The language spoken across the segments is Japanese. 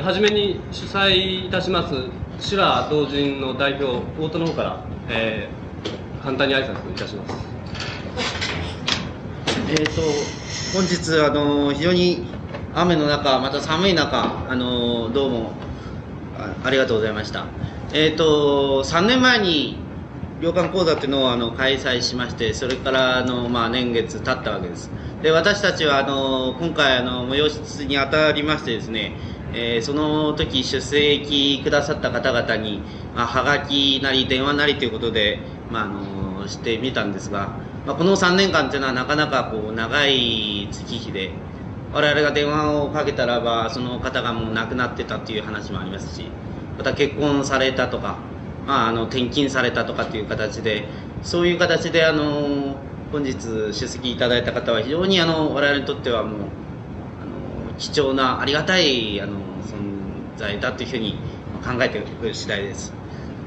はじめに主催いたします修羅同人の代表大戸の方から、えー、簡単に挨拶いたします。えーと、本日あの非常に雨の中また寒い中あのどうもありがとうございました。えっ、ー、と3年前に旅館講座っていうのをあの開催しましてそれからあの、まあ、年月経ったわけです。で私たちはあの今回あの催しにあたりましてですね、えー、その時出席くださった方々に、まあ、はがきなり電話なりということで、まあ、あのしてみたんですが、まあ、この3年間というのはなかなかこう長い月日で我々が電話をかけたらばその方がもう亡くなってたという話もありますしまた結婚されたとかまあ、あの転勤されたとかっていう形でそういう形であの本日出席いただいた方は非常にあの我々にとってはもう貴重なありがたいあの存在だというふうに考えている次第です。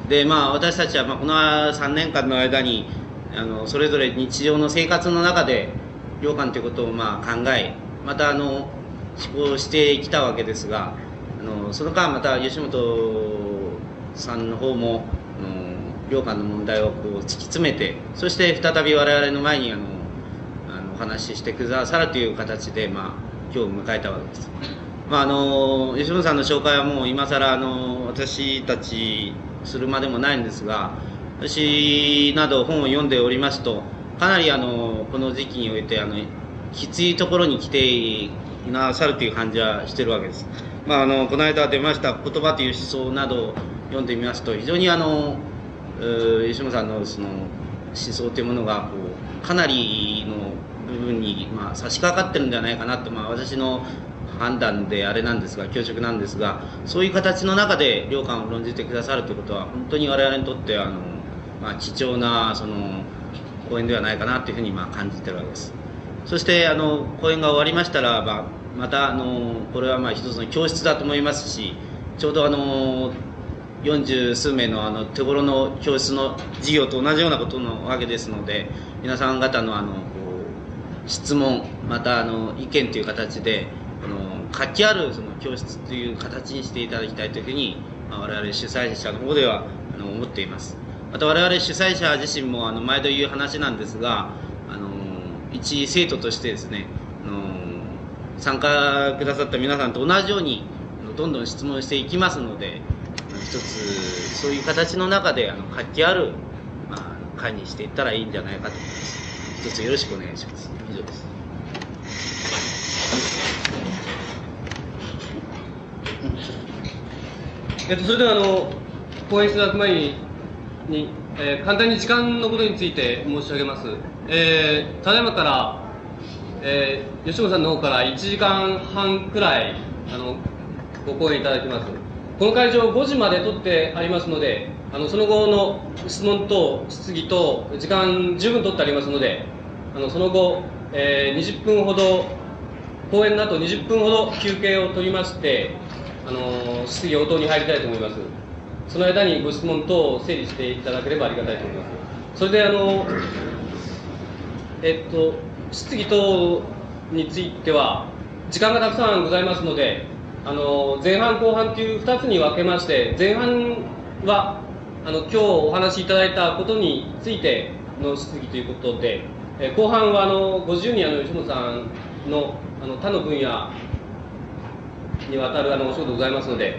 でまあ私たちはまあこの3年間の間にあのそれぞれ日常の生活の中で良寛ということをまあ考えまたあの思考してきたわけですがあのその間また吉本さんの方も領館の問題をこう突き詰めてそして再び我々の前にあのあのお話ししてくださるという形で、まあ、今日迎えたわけです。まあ、あの吉本さんの紹介はもう今更あの私たちするまでもないんですが私など本を読んでおりますとかなりあのこの時期においてあのきついところに来ていなさるという感じはしてるわけです。まあ、あのこの間出ました「言葉という思想」などを読んでみますと非常にあの吉野さんのその思想というものがこうかなり部分に、まあ、差し掛かってるんではないかなと、まあ、私の判断であれなんですが教職なんですがそういう形の中で良寛を論じてくださるということは本当に我々にとってあの、まあ、貴重なその講演ではないかなというふうにまあ感じてるわけです。そしてあの講演が終わりましたらばまたあのこれはまあ一つの教室だと思いますしちょうどあの四十数名のあの手頃の教室の授業と同じようなことのわけですので皆さん方のあの質問またあの意見という形であの活気あるその教室という形にしていただきたいというふうに、まあ、我々主催者の方ではあの思っています。また我々主催者自身もあの毎度言う話なんですがあの一生徒としてですねあの参加くださった皆さんと同じようにどんどん質問していきますので一つそういう形の中であの活気ある、まあ、会にしていったらいいんじゃないかと思います。一つよろしくお願いします。えっと、それではあの講演いただく前にに、えー、簡単に時間のことについて申し上げます、えー、ただいまから、えー、吉本さんの方から1時間半くらいあのご講演いただきます。この会場5時まで取ってありますので、あのその後の質問と質疑と時間十分取ってありますので、あのその後、えー、20分ほど、講演の後20分ほど休憩を取りまして、あの質疑応答に入りたいと思います。その間にご質問等を整理していただければありがたいと思います。それであの、えっと、質疑等については、時間がたくさんございますので、あの前半後半という2つに分けまして前半はあの今日お話しいただいたことについての質疑ということで、え後半はあのご自由にあの吉本さんのあの他の分野にわたるあのお仕事ございますので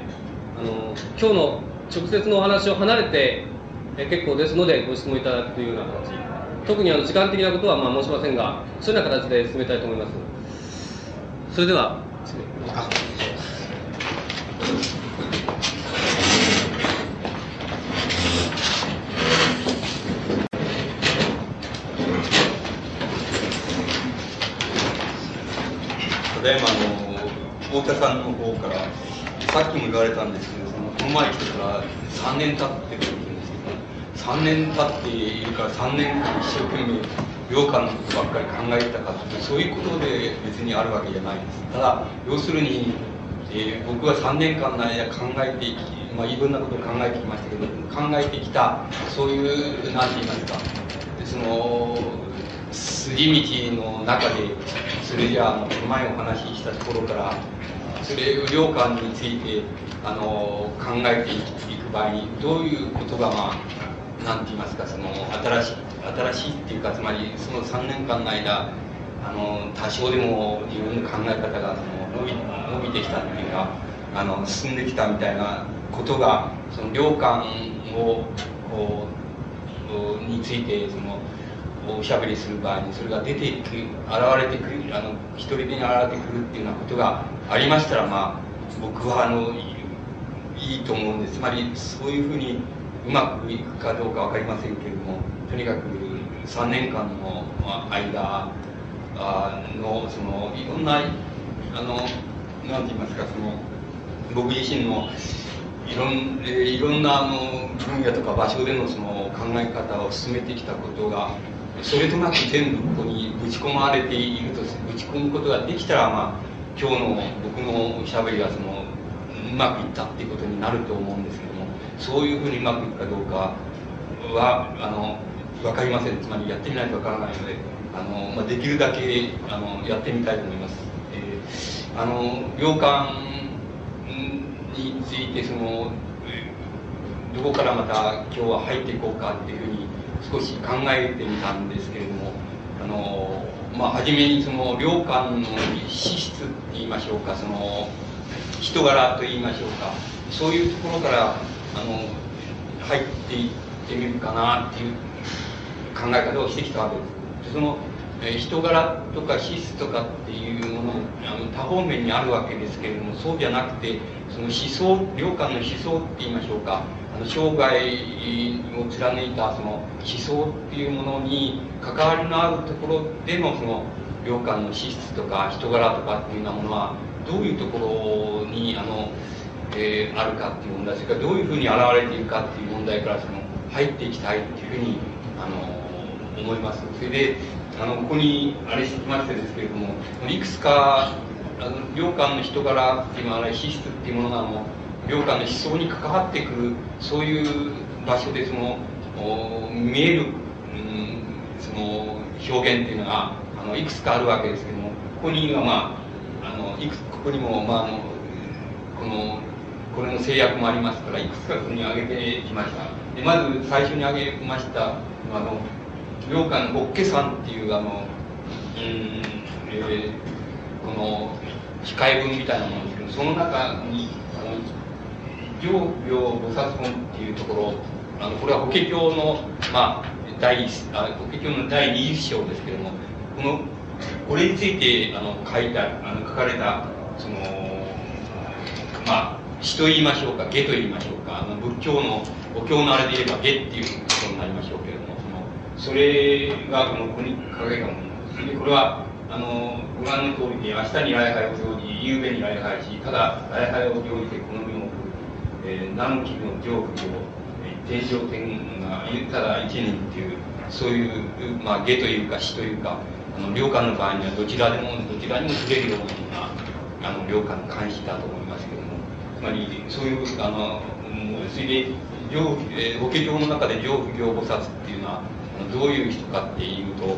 あの今日の直接のお話を離れてえ結構ですのでご質問いただくというような形。特にあの時間的なことはまあ申しませんがそういうような形で進めたいと思います。それでは失礼ただいまあの太田さんの方からさっきも言われたんですけどそのこの前来てから3年経ってくるんですけど3年経っているから3年間一生懸命羊羹のことばっかり考えたかってそういうことで別にあるわけじゃないです。ただ要するに、えー、僕は3年間の間考えてきまあ、いろんなことを考えてきましたけど考えてきたそういう何て言いますかその筋道の中でそれじゃあの前お話ししたところからそれ良寛についてあの考えていく場合にどういうことがまあなんて言いますかその新しい新しいっていうかつまりその3年間の間あの多少でも自分の考え方がその伸び伸びてきたっていうかあの進んできたみたいなことがその良寛をについてそのおしゃべりする場合にそれが出てく現れてくるあの一人でに現れてくるっていうようなことがありましたらまあ僕はあのいいと思うんです。つまりそういうふうにうまくいくかどうか分かりませんけれどもとにかく3年間の間のそのいろんなあのなんて言いますかその僕自身のいろんいろんなあの分野とか場所でのその考え方を進めてきたことがそれとなく全部ここにぶち込まれているとぶち込むことができたら、まあ、今日の僕のおしゃべりはそのうまくいったっていうことになると思うんですけどもそういうふうにうまくいくかどうかはあの分かりませんつまりやってみないと分からないのであの、まあ、できるだけあのやってみたいと思います。えー、あの洋館についてそのどこからまた今日は入っていこうかっていうふうに少し考えてみたんですけれどもあのまあ初めにその良寛の資質って言いましょうかその人柄と言いましょうかそういうところからあの入っていってみるかなっていう考え方をしてきたわけです。その人柄とか資質とかっていうものあの多方面にあるわけですけれどもそうじゃなくてその思想良寛の思想って言いましょうかあの生涯を貫いたその思想っていうものに関わりのあるところでのその良寛の資質とか人柄とかっていうようなものはどういうところにあの、えー、あるかっていう問題それからどういうふうに現れているかっていう問題からその入っていきたいっていうふうにあの思います。それであのここにあれしてましてですけれどもいくつかあの良寛の人柄っていうのは資質っていうものがも良寛の思想に関わってくるそういう場所でその見える、うん、その表現っていうのがあのいくつかあるわけですけどもここにはまああのいくここにも、まあ、あのこのこれの制約もありますからいくつかここに挙げてきました。でまず最初に挙げましたあの良寛のホッケさんっていうあのうん、えー、この控え文みたいなものですけどその中に行行菩薩本っていうところあのこれは法華経のまあ第あ法華経の第20章ですけれどもこのこれについてあの書いたあの書かれたそのまあ詩と言いましょうか下と言いましょうかあの仏教のお経のあれで言えば下っていうことになりましょうけれどもそれがこのここに掲げたものです。でこれはあのご覧の通りに明日に礼拝を行じ、夕べに礼拝しただ礼拝を行じてこのえー、南紀の上部を、えー、天上天がただ一年っていうそういうまあ下というか死というかあの領館の場合にはどちらでもどちらにも触れるようなあの領館の監視だと思いますけども。つまりそういうあのそれで上、えー、法華経の中で上不行菩薩っていうのはどういう人かっていうと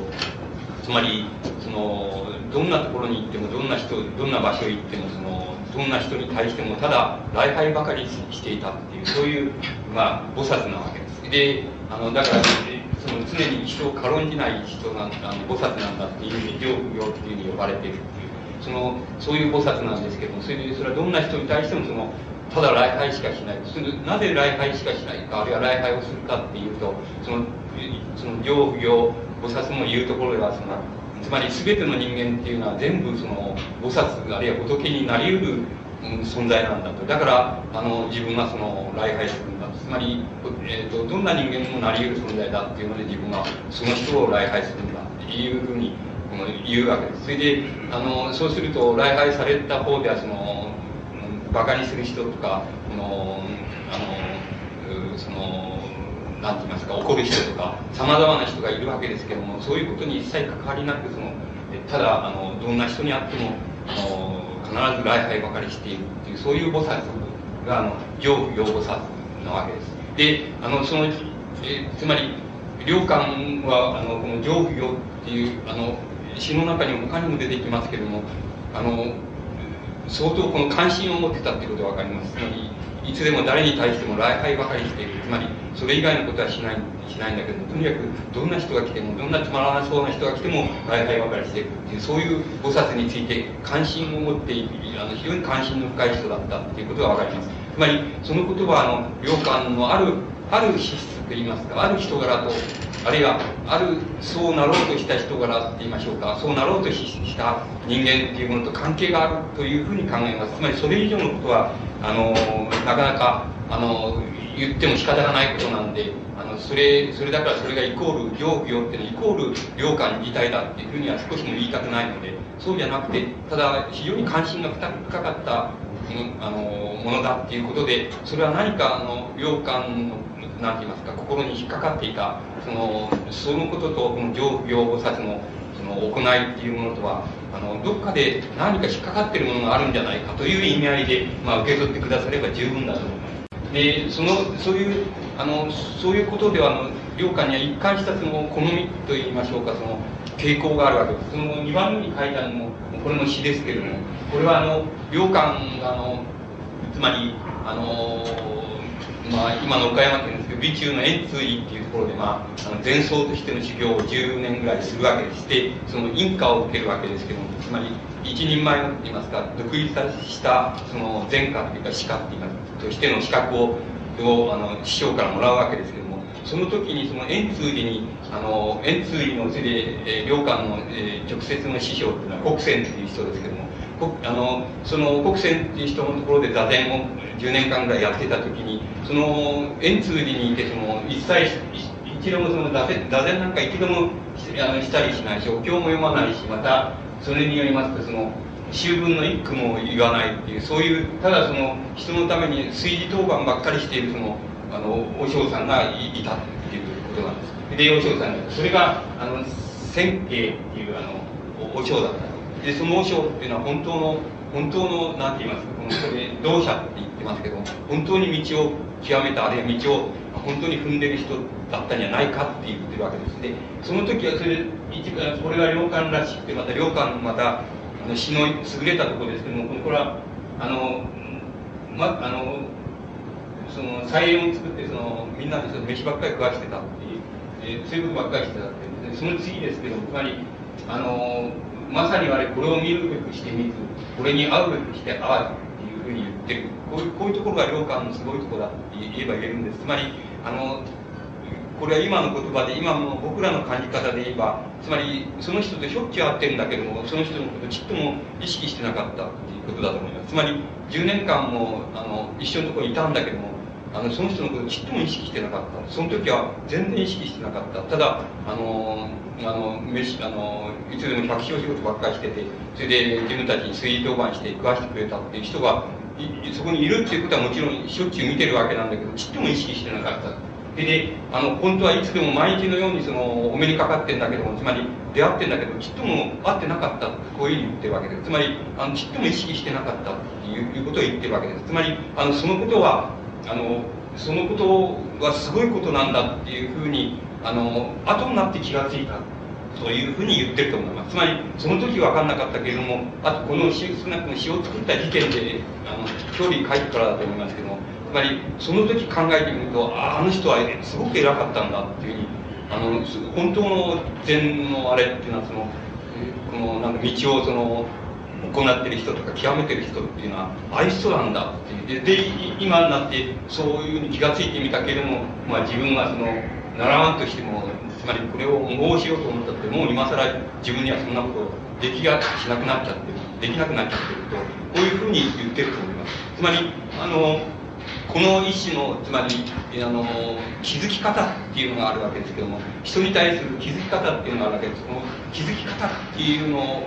つまりそのどんなところに行ってもどんな人どんな場所に行ってもそのどんな人に対してもただ礼拝ばかりしていたっていうそういう、まあ、菩薩なわけ。ですであのだからその常に人を軽んじない人なんだ菩薩なんだっていうふうに上行っていうふうに呼ばれているそのそういう菩薩なんですけどもそれそれはどんな人に対してもそのただ礼拝しかしない。それなぜ礼拝しかしないかあるいは礼拝をするかっていうとそのその行不行菩薩も言うところではそのつまり全ての人間っていうのは全部その菩薩あるいは仏になりうる存在なんだと。だからあの自分はその礼拝するんだつまり、えーと、どんな人間もなりうる存在だっていうので自分はその人を礼拝するんだっていうふうにこの言うわけですそれであのそうすると礼拝された方ではそのバカにする人とかこのあのその何て言いますか怒る人とかさまざまな人がいるわけですけどもそういうことに一切関わりなくそのただあのどんな人に会ってもあの必ず礼拝ばかりしているっていうそういう菩薩があの行不行菩薩なわけです。であのそのえつまり良寛はあのこの行不行っていうあの詩の中にも他にも出てきますけどもあの相当この関心を持ってたっていうことがわかります。つまり、いつでも誰に対しても礼拝ばかりしている。つまり、それ以外のことはしない、しないんだけども、とにかくどんな人が来ても、どんなつまらなそうな人が来ても礼拝ばかりしていくっていう、そういう菩薩について関心を持っている、あの、非常に関心の深い人だったっていうことがわかります。つまり、その言葉の、良感のある、ある資質といいますか、ある人柄と、あるいは、ある、そうなろうとした人柄って言いましょうか、そうなろうとした人間っていうものと関係があるというふうに考えます。つまり、それ以上のことは、あの、なかなか、あの、言っても仕方がないことなんで、あの、それ、それだからそれがイコール、行業っていうのはイコール良感自体だっていうふうには少しも言いたくないので、そうじゃなくて、ただ、非常に関心が深かった、あの、ものだっていうことで、それは何か、あの、良感の、なんて言いますか、心に引っかかっていた、その、そのことと、この行行菩薩の、その、行いっていうものとは、あの、どっかで何か引っかかってるものがあるんじゃないかという意味合いで、まあ、受け取ってくだされば十分だと思います。でそのそういうあのそういうことではあの良寛には一貫したその好みといいましょうかその傾向があるわけですその2番目に書いたのもこれの詩ですけれどもこれはあの良寛があのつまりあのまあ、今の岡山県ですけど備中の円通院っていうところで、まあ、あの前奏としての修行を10年ぐらいするわけでしてその印花を受けるわけですけどもつまり一人前のといいますか独立したその前科というか歯科っていいますとしての資格ををあの師匠からもらうわけですけどもその時にその円通寺にあの円通寺のうちで、えー、領官の、えー、直接の師匠っていうのは国仙っていう人ですけどもあのその国仙っていう人のところで座禅を10年間ぐらいやってた時にその円通寺にいてその一切一度もその座禅座禅なんか一度もあのしたりしないしお経も読まないしまたそれによりますとその秋分の一句も言わないっていうそういうただその人のために炊事当番ばっかりしているそのあのお嬢さんがいたっていうことなんです。でお嬢さんそれがあの千慶っていうあのお嬢だった。でその和尚っていうのは本当の本当の何て言いますかこのこれ同者って言ってますけど本当に道を極めたあるいは道を本当に踏んでる人だったんじゃないかって言ってるわけですでその時はそれこれが良寛らしくてまた良寛また詩の優れたところですけどもこれはあのまあのその菜園を作ってそのみんなでその飯ばっかり食わしてたっていう、えー、そういうことばっかりしてたってでその次ですけどつまりあのまさにあれこれを見るべくして見ずこれに会うべくして会うっていうふうに言ってるこういうこういうところが良寛のすごいところだって言えば言えるんです。つまりあのこれは今の言葉で今の僕らの感じ方で言えばつまりその人としょっちゅう会ってるんだけどもその人のことちっとも意識してなかったっていうことだと思います。つまり10年間もあの一緒のところにいたんだけどもあのその人のことをちっとも意識してなかった。その時は全然意識してなかった。ただあのあの飯あのいつでも百姓仕事ばっかりしててそれで自分たちに水道板して食わしてくれたっていう人がそこにいるっていうことはもちろんしょっちゅう見てるわけなんだけどちっとも意識してなかった。であの本当はいつでも毎日のようにそのお目にかかってんだけどもつまり出会ってんだけどちっとも会ってなかった。こういうふうに言ってるわけです。つまりあのちっとも意識してなかったっていうことを言ってるわけです。つまりあのそのことはあのそのことはすごいことなんだっていうふうにあの後になって気が付いたというふうに言ってると思います。つまりその時分かんなかったけれどもあとこの詩少なくとも詩を作った時点であの距離書いてからだと思いますけどもつまりその時考えてみるとああの人はすごく偉かったんだっていうふうにあの本当の禅のあれっていうのはそのこのなんか道をその行ってる人とか極めてる人っていうのはああいう人なんだっていう。で今になってそういうふうに気が付いてみたけれども、まあ、自分はその習わんとしてもつまりこれを申しようと思ったってもう今更自分にはそんなことできがしなくなっちゃってるできなくなっちゃってるとこういうふうに言ってると思います。つまりあのこの一種のつまりあの気づき方っていうのがあるわけですけども人に対する気づき方っていうのがあるわけです。この気づき方っていうのを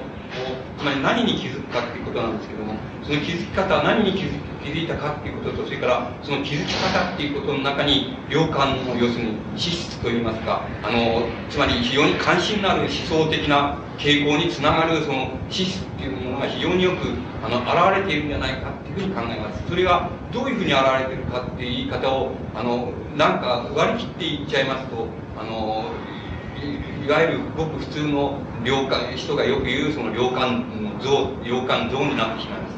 つまり何に気づくかっていうことなんですけどもその気づき方は何に気づ気づいたかっていうこととそれからその気づき方っていうことの中に良感の要するに資質といいますかあのつまり非常に関心のある思想的な傾向につながるその資質っていうものが非常によくあの現れているんじゃないかっていうふうに考えます。それがどういうふうに現れてるかっていう言い方をあのなんか割り切って言っちゃいますとあのいわゆるごく普通の領感人がよく言うその領感の像領感像になってしまいます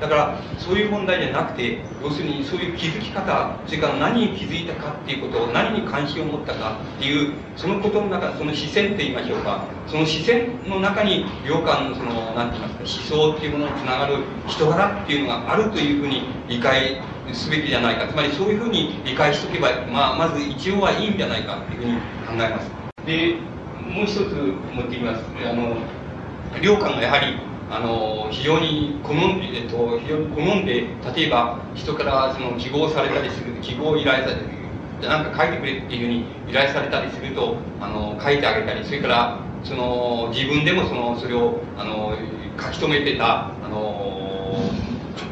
だからそういう問題じゃなくて要するにそういう気づき方それから何に気づいたかっていうことを何に関心を持ったかっていうそのことの中その視線って言いましょうかその視線の中に領感のその何て言いますか思想っていうものにつながる人柄っていうのがあるというふうに理解すべきじゃないかつまりそういうふうに理解しとけば、まあ、まず一応はいいんじゃないかっていうふうに考えますでもう一つ持ってきます。あの良感がやはりあの非常に好んで、えっと、非常に好んで例えば人からその記号されたりする記号を依頼されるなんか書いてくれっていうふうに依頼されたりするとあの書いてあげたりそれからその自分でもそのそれをあの書き留めてたあの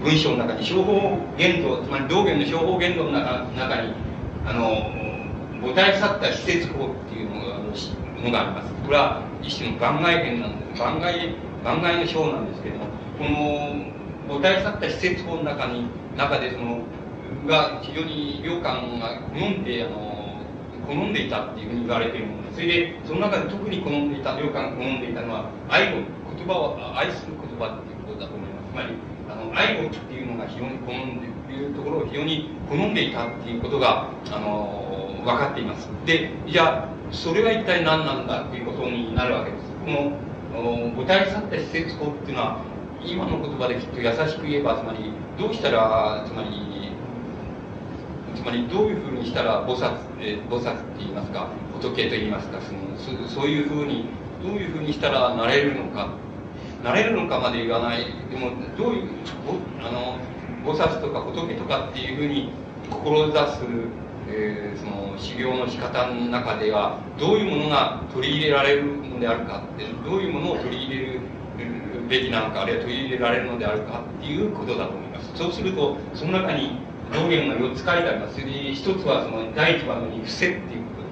文章の中に商法言動つまり道元の商法言動の中中にあの母体去った施設法っていうのがものがあります。これは一種の番外編なんです。番外、番外の章なんですけども、この母体去った施設法の中に、中でその、が非常に良感が好んで、あの、好んでいたっていうふうに言われているもので。それで、その中で特に好んでいた、良感が好んでいたのは、愛語、言葉を、愛する言葉っていうことだと思います。つまり、あの、愛語っていうのが非常に好んでいるところを非常に好んでいたっていうことが、あの、分かっています。で、じゃあ、それは一体何なんだということになるわけです。この具体去った施設法っていうのは今の言葉できっと優しく言えばつまりどうしたらつまりつまりどういうふうにしたら菩薩、えー、菩薩って言いますか仏と言いますかそのそそういうふうにどういうふうにしたらなれるのかなれるのかまで言わないでもどういうあの菩薩とか仏とかっていうふうに志すえー、その修行の仕方の中ではどういうものが取り入れられるのであるかってどういうものを取り入れるべきなのかあるいは取り入れられるのであるかっていうことだと思います。そうするとその中に道元が4つ書いてあります。で1つはその第1番のに伏せっていうこ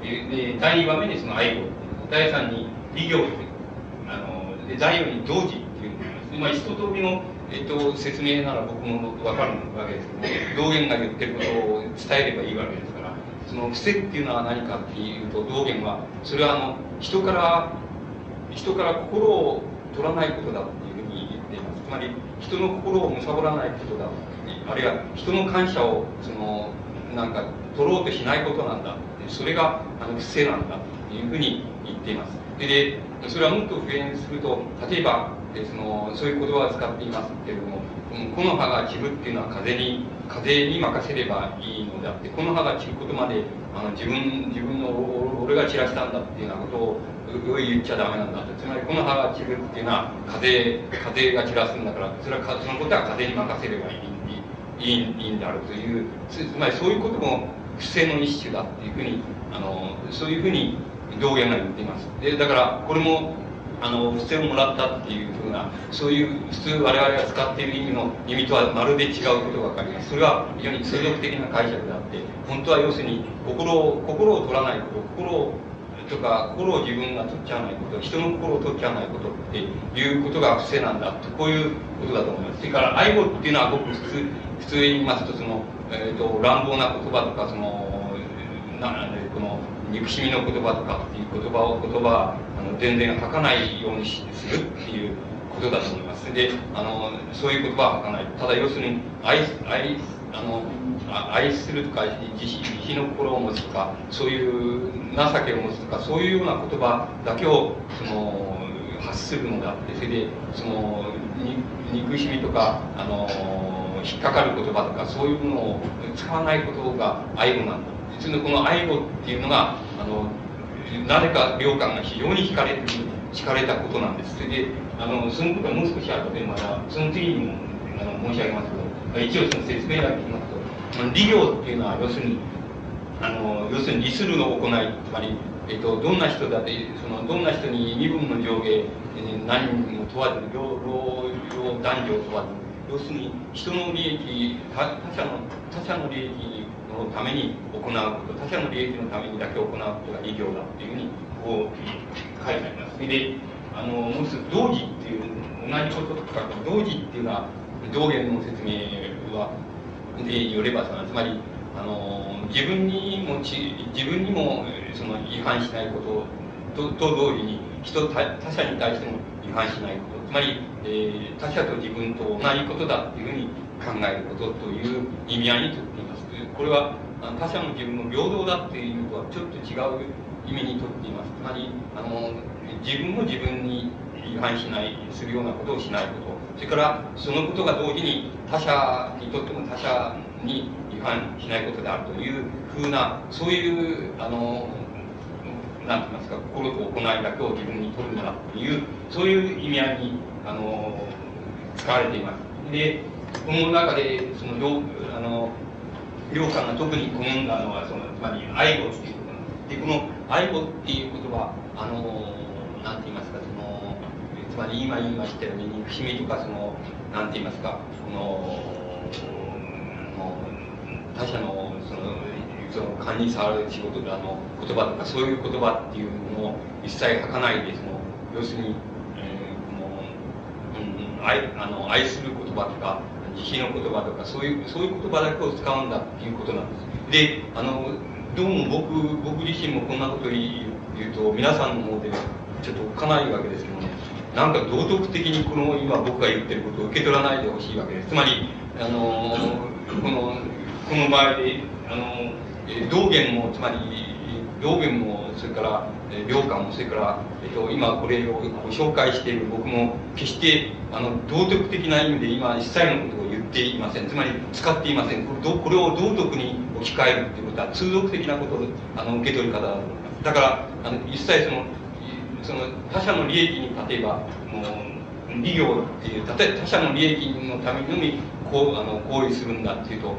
とです。で第2番目にその愛語第3に利行ってあので第4に同時っていうのがあります。まあ一通りのえっと、説明なら僕も分かるわけですけど道元が言ってることを伝えればいいわけですからその伏せっていうのは何かっていうと道元はそれはあの人から人から心を取らないことだっていうふうに言っています。つまり人の心を貪らないことだあるいは人の感謝をそのなんか取ろうとしないことなんだそれがあの伏せなんだというふうに言っています。でそれはもっと普遍すると例えばでそのそういう言葉を使っていますけれども木の葉が散るっていうのは風に風に任せればいいのであって木の葉が散ることまであの自分自分の俺が散らしたんだっていうようなことを言っちゃダメなんだって。つまり木の葉が散るっていうのは風風が散らすんだからそれはそのことは風に任せればいいいいいいんであるというつまりそういうことも不正の一種だっていうふうにあのそういうふうに道元が言っています。でだからこれもあの不正をもらったっていうふうなそういう普通我々が使っている意味の意味とはまるで違うことが分かります。それは非常に通俗的な解釈であって本当は要するに心を心を取らないこと心をとか心を自分が取っちゃわないこと人の心を取っちゃわないことっていうことが不正なんだとこういうことだと思います。それから愛語っていうのはごく普通普通に言いますとその、えーと、乱暴な言葉とかそのなこの憎しみの言葉とかっていう言葉を言葉あの全然吐かないようにするっていうことだと思います。であのそういう言葉は吐かない。ただ要するに愛愛あの愛するとか慈悲の心を持つとかそういう情けを持つとかそういうような言葉だけをその発するのであってそれでその憎しみとかあの引っかかる言葉とかそういうものを使わないことが愛語なんだ実のこの愛語っていうのがあのなぜか良寛が非常に惹かれ惹かれたことなんです。それであのそのことはもう少し後でまたその次にもあの申し上げますけど一応その説明だけ聞きますと利行っていうのは要するにあの要するに利するの行いつまり、えっと、どんな人だってそのどんな人に身分の上下何も問わず労働男女問わず要するに人の利益他者の他者の利益のために行うこと他者の利益のためにだけ行うことが利行だっていうふうにこう書いてあります。それであのもう一つ同時っていう同じこととか同時っていうのは道元の説明はでよればつまりあの自分にもち自分にもその違反しないこととと同時に人他他者に対しても違反しないこと。つまり、えー、他者と自分と同じことだっていうふうに考えることという意味合いにとってこれは他者の自分の平等だっていうのとはちょっと違う意味にとっています。つまりあの自分も自分に違反しないするようなことをしないこと。それからそのことが同時に他者にとっても他者に違反しないことであるというふうなそういうあのなんて言いますか心と行いだけを自分に取るんだというそういう意味合いにあの使われています。でこの中でそのあの両官が特に好んだのはそのつまり愛護っていうことなんですでこの愛護っていうことはあのなんて言いますかそのつまり今言いましたように憎しみとかそのなんて言いますかこの他者のそのその勘に触る仕事であの言葉とかそういう言葉っていうのを一切書かないでその要するに、えー、この、うん、愛あの愛する言葉とか慈悲の言葉とかそういうそういう言葉だけを使うんだっていうことなんです。であのどうも僕僕自身もこんなこと言うと皆さんの方でちょっとおっかないわけですけどね。なんか道徳的にこの今僕が言ってることを受け取らないでほしいわけです。つまりあのこのこの場合であの道元もつまり道元もそれから良寛もそれから、えっと、今これをご紹介している僕も決してあの道徳的な意味で今一切のことをっていません。つまり使っていません。これを道徳に置き換えるということは通俗的なことあの受け取り方だと思います。だからあの一切そのその他者の利益に例えばもう利用っていう例えば他者の利益のためのみこうあの行為するんだっていうと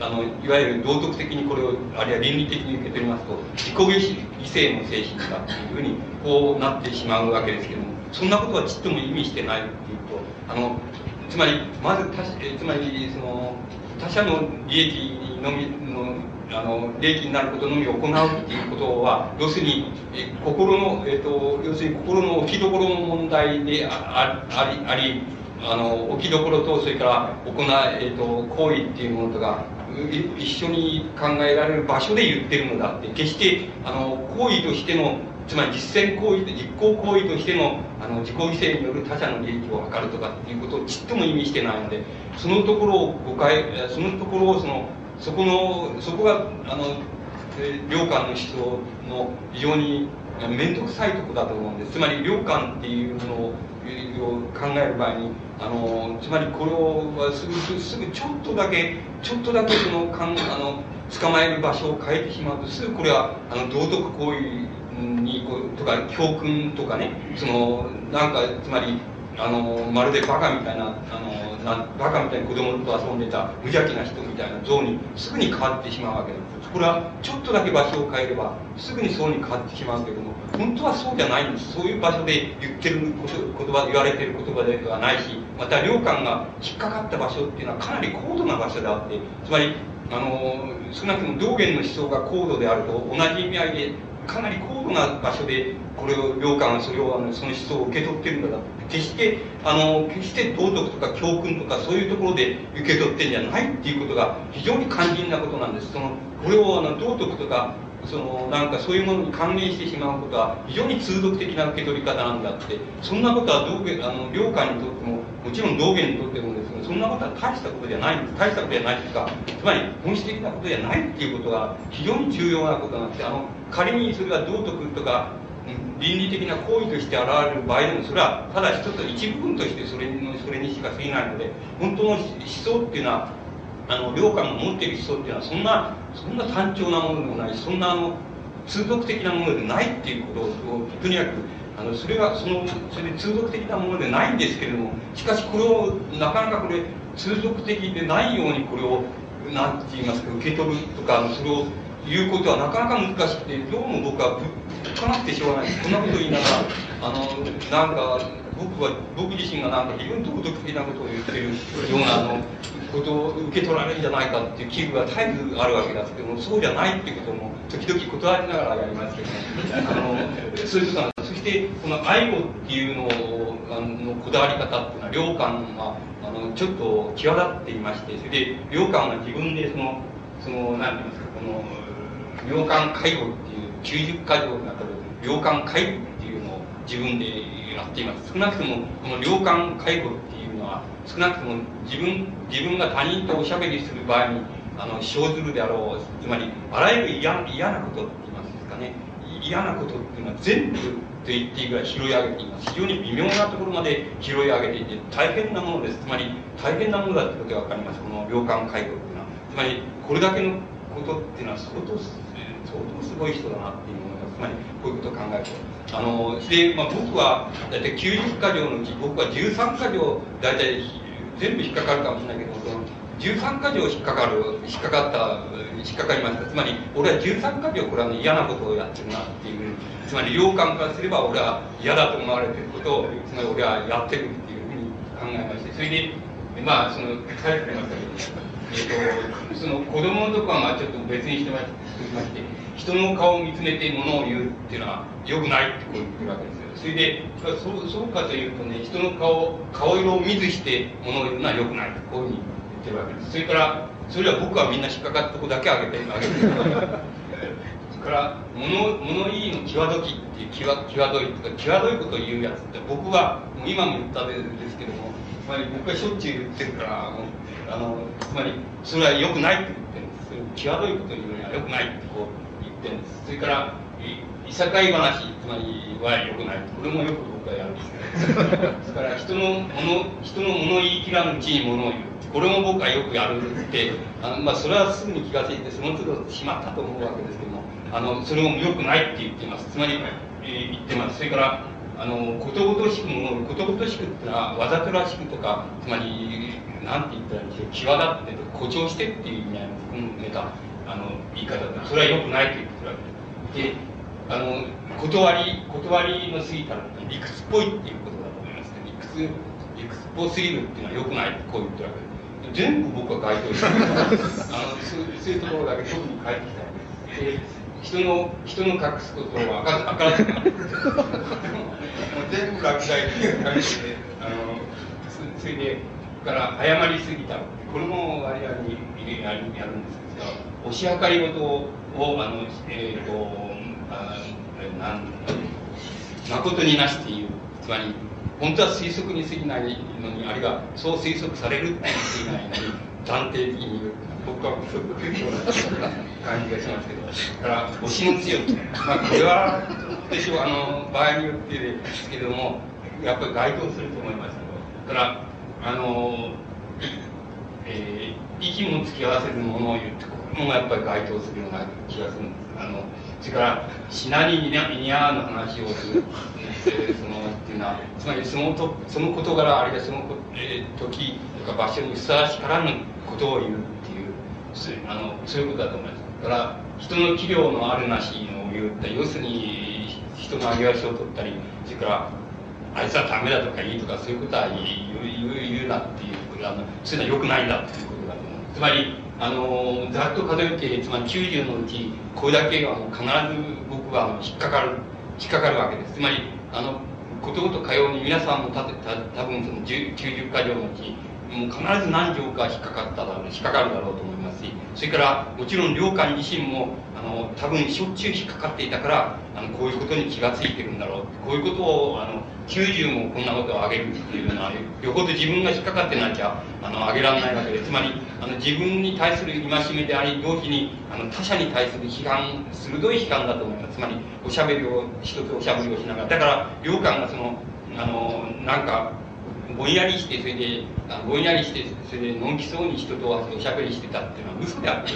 あのいわゆる道徳的にこれをあるいは倫理的に受け取りますと自己犠牲の精神だっていうふうにこうなってしまうわけですけどもそんなことはちっとも意味してないっていうとあのつまりまず他つまりその他者の利益のみのあの利益になることのみ行うっていうことは要するにえ心の、えーと、要するに心の置きどころの問題であありありあの置きどころとそれから行えーと、行為っていうものとか一緒に考えられる場所で言ってるのだって決してあの行為としてのつまり実践行為実行行為としてのあの自己犠牲による他者の利益を図るとかっていうことをちっとも意味してないのでそのところを誤解そのところをそのそこのそこがあの良寛の思想の非常に面倒くさいとこだと思うんです。つまり良寛っていうものを考える場合にあのつまりこれをすぐすぐちょっとだけちょっとだけそのかんあの捕まえる場所を変えてしまうとすぐこれはあの道徳行為にとか教訓とかねそのなんかつまりあのまるでバカみたいなあのなバカみたいに子供と遊んでた無邪気な人みたいな像にすぐに変わってしまうわけですこれはちょっとだけ場所を変えればすぐにそうに変わってしまうけども本当はそうじゃないんです。そういう場所で言ってる言葉言われてる言葉ではないしまた良寛が引っかかった場所っていうのはかなり高度な場所であってつまりあの少なくとも道元の思想が高度であると同じ意味合いでかなり高度な場所でこれを領館はそれをあのその思想を受け取ってるんだ決してあの決して道徳とか教訓とかそういうところで受け取ってんじゃないっていうことが非常に肝心なことなんです。そのこれをあの道徳とかそのなんかそういうものに関連してしまうことは非常に通俗的な受け取り方なんだってそんなことは道元あの良寛にとってももちろん道元にとってもですねそんなことは大したことじゃないんです。大したことじゃないというかつまり本質的なことじゃないっていうことが非常に重要なことなんです。あの仮にそれが道徳とか倫理的な行為として現れる場合でもそれはただ一つ一部分としてそれのそれにしか過ぎないので本当の思想っていうのはあの良寛が持っている思想っていうのはそんなそんな単調なものでもないそんなあの通俗的なものでないっていうことをとにかくあのそれがそのそれ通俗的なものでないんですけれどもしかしこれをなかなかこれ通俗的でないようにこれを何て言いますか受け取るとかそれを言うことはなかなか難しくてどうも僕はぶっかなってしょうがない。こんなこと言いながらあのなんか僕は僕自身がなんか非常に道徳的なことを言ってるようなあのことを受け取られるんじゃないかっていう危惧が絶えずあるわけですけどもそうじゃないっていうことも時々断りながらやりますけどねあのそういうことなんですそしてこの愛護っていうのをあのこだわり方っていうのは良寛はあのちょっと際立っていましてそれで良寛は自分でそのそのなんて言いますかこの病館介護っていう90か条の中で病館介護っていうのを自分でやっています。少なくともこの病館介護っていうのは少なくとも自分自分が他人とおしゃべりする場合にあの生ずるであろうつまりあらゆる嫌嫌なことって言いますかね。嫌なことっていうのは全部と言っていいぐらい拾い上げています。非常に微妙なところまで拾い上げていて大変なものです。つまり大変なものだってことが分かります。この病館介護っていうのは。つまりこれだけのことっていうのは相当相当すごい人だなっていうものがつまりこういうことを考えるとあので、まあ、僕は大体90か条のうち僕は13か条大体全部引っかかるかもしれないけどその13か条引っかかる引っかかった引っかかりました。つまり俺は13か条これは、ね、嫌なことをやってるなっていうつまり領官からすれば俺は嫌だと思われてることをつまり俺はやってるっていうふうに考えましてそれでまあその書いてましたけどえーと、その子供のとこはまあちょっと別にしてまして人の顔を見つめてものを言うっていうのはよくないってこう言ってるわけですよ。それでそうそうかというとね人の顔顔色を見ずしてものを言うのはよくないとこういうふうに言ってるわけです。それからそれは僕はみんな引っかかったとこだけあげてあげてるそれから物物言いの際どきっていう際際どいとか際どいことを言うやつって僕はもう今も言ったんですけどもつまり僕はしょっちゅう言ってるからあのつまりそれは良くないって言ってるんです。際どいことを言うには良くないってこうです。それからいさかい話つまりは良くない。これもよく僕はやるんですね。それから人のもの人の物言い切らぬうちに物を言う。これも僕はよくやるってあの、まあ、それはすぐに気が付いてその都度しまったと思うわけですけどもあのそれも良くないって言っています。つまり、えー、言ってます。それからあのことごとしくものことごとしくってのはわざとらしくとかつまりなんて言ったらいいんでしょう。際立って誇張してっていう意味合いの含めたあの言い方でそれは良くないと言ってるわけであの断り断りの過ぎたら理屈っぽいっていうことだと思います理屈理屈っぽすぎるっていうのは良くないってこう言ってるわけです全部僕は該当してる あのそうそういうところだけ特に書いてきたで人の人の隠すことをあかあからず全部落第っていう感じであの それでから謝りすぎたこれも割合にやるやるんですけど押し量り事をあのえっ、ー、とあなん誠になしっているつまり本当は推測に過ぎないのにあるいはそう推測されるって言っていないのに断定的に言う僕はそういう感じがしますけどだから押しの強くまあこれは私はあの場合によってですけどもやっぱり該当すると思いますけどだからあの、えー、息も付き合わせるものを言ってこれもやっぱり該当するような気がするんです。あのそれからシナリに似合うの話をする、えー、そのっていうのはつまりそのとその事柄あるいはその、えー、時とか場所にふさわしからぬことを言うっていうあのそういうことだと思います。だから人の器量のあるなしを言って要するに人の上げ足を取ったりそれからあいつはダメだとかいいとかそういうことは言う言うなっていうあのそういうのは良くないんだっていうことだと思うつまりあのざっと数えてつまり90のうちこれだけは必ず僕は引っかかる引っかかるわけです。つまりあのことごとかように皆さんもたた多分その90か条のうちもう必ず何条か引っかかっただろう引っかかるだろうと思いますしそれからもちろん領官自身もの多分しょっちゅう引っかかっていたからあのこういうことに気が付いてるんだろう。こういうことをあの90もこんなことをあげるっていうのはよほど自分が引っかかってなきゃあのあげられないわけで。つまりあの自分に対する戒めであり同時にあの他者に対する批判鋭い批判だと思います。つまりおしゃべりを一つおしゃべりをしながら。だから領官がそのあのなんかぼんやりしてそれであぼんやりしてそれでのんきそうに人とおしゃべりしてたっていうのは嘘であって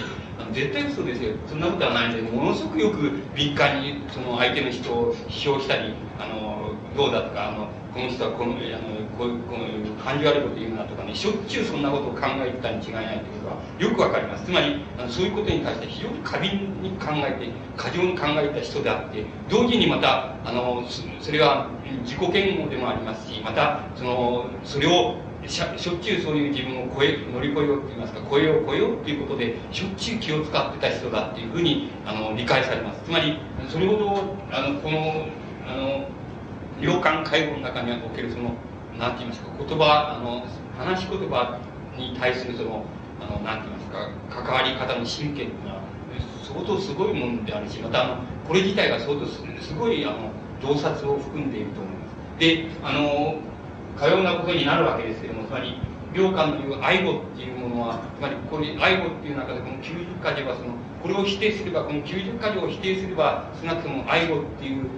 絶対嘘ですよそんなことはないんでものすごくよく敏感にその相手の人を批評したりあのどうだとかあのこの人はこのあのこういうこの感じ悪いこと言うなとかねしょっちゅうそんなことを考えてたに違いないということはよくわかりますつまりあのそういうことに対して非常に過敏に考えて過剰に考えた人であって同時にまたあのそれは自己嫌悪でもありますしまたそのそれをしょっちゅうそういう自分を超え乗り越えようと言いますか超えよう超えようっていうことでしょっちゅう気を使ってた人だっていうふうにあの理解されます。つまりそれほどあのこのあの洋館介護の中におけるその何て言いますか言葉あの話し言葉に対するそのあのなんて言いますか関わり方の神経っていうのは相当すごいものであるしまたあのこれ自体が相当すごいあの洞察を含んでいると思います。であのかようなことになるわけですけどもつまり良寛という愛護っていうものはつまりこれ愛護っていう中でこの90か条はそのこれを否定すればこの90か条を否定すれば少なくとも愛護っていう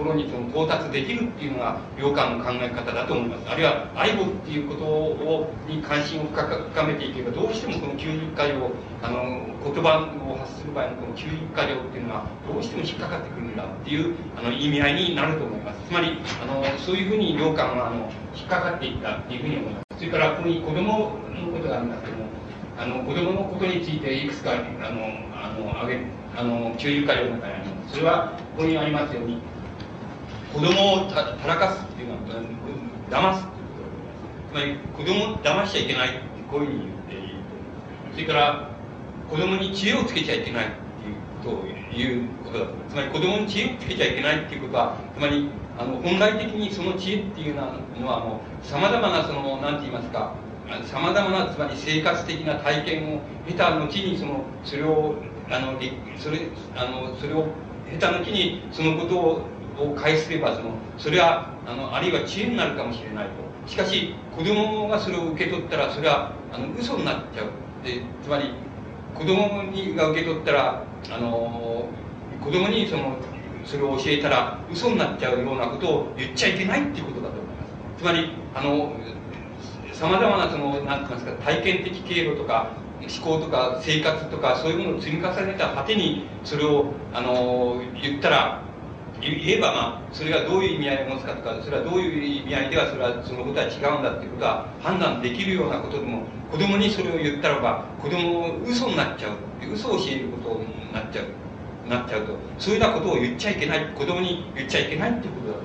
ころにその到達できるっていうのが良寛の考え方だと思います。あるいは愛語っていうことをに関心を深めていけばどうしてもこの90か条あの言葉を発する場合のこの90か条っていうのはどうしても引っかかってくるんだっていうあの意味合いになると思います。つまりあのそういうふうに良寛はあの引っかかっていったっていうふうに思います。それからここに子供のことがありますけどもあの子供のことについていくつかあのあのあげあの給油会の中にあります。それはここにありますように子供をたらかすっていうのは騙すつまり子供を騙しちゃいけないってこういうふうに言っているそれから子供に知恵をつけちゃいけないっていうことを言うことだつまり子供に知恵をつけちゃいけないっていうことはつまりあの本来的にその知恵っていうのはさまざまなその何て言いますかさまざまなつまり生活的な体験を経た後にそのそれをあのそれあのそれを経た後にそのことをを返すればその。それはあのあるいは知恵になるかもしれないと。しかし子供がそれを受け取ったらそれはあの嘘になっちゃう。でつまり子供にが受け取ったらあの子供にそのそれを教えたら嘘になっちゃうようなことを言っちゃいけないっていうことだと思います。つまりあのさまざまなその何て言いますか体験的経路とか思考とか生活とかそういうものを積み重ねた果てにそれをあの言ったら言えばまあそれがどういう意味合いを持つかとかそれはどういう意味合いではそれはそのことは違うんだっていうことは判断できるようなことでも子供にそれを言ったらば子供を嘘になっちゃう嘘を教えることになっちゃう。なっちゃうとそういうようなことを言っちゃいけない子供に言っちゃいけないっていうこと。だと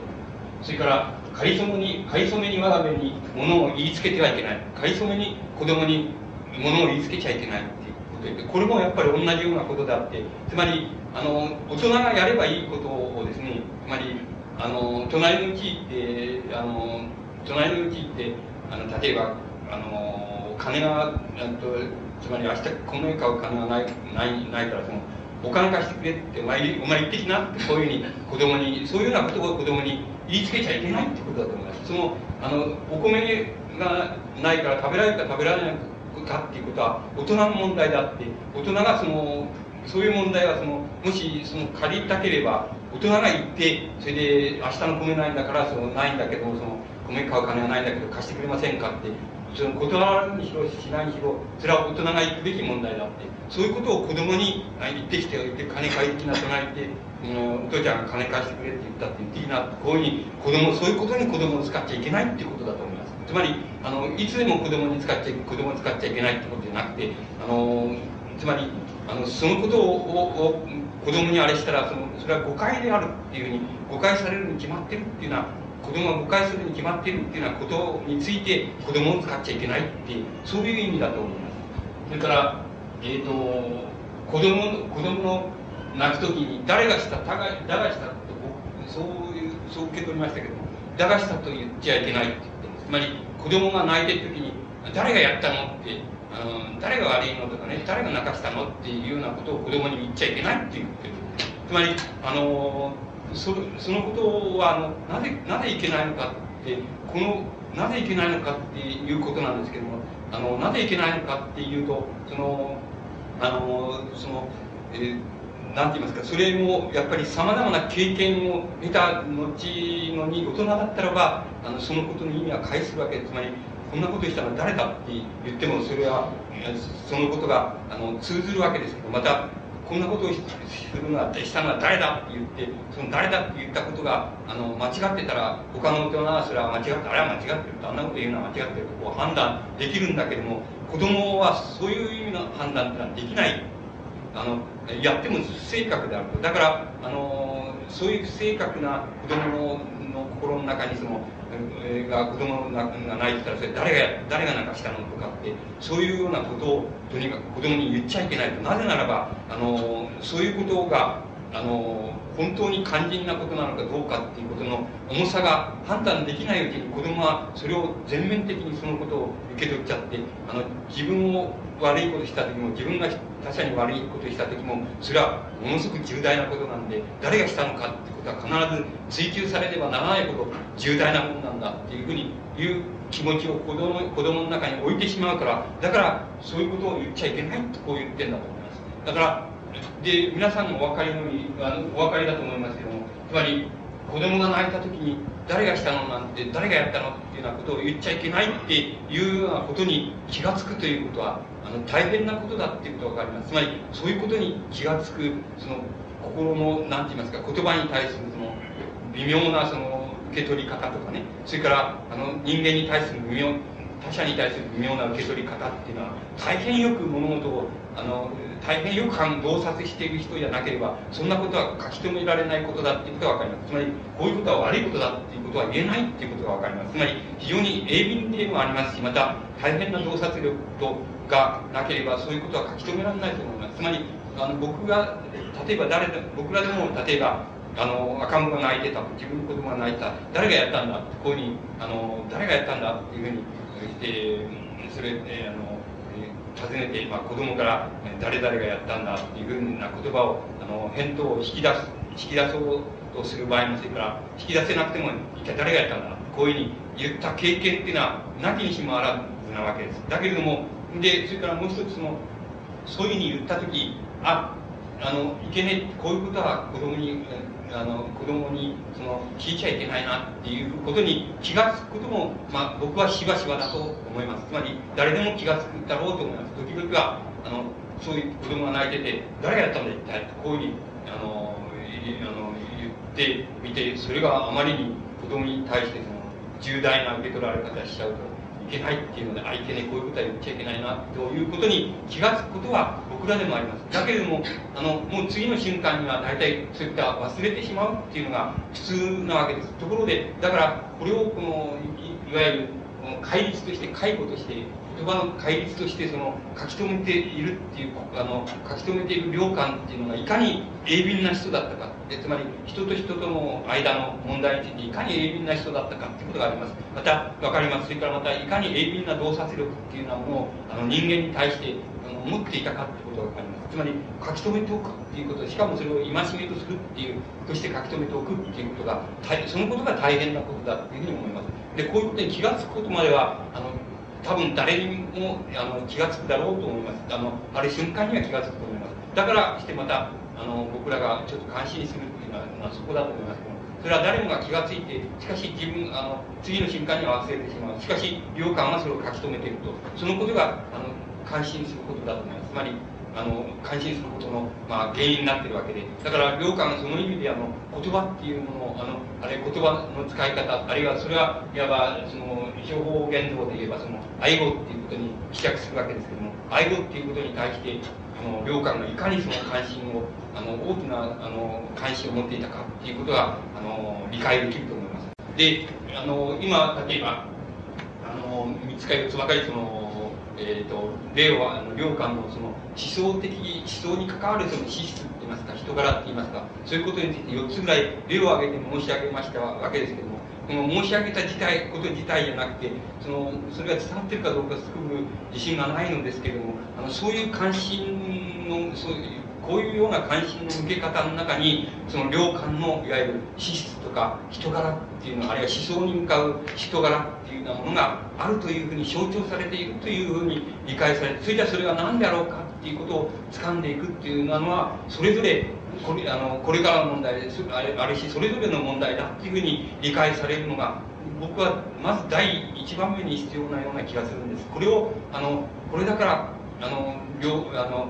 それからかりそめにかりそめにわがめにものを言いつけてはいけない。かりそめに子供にものを言いつけちゃいけないっていうこと。でこれもやっぱり同じようなことであってつまりあの大人がやればいいことをですねつまりあの隣のうちってあの隣のうちってあの例えばあの金がとつまり明日この絵買う金がないないないからそのお金貸してくれってお前お前行ってきなってこういうふうに子供にそういうようなことを子供に言いつけちゃいけないってことだと思います。そのあのお米がないから食べられるか食べられないかっていうことは大人の問題であって大人がそのそういう問題はそのもしその借りたければ大人が行ってそれで明日の米ないんだからそのないんだけどその米買う金はないんだけど貸してくれませんかってその断るにしろしないにしろそれは大人が行くべき問題だってそういうことを子供に言ってきておいて金借りてきな隣ってお父ちゃんが金貸してくれって言ったって言っていいなってこういうふうに子供そういうことに子供を使っちゃいけないっていうことだと思います。つまりあのいつでも子供に使っちゃ子供を使っちゃいけないってことじゃなくてあのつまりあのそのことをを子供にあれしたらそのそれは誤解であるっていうふうに誤解されるに決まってるっていうのは子供が誤解するに決まってるっていうようなことについて子供を使っちゃいけないっていうそういう意味だと思います。それからえ、ー、と子供子供の泣く時に誰がしただがだがしたとそういうそう受け取りましたけどもだがしたと言っちゃいけないって言ってつまり子供が泣いてる時に誰がやったのってあの誰が悪いのとかね誰が泣かしたのっていうようなことを子供に言っちゃいけないって言ってる。つまりあのそそのことはあのなぜなぜいけないのかってこのなぜいけないのかっていうことなんですけどもあのなぜいけないのかっていうとそのあのその、えー、なんて言いますかそれもやっぱりさまざまな経験を得た後のに大人だったらばあのそのことの意味は返すわけ。つまりこんなことしたのは誰だって言ってもそれはそのことがあの通ずるわけですけどまたこんなことをするのはしたのは誰だって言ってその誰だって言ったことがあの間違ってたら他の大人はそれは間違ってあれは間違ってる。あんなこと言うのは間違ってるとこう判断できるんだけども子供はそういう意味の判断ってのはできない。あのやっても不正確であると。だからあのそういう不正確な子供の心の中にそのが子供が泣いてたらそれ誰が誰がなんかしたのとかってそういうようなことをとにかく子供に言っちゃいけないと。なぜならばあのそういうことがあの本当に肝心なことなのかどうかっていうことの重さが判断できないうちに子供はそれを全面的にそのことを受け取っちゃってあの自分を悪いことした時も自分が他者に悪いことした時もそれはものすごく重大なことなんで誰がしたのかってことは必ず追求されればならないほど重大なものなんだっていうふうに言う気持ちを子供子供の中に置いてしまうからだからそういうことを言っちゃいけないとこう言ってんだと思います。だからで皆さんもお分かりのにあのお分かりだと思いますけどもつまり子供が泣いた時に誰がしたのなんて誰がやったのっていうようなことを言っちゃいけないっていうようなことに気が付くということはあの大変なことだっていうことが分かります。つまりそういうことに気が付くその心の何て言いますか言葉に対するその微妙なその受け取り方とかね。それからあの人間に対する微妙他者に対する微妙な受け取り方っていうのは大変よく物事をあの大変よく洞察している人じゃなければそんなことは書き留められないことだっていうことが分かります。つまりこういうことは悪いことだっていうことは言えないっていうことが分かります。つまり非常に鋭敏でもありますしまた大変な洞察力とがなければそういうことは書き留められないと思います。つまりあの僕が例えば誰僕らでも例えばあの赤ん坊が泣いてた自分の子供が泣いた。誰がやったんだってこういうふうにあの誰がやったんだっていうふうにえー、それ、えー、あの尋ねて、まあ、子供から誰々がやったんだっていうふうな言葉をあの返答を引き出す引き出そうとする場合もそれから引き出せなくても一体誰がやったんだこういうふうに言った経験っていうのはなきにしもあらずなわけです。だけれどもでそれからもう一つのそういうふうに言った時ああのいけねえこういうことは子供にあの子供にその聞いちゃいけないなっていうことに気が付くことも、まあ、僕はしばしばだと思います。つまり誰でも気が付くだろうと思います。時々はあのそういう子供が泣いてて誰がやったんだ一体こういうふうにあのあの言ってみてそれがあまりに子供に対してその重大な受け取られ方しちゃうとけないっていうので、相手ね、こういうことは言っちゃいけないな、ということに気が付くことは僕らでもあります。だけれども、あの、もう次の瞬間には大体そういった忘れてしまうっていうのが普通なわけです。ところで、だから、これをこの、いいわゆる、戒律として、解雇として、言葉の戒律としてその書き留めているっていうあの書き留めている良感っていうのがいかに鋭敏な人だったか。でつまり人と人との間の問題についていかに鋭敏な人だったかっていうことがあります。また分かります。それからまたいかに鋭敏な洞察力っていうようなものをあの人間に対してあの持っていたかってことが分かります。つまり書き留めておくっていうことしかもそれを戒めとするっていうとして書き留めておくっていうことがそのことが大変なことだっていうふうに思います。でこういうことに気が付くことまではあの多分誰にもあの気が付くだろうと思います。あのある瞬間には気が付くと思います。だからしてまたあの僕らがちょっと感心するっていうのは、まあ、そこだと思います。けどそれは誰もが気が付いてしかし自分あの次の瞬間には忘れてしまう。しかし良感はそれを書き留めていると。そのことがあの感心することだと思います。つまりあの感心することの、まあ、原因になってるわけで。だから良感その意味であの言葉っていうものをあのあれ言葉の使い方あるいはそれはいわばその情報言動で言えばその愛語っていうことに帰着するわけですけども愛語っていうことに対してあの良感がいかにその関心をあの大きなあの関心を持っていたかっていうことがあの理解できると思います。であの今例えばあの3つか4つばかりそのえーと、令和の良寛のその思想的思想に関わるその資質といいますか人柄といいますかそういうことについて4つぐらい例を挙げて申し上げましたわけですけどもこの申し上げた事態こと自体じゃなくてそのそれが伝わってるかどうかすごく自信がないのですけどもあのそういう関心のそういうこういうような関心の向け方の中にその良寛のいわゆる資質とか人柄っていうのあるいは思想に向かう人柄っていうようなものがあるというふうに象徴されているというふうに理解されてそれじゃそれは何であろうかっていうことを掴んでいくっていうのはそれぞれこれあのこれからの問題です。あれあるしそれぞれの問題だっていうふうに理解されるのが僕はまず第一番目に必要なような気がするんです。これをあのこれだからあの両あの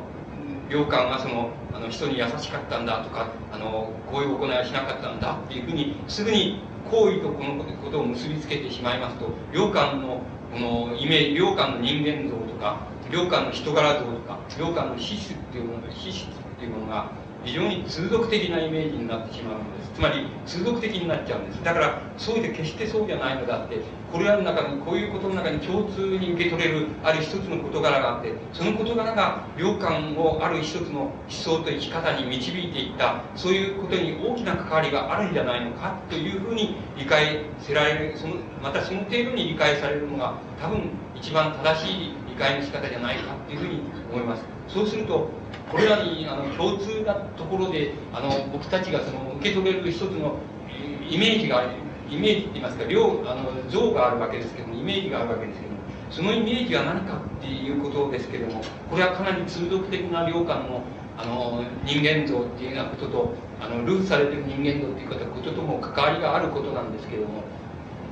良寛はそのあの人に優しかったんだとかあのこういう行いはしなかったんだっていうふうにすぐに行為とこのことを結びつけてしまいますと良寛のこのイメージ良寛の人間像とか良寛の人柄像とか良寛の資質っていうもの資質っていうものが非常に通俗的なイメージになってしまうんです。つまり通俗的になっちゃうんです。だからそうで決してそうじゃないのだってこれらの中にこういうことの中に共通に受け取れるある一つの事柄があってその事柄が良寛をある一つの思想と生き方に導いていったそういうことに大きな関わりがあるんじゃないのかというふうに理解せられるそのまたその程度に理解されるのが多分一番正しい理解の仕方じゃないかというふうに思います。そうするとこれらにあの共通なところであの僕たちがその受け取れる一つのイメージがあるイメージって言いますか量あの像があるわけですけどもイメージがあるわけですけどもそのイメージは何かっていうことですけどもこれはかなり通俗的な量感のあの人間像っていうようなこととあのルーツされてる人間像っていうこととも関わりがあることなんですけども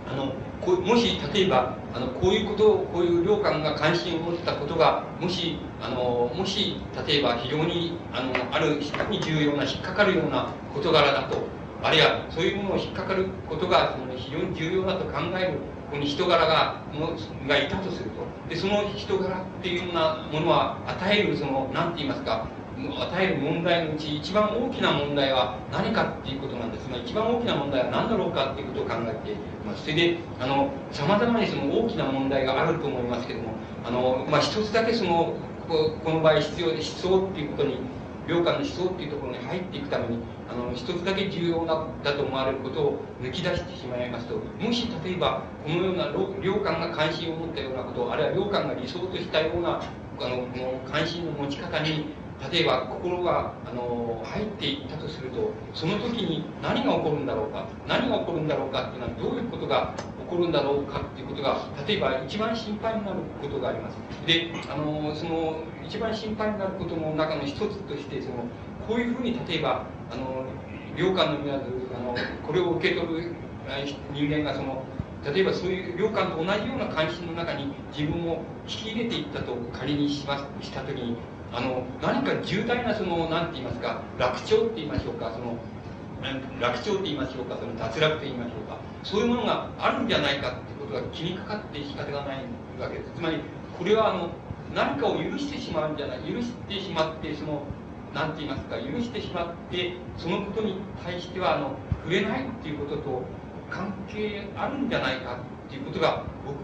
あのこもし例えばあのこういうことをこういう領官が関心を持ったことがもしあのもし例えば非常にあのある非常に重要な引っかかるような事柄だとあるいはそういうものを引っかかることがその非常に重要だと考えるここに人柄がもがいたとすると。でその人柄っていうようなものは与えるその何て言いますか与える問題のうち一番大きな問題は何かっていうことなんです。が一番大きな問題は何だろうかっていうことを考えてますそれであの様々にその大きな問題があると思いますけどもあの、まあ、一つだけそのここの場合必要で思想っていうことに領下の思想っていうところに入っていくためにあの一つだけ重要なだと思われることを抜き出してしまいますともし例えばこのような領官が関心を持ったようなことあるいは領官が理想としたようなあの関心の持ち方に例えば心があの入っていったとするとその時に何が起こるんだろうか何が起こるんだろうかっていうのはどういうことが起こるんだろうかっていうことが例えば一番心配になることがありますであのその一番心配になることの中の一つとしてそのこういうふうに例えばあの領官のみなずあのこれを受け取る人間がその例えばそういう領官と同じような関心の中に自分を引き入れていったと仮にしますした時にあの何か重大なその何て言いますか楽勝って言いましょうかその楽勝って言いましょうかその脱落と言いましょうかそういうものがあるんじゃないかってことが気にかかって仕方がないわけです。つまりこれはあの何かを許してしまうんじゃない許してしまってその何て言いますか許してしまってそのことに対してはあの触れないっていうことと関係あるんじゃないかっていうことが僕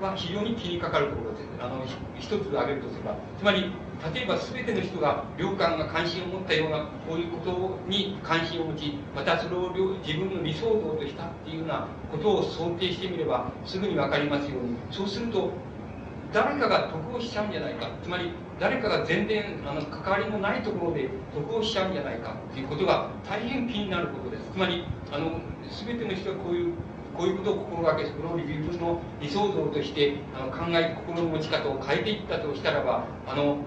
は非常に気にかかるところですあの一つ挙げるとすればつまり例えば全ての人が領官が関心を持ったようなこういうことに関心を持ちまたそれを自分の理想像としたっていうようなことを想定してみればすぐに分かりますように。そうすると誰かが得をしちゃうんじゃないか。つまり誰かが全然あの関わりのないところで得をしちゃうんじゃないかっていうことが大変気になることです。つまりあの全ての人がこういうこういうことを心がけその自分の理想像としてあの考え心の持ち方を変えていったとしたらばあの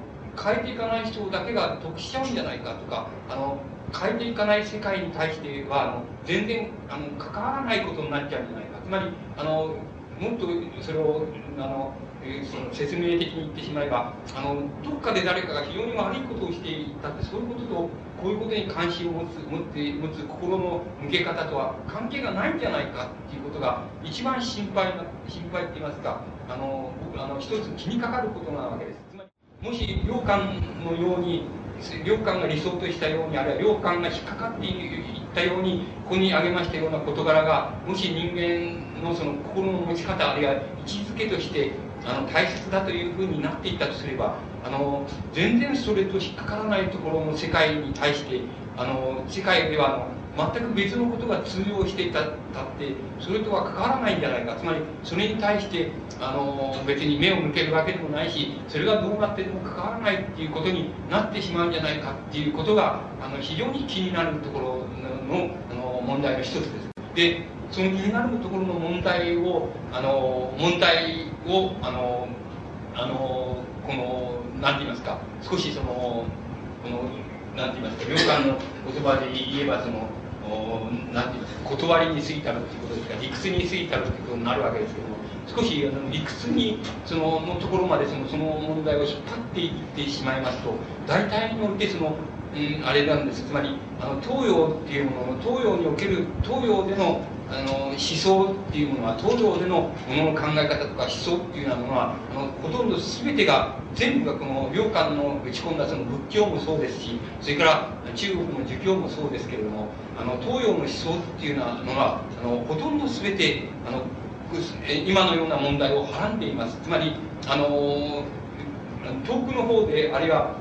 変えていかない人だけが得しちゃうんじゃないかとかあの変えていかない世界に対してはあの全然あの関わらないことになっちゃうんじゃないか。つまりあのもっとそれをあのその説明的に言ってしまえばあのどっかで誰かが非常に悪いことをしていたってそういうこととこういうことに関心を持つ持って持つ心の向け方とは関係がないんじゃないかっていうことが一番心配な心配って言いますかあの僕あの一つ気にかかることなわけです。つまりもし良寛のように良寛が理想としたようにあるいは良寛が引っかかっていったようにここに挙げましたような事柄がもし人間のその心の持ち方あるいは位置づけとしてあの大切だというふうになっていったとすればあの全然それと引っかからないところの世界に対してあの世界では全く別のことが通用していたたってそれとは関わらないんじゃないかつまりそれに対してあの別に目を向けるわけでもないしそれがどうなってでも関わらないっていうことになってしまうんじゃないかっていうことがあの非常に気になるところのあの問題の一つです。でその気になるところの問題をあの問題をあのあのこの何て言いますか少しそのこの何て言いますか領官の言葉で言えばその何て言いますか断りに過ぎたるっていうことですか理屈に過ぎたるっていうことになるわけですけども少しあの理屈にそののところまでそのその問題を引っ張っていってしまいますと大体においてそのうん、あれなんです。つまりあの東洋っていうものの東洋における東洋でのあの思想っていうものは東洋でのものの考え方とか思想っていうようなものはあのほとんど全てが全部がこの良寛の打ち込んだその仏教もそうですしそれから中国の儒教もそうですけれどもあの東洋の思想っていうのがあのほとんど全てあの今のような問題をはらんでいます。つまりあの遠くの方であるいは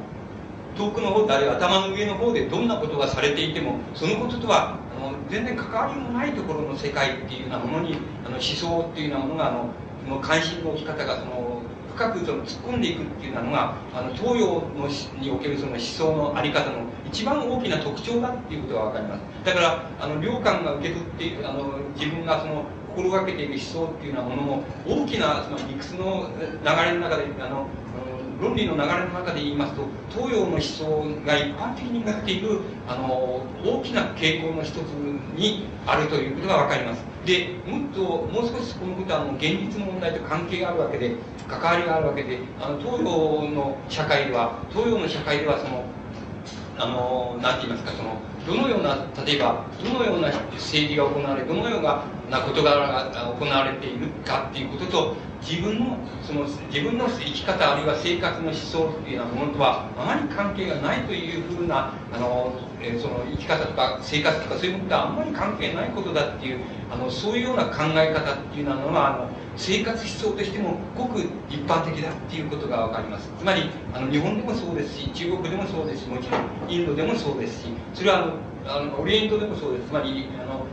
遠くの方であるいは頭の上の方でどんなことがされていてもそのこととはの全然関わりもないところの世界っていうようなものにあの思想っていうようなものがあのその関心の置き方がその深くその突っ込んでいくっていうようなのがあの東洋のにおけるその思想の在り方の一番大きな特徴だっていうことが分かります。だからあの良寛が受け取っているあの自分がその心がけている思想っていうようなものも大きなその理屈の流れの中であの論理の流れの中で言いますと東洋の思想が一般的に持っているあの大きな傾向の一つにあるということが分かります。でもっともう少しこのことはもう現実の問題と関係があるわけで関わりがあるわけであの東洋の社会では東洋の社会ではそのあの何て言いますかそのどのような例えばどのような政治が行われどのようなな事柄が行われているかっていうことと自分のその自分の生き方あるいは生活の思想っていうようなものとはあまり関係がないというふうなあの、えその生き方とか生活とかそういうものとはあんまり関係ないことだっていうあのそういうような考え方っていうのはあの生活思想としてもごく一般的だっていうことが分かります。つまりあの日本でもそうですし中国でもそうですしもちろんインドでもそうですしそれはあのあのオリエントでもそうです。つまりあの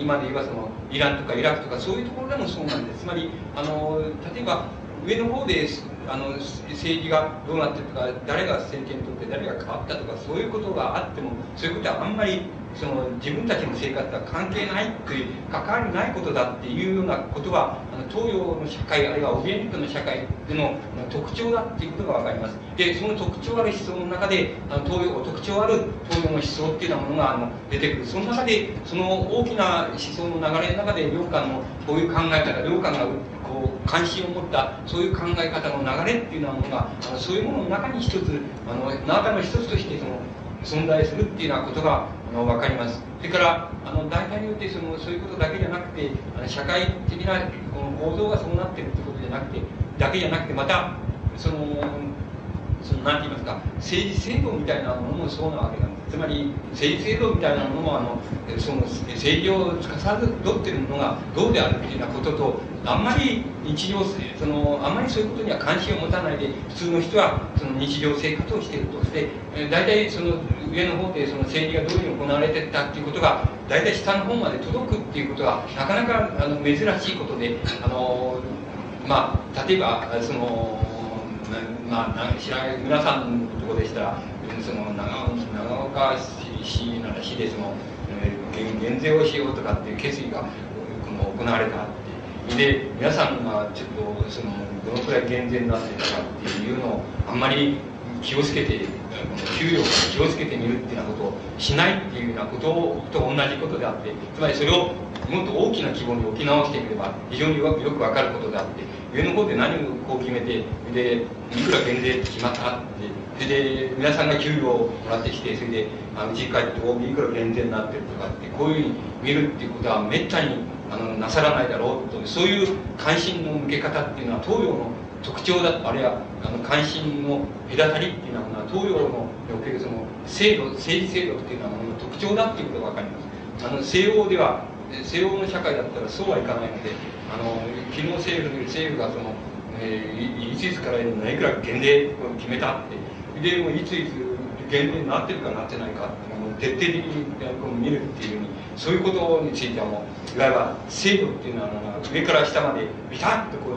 今で言えばそのイランとかイラクとかそういうところでもそうなんです。つまりあの例えば上の方であの政治がどうなってるとか誰が政権取って誰が変わったとかそういうことがあってもそういうことはあんまりその自分たちの生活とは関係ないという関わりないことだっていうようなことはあの東洋の社会あるいはオリエントの社会での特徴だっていうことが分かります。でその特徴ある思想の中であの東洋特徴ある東洋の思想っていうようなものがあの出てくる。その中でその大きな思想の流れの中で良寛のこういう考え方良寛がこう関心を持ったそういう考え方の流れっていうようなものがあのそういうものの中に一つあの中の一つとしてその存在するっていうようなことがの分かります。それからあの大体によってそのそういうことだけじゃなくてあの社会的なこの構造がそうなってるってことじゃなくてだけじゃなくてまたそのその何て言いますか政治制度みたいなものもそうなわけなんです。つまり政治制度みたいなものもあのその政治を司っているものがどうであるっていうようなこととあんまり日常そのあんまりそういうことには関心を持たないで普通の人はその日常生活をしているとして大体その上の方でその政治がどういうふうに行われていったっていうことが大体下の方まで届くっていうことはなかなかあの珍しいことであのまあ例えばそのまあ知らない皆さんのとこでしたらその長長岡市なら市でその、えー、減税をしようとかっていう決議がこの行われたで皆さんがちょっとそのどのくらい減税になってるかっていうのをあんまり気をつけて給与を気をつけてみるっていうようなことをしないっていうようなことと同じことであってつまりそれをもっと大きな規模に置き直してみれば非常によく分かることであって上の方で何をこう決めてでいくら減税って決まったってそれで皆さんが給与をもらってきてそれであの家っていくら減税になってるとかってこういうふうに見るっていうことはめったにあのなさらないだろうとそういう関心の向け方っていうのは東洋の特徴だあるいはあの関心の隔たりっていうのは東洋のおけるその制度政治制度っていうようなものの特徴だっていうことが分かります。あの西欧では西欧の社会だったらそうはいかないのであの昨日政府政府がその、えー、いついつからいくら減税を決めたってでもいついつ減税になってるかなってないか徹底的に見るっていうそういうことについてはもういわゆる制度っていうのは上から下までビタッとこう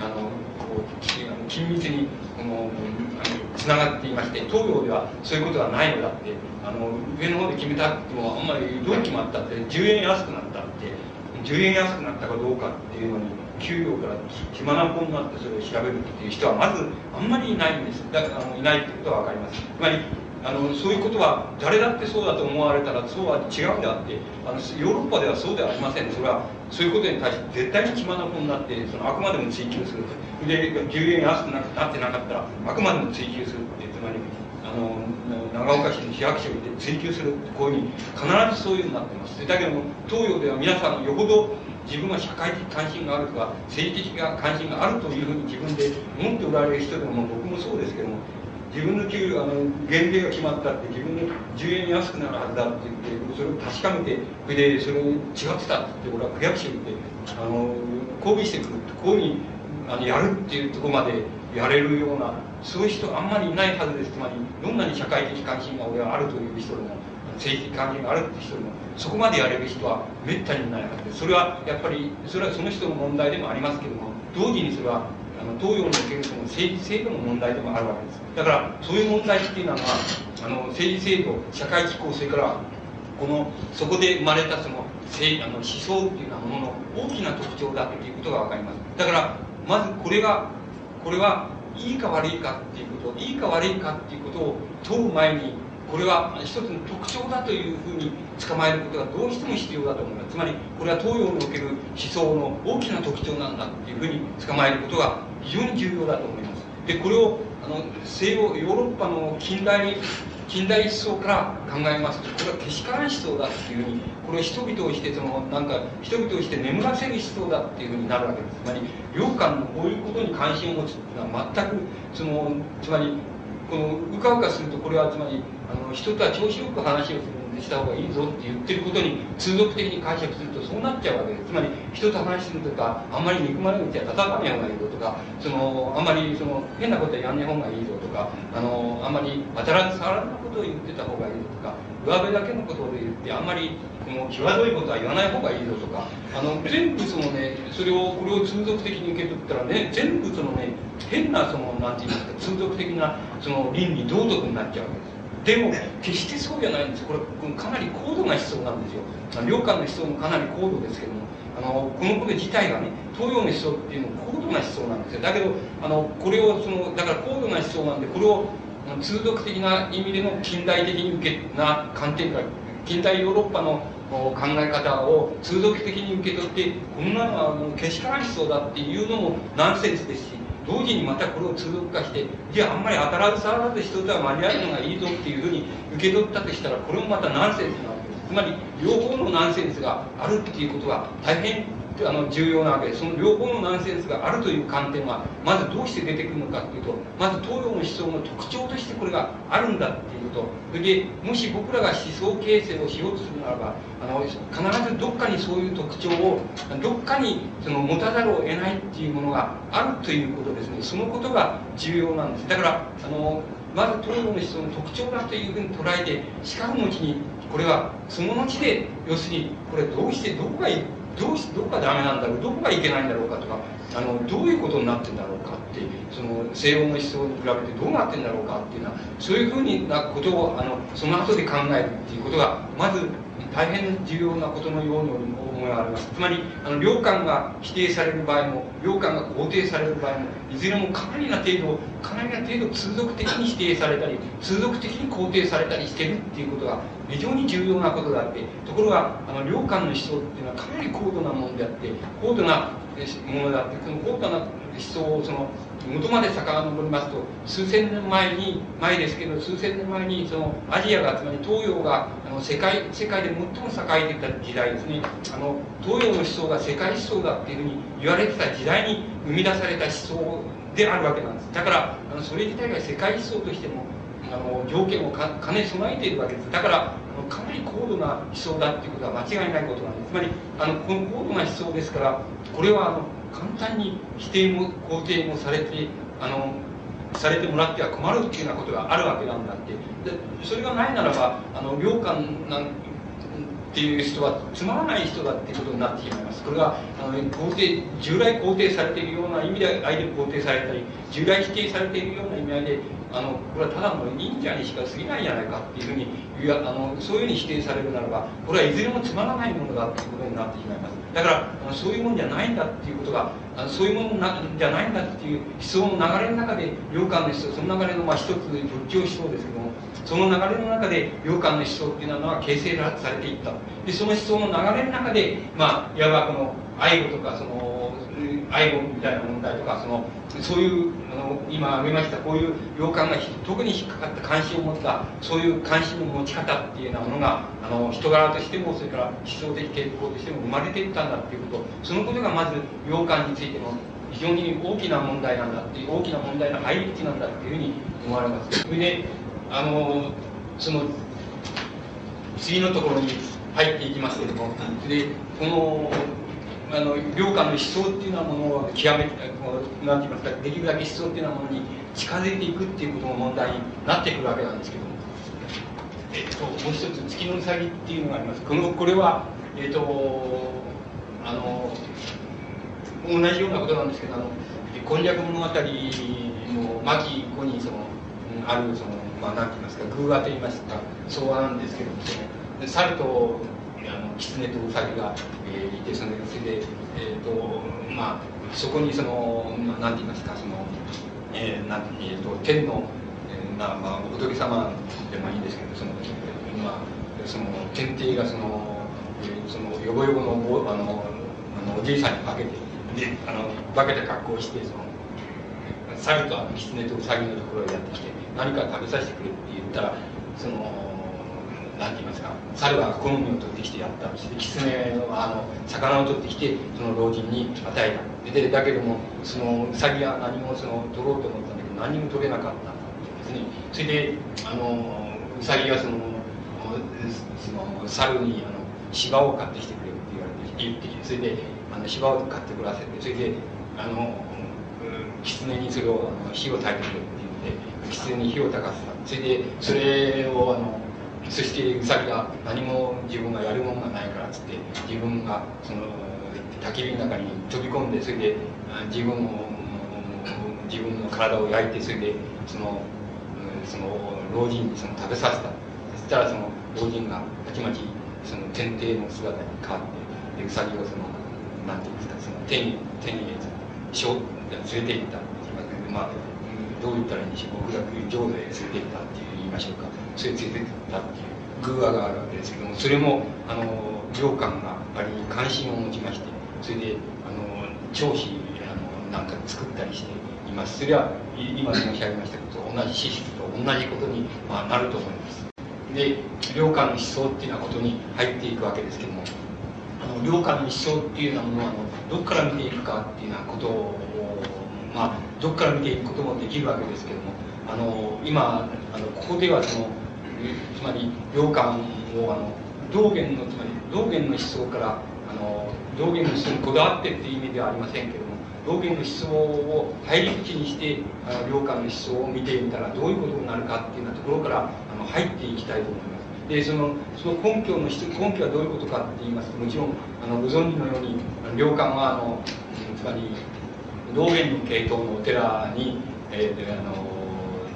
あのこう緊密にこのつながっていまして東洋ではそういうことがないのだってあの上の方で決めたってもあんまりどう決まったって10円安くなったって10円安くなったかどうかっていうのに給料から血まなこになってそれを調べるっていう人はまずあんまりいないんです。だからあのいないってことは分かります。つまりあのそういうことは誰だってそうだと思われたらそうは違うんであってあのヨーロッパではそうではありません。それはそういうことに対して絶対に血眼になってそのあくまでも追求する。で10円安くなってなかったらあくまでも追求するってつまりあの長岡市の市役所で追求するこういうふうに必ずそういうふうになってますだけども東洋では皆さんよほど自分は社会的関心があるとか政治的な関心があるというふうに自分で思っておられる人でも僕もそうですけども自分の給料あの減税が決まったって自分で10円安くなるはずだって言ってそれを確かめてそれでそれ違ってたって俺は区役所に行ってあの抗議してくるってこういうふうにあのやるっていうとこまでやれるようなそういう人あんまりいないはずですつまりどんなに社会的関心が俺はあるという人でも政治的関心があるって人でもそこまでやれる人はめったにないはずでそれはやっぱりそれはその人の問題でもありますけども同時にそれはあの東洋におけるその政治制度の問題でもあるわけです。だからそういう問題っていうのはあの政治制度社会機構それからこのそこで生まれたそのあの思想っていうようなものの大きな特徴だということが分かります。だからまずこれがこれはいいか悪いかっていうこといいか悪いかっていうことを問う前にこれは一つの特徴だというふうに捕まえることがどうしても必要だと思います。つまりこれは東洋における思想の大きな特徴なんだっていうふうに捕まえることが非常に重要だと思います。でこれをあの西洋ヨーロッパの近代近代思想から考えますとこれはけしからん思想だっていうふうにこれを人々をしてそのなんか人々をして眠らせる思想だっていうふうになるわけです。つまり良寛のこういうことに関心を持つっていうのは全くそのつまりこのうかうかするとこれはつまりの人とは調子よく話をするした方がいいぞって言ってることに通俗的に解釈するとそうなっちゃうわけです。つまり人と話するとかあんまり憎まれ口は叩かない方がいいぞとかそのあんまりその変なことはやんない方がいいぞとかあのあんまり当たらず触らぬことを言ってた方がいいぞとか上辺だけのことを言ってあんまりもう際どいことは言わない方がいいぞとかあの全部そのねそれをこれを通俗的に受け取ったらね全部そのね変なそのなんて言いますか通俗的なその倫理道徳になっちゃうわけです。でも決してそうじゃないんですこれかなり高度な思想なんですよ。良寛の思想もかなり高度ですけどもあのこのこと自体がね東洋の思想っていうのは高度な思想なんですよ。だけどあのこれをそのだから高度な思想なんでこれを通俗的な意味での近代的に受けな観点から近代ヨーロッパの考え方を通俗的に受け取ってこんなのはけしからん思想だっていうのもナンセンスですし同時にまたこれを通俗化してじゃあんまり当たらず触らず人とは間に合うのがいいぞっていうふうに受け取ったとしたらこれもまたナンセンスなわけです。つまり両方のナンセンスがあるっていうことは大変あの重要なわけでその両方のナンセンスがあるという観点はまずどうして出てくるのかっていうとまず東洋の思想の特徴としてこれがあるんだっていうとそれでもし僕らが思想形成をしようとするならばあの必ずどっかにそういう特徴をどっかにその持たざるを得ないっていうものがあるということですね。そのことが重要なんです。だからあのまず東洋の思想の特徴だというふうに捉えてしかる後にこれはその後で要するにこれどうしてどこがいいどうしどこがダメなんだろうどこがいけないんだろうかとかあのどういうことになってんだろうかってその西洋の思想に比べてどうなってんだろうかっていうのはそういうふうなことをあのその後で考えるっていうことがまず大変重要なことのように思われます。つまりあの領感が否定される場合も領感が肯定される場合もいずれもかなりな程度かなりな程度通俗的に否定されたり通俗的に肯定されたりしてるっていうことが非常に重要なことであってところがあの領感の思想っていうのはかなり高度なものであって高度なものであってこの高度な思想をその元まで遡りますと数千年前に前ですけど数千年前にそのアジアがつまり東洋があの世界世界で最も栄えていた時代ですね。あの東洋の思想が世界思想だっていうふうに言われてた時代に生み出された思想であるわけなんです。だからあのそれ自体が世界思想としてもあの条件を兼ね備えているわけです。だからかなり高度な思想だっていうことは間違いないことなんです。つまりあのこの高度な思想ですからこれはあの簡単に否定も肯定もされてあのされてもらっては困るっていうようなことがあるわけなんだって。でそれがないならばあの領館なんっていう人はつまらない人だっていうことになってしまいます。これがあの肯定従来肯定されているような意味で相手肯定されたり従来否定されているような意味合いであのこれはただの忍者にしか過ぎないじゃないかっていうふうにいやあのそういうふうに否定されるならばこれはいずれもつまらないものだっていうことになってしまいます。だからあそういうものじゃないんだっていうことがあそういうものなじゃないんだっていう思想の流れの中で良寛の思想その流れのまあ一つ仏教思想ですけどもその流れの中で良寛の思想っていうのは形成されていった。でその思想の流れの中でまあいわばこの愛護とかその愛護みたいな問題とかそのそういうあの今挙げましたこういう洋館が特に引っかかった関心を持ったそういう関心の持ち方っていうようなものがあの人柄としてもそれから思想的傾向としても生まれていったんだっていうことそのことがまず洋館についての非常に大きな問題なんだっていう大きな問題の入り口なんだっていうふうに思われます。それであのその次のところに入っていきますけどもでこのあの良寛の思想っていうようなものを極めて何て言いますかできるだけ思想っていうようなものに近づいていくっていうことも問題になってくるわけなんですけども、えっと、もう一つ月のうさぎっていうのがあります。このこれはえっとあの同じようなことなんですけどあの今昔物語の末期後にそのあるそのまあ何て言いますか偶話と言いますか相話なんですけどもその猿と狐とウサギが、えー、いてそのそれで、えーとまあ、そこにその、まあ、なんて言いますかその、えーなんえーと、天の、えーまあまあ、仏様でもいいんですけどその,、まあ、その天帝がその,、えー、そのよぼよぼのあのあのおじいさんに化けてであの化けた格好をしてその猿とあの狐とウサギのところへやってきて何か食べさせてくれって言ったらその何て言いますか？猿は好みを取ってきてやったそして狐のあの魚を取ってきてその老人に与えた。でだけどもそのウサギは何もその取ろうと思ったんだけど何も取れなかったんですね。それであのウサギがそのその猿にあの芝を買ってきてくれって言われて言ってきてそれであの芝を買ってくらせてそれであの狐にそれをあの火を焚いてくれって言って狐に火を焚かせた。それでそれをあのそしてウサギが何も自分がやるものがないからっつって自分がその焚き火の中に飛び込んでそれで自分を自分の体を焼いてそれでそのその老人にその食べさせた。そしたらその老人がたちまちその天帝の姿に変わってでウサギをそのなんていうんですかその天に天に連れて行ったって言いまあどう言ったらいいんでしょう。極楽浄土へ連れて行ったって言いましょうか。それに連れてたっていう偶話があるわけですけどもそれもあの良寛があれに関心を持ちましてそれであの長子あのなんか作ったりしています。それは今申し上げましたけど同じ資質と同じことに、まあ、なると思います。で良寛の思想っていうようなことに入っていくわけですけどもあの良寛の思想っていうようなものはあのどこから見ていくかっていうようなことをまあどこから見ていくこともできるわけですけどもあの今あのここではそのつまり良寛をあの道元のつまり道元の思想からあの道元の思想にこだわってっていう意味ではありませんけども道元の思想を入り口にしてあの良寛の思想を見てみたらどういうことになるかっていうようなところからあの入っていきたいと思います。でそのその根拠の根拠はどういうことかって言いますともちろんあのご存知のように良寛はあのつまり道元の系統のお寺に、えー、あの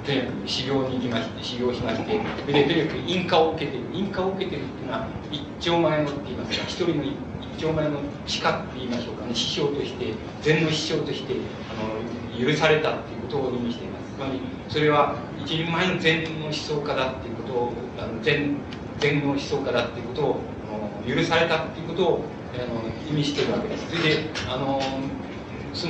とにかく修行に行きまして修行しましてそれでとにかく印鑑を受けてる印鑑を受けてるっていうのは一丁前のって言いますか一人の一丁前の師家って言いましょうかね師匠として禅の師匠としてあの許されたっていうことを意味していますつまりそれは一人前の禅の思想家だっていうことをあの禅禅の思想家だっていうことをあの許されたっていうことをあの意味してるわけですそれであのそ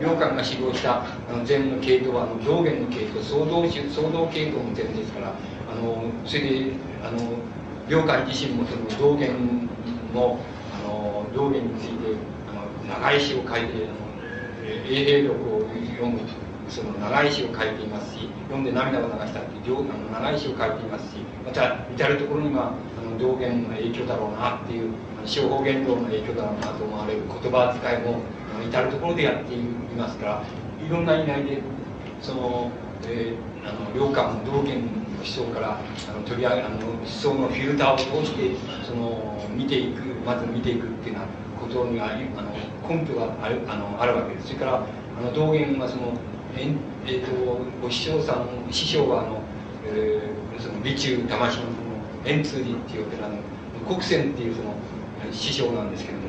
良寛が指導したあの禅の系統はあの道元の系統創造創造系統の禅ですからあのそれであの良寛自身もその道元のあの道元についてあの長い詩を書いてあの永平録を読むその長い詩を書いていますし読んで涙を流したっていうあの長い詩を書いていますしまた至る所にはあの道元の影響だろうなっていう小方言動の影響だろうなと思われる言葉遣いも至る所でやっている。ますからいろんな意味合いでそのえー、あの良寛道元の思想からあの取り上げあの思想のフィルターを通してその見ていくまず見ていくっていうようなことにはあの根拠があるあのあるわけです。それからあの道元はそのええーと、ご師匠さん師匠はあの、えー、その備中魂の円通寺っていうお寺の国仙っていうその師匠なんですけども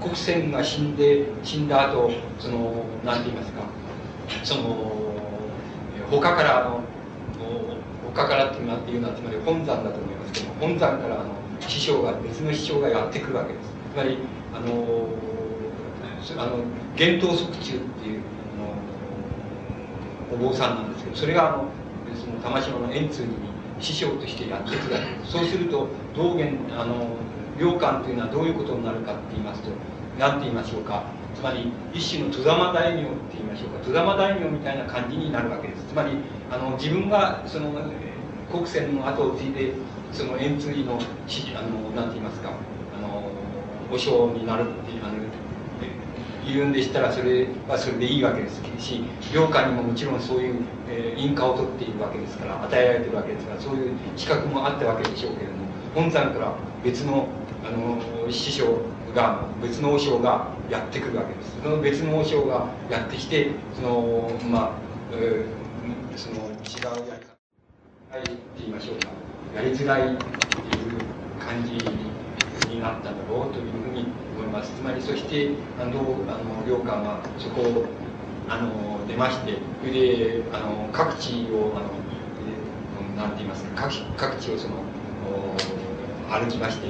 国仙が死んで死んだ後その何て言いますかその他からあの他からっていうのはつまり本山だと思いますけど本山からあの師匠が別の師匠がやってくるわけです。つまりあのあの幻冬即中っていうお坊さんなんですけどそれがあのその玉島の円通に師匠としてやってくるわけです。そうすると道元あの良寛というのはどういうことになるかって言いますと何て言いましょうか。つまり一種の戸玉大名って言いましょうか。戸玉大名みたいな感じになるわけです。つまりあの自分がその国選の後を継いでその円通のあの何て言いますか。あの和尚になるっていうあの言うんでしたらそれはそれでいいわけですし領下にももちろんそういう、えー、印鑑を取っているわけですから与えられているわけですからそういう資格もあったわけでしょうけれども本山から別のあの師匠が別の和尚がやってくるわけです。その別の和尚がやってきてそのまあ、えー、その違うやり方って言いましょうか。やりづらいっていう感じになったんだろうというふうに思います。つまりそしてあのあの領官はそこをあの出ましてそれであの各地をあのなんて言いますか各各地をその歩きまして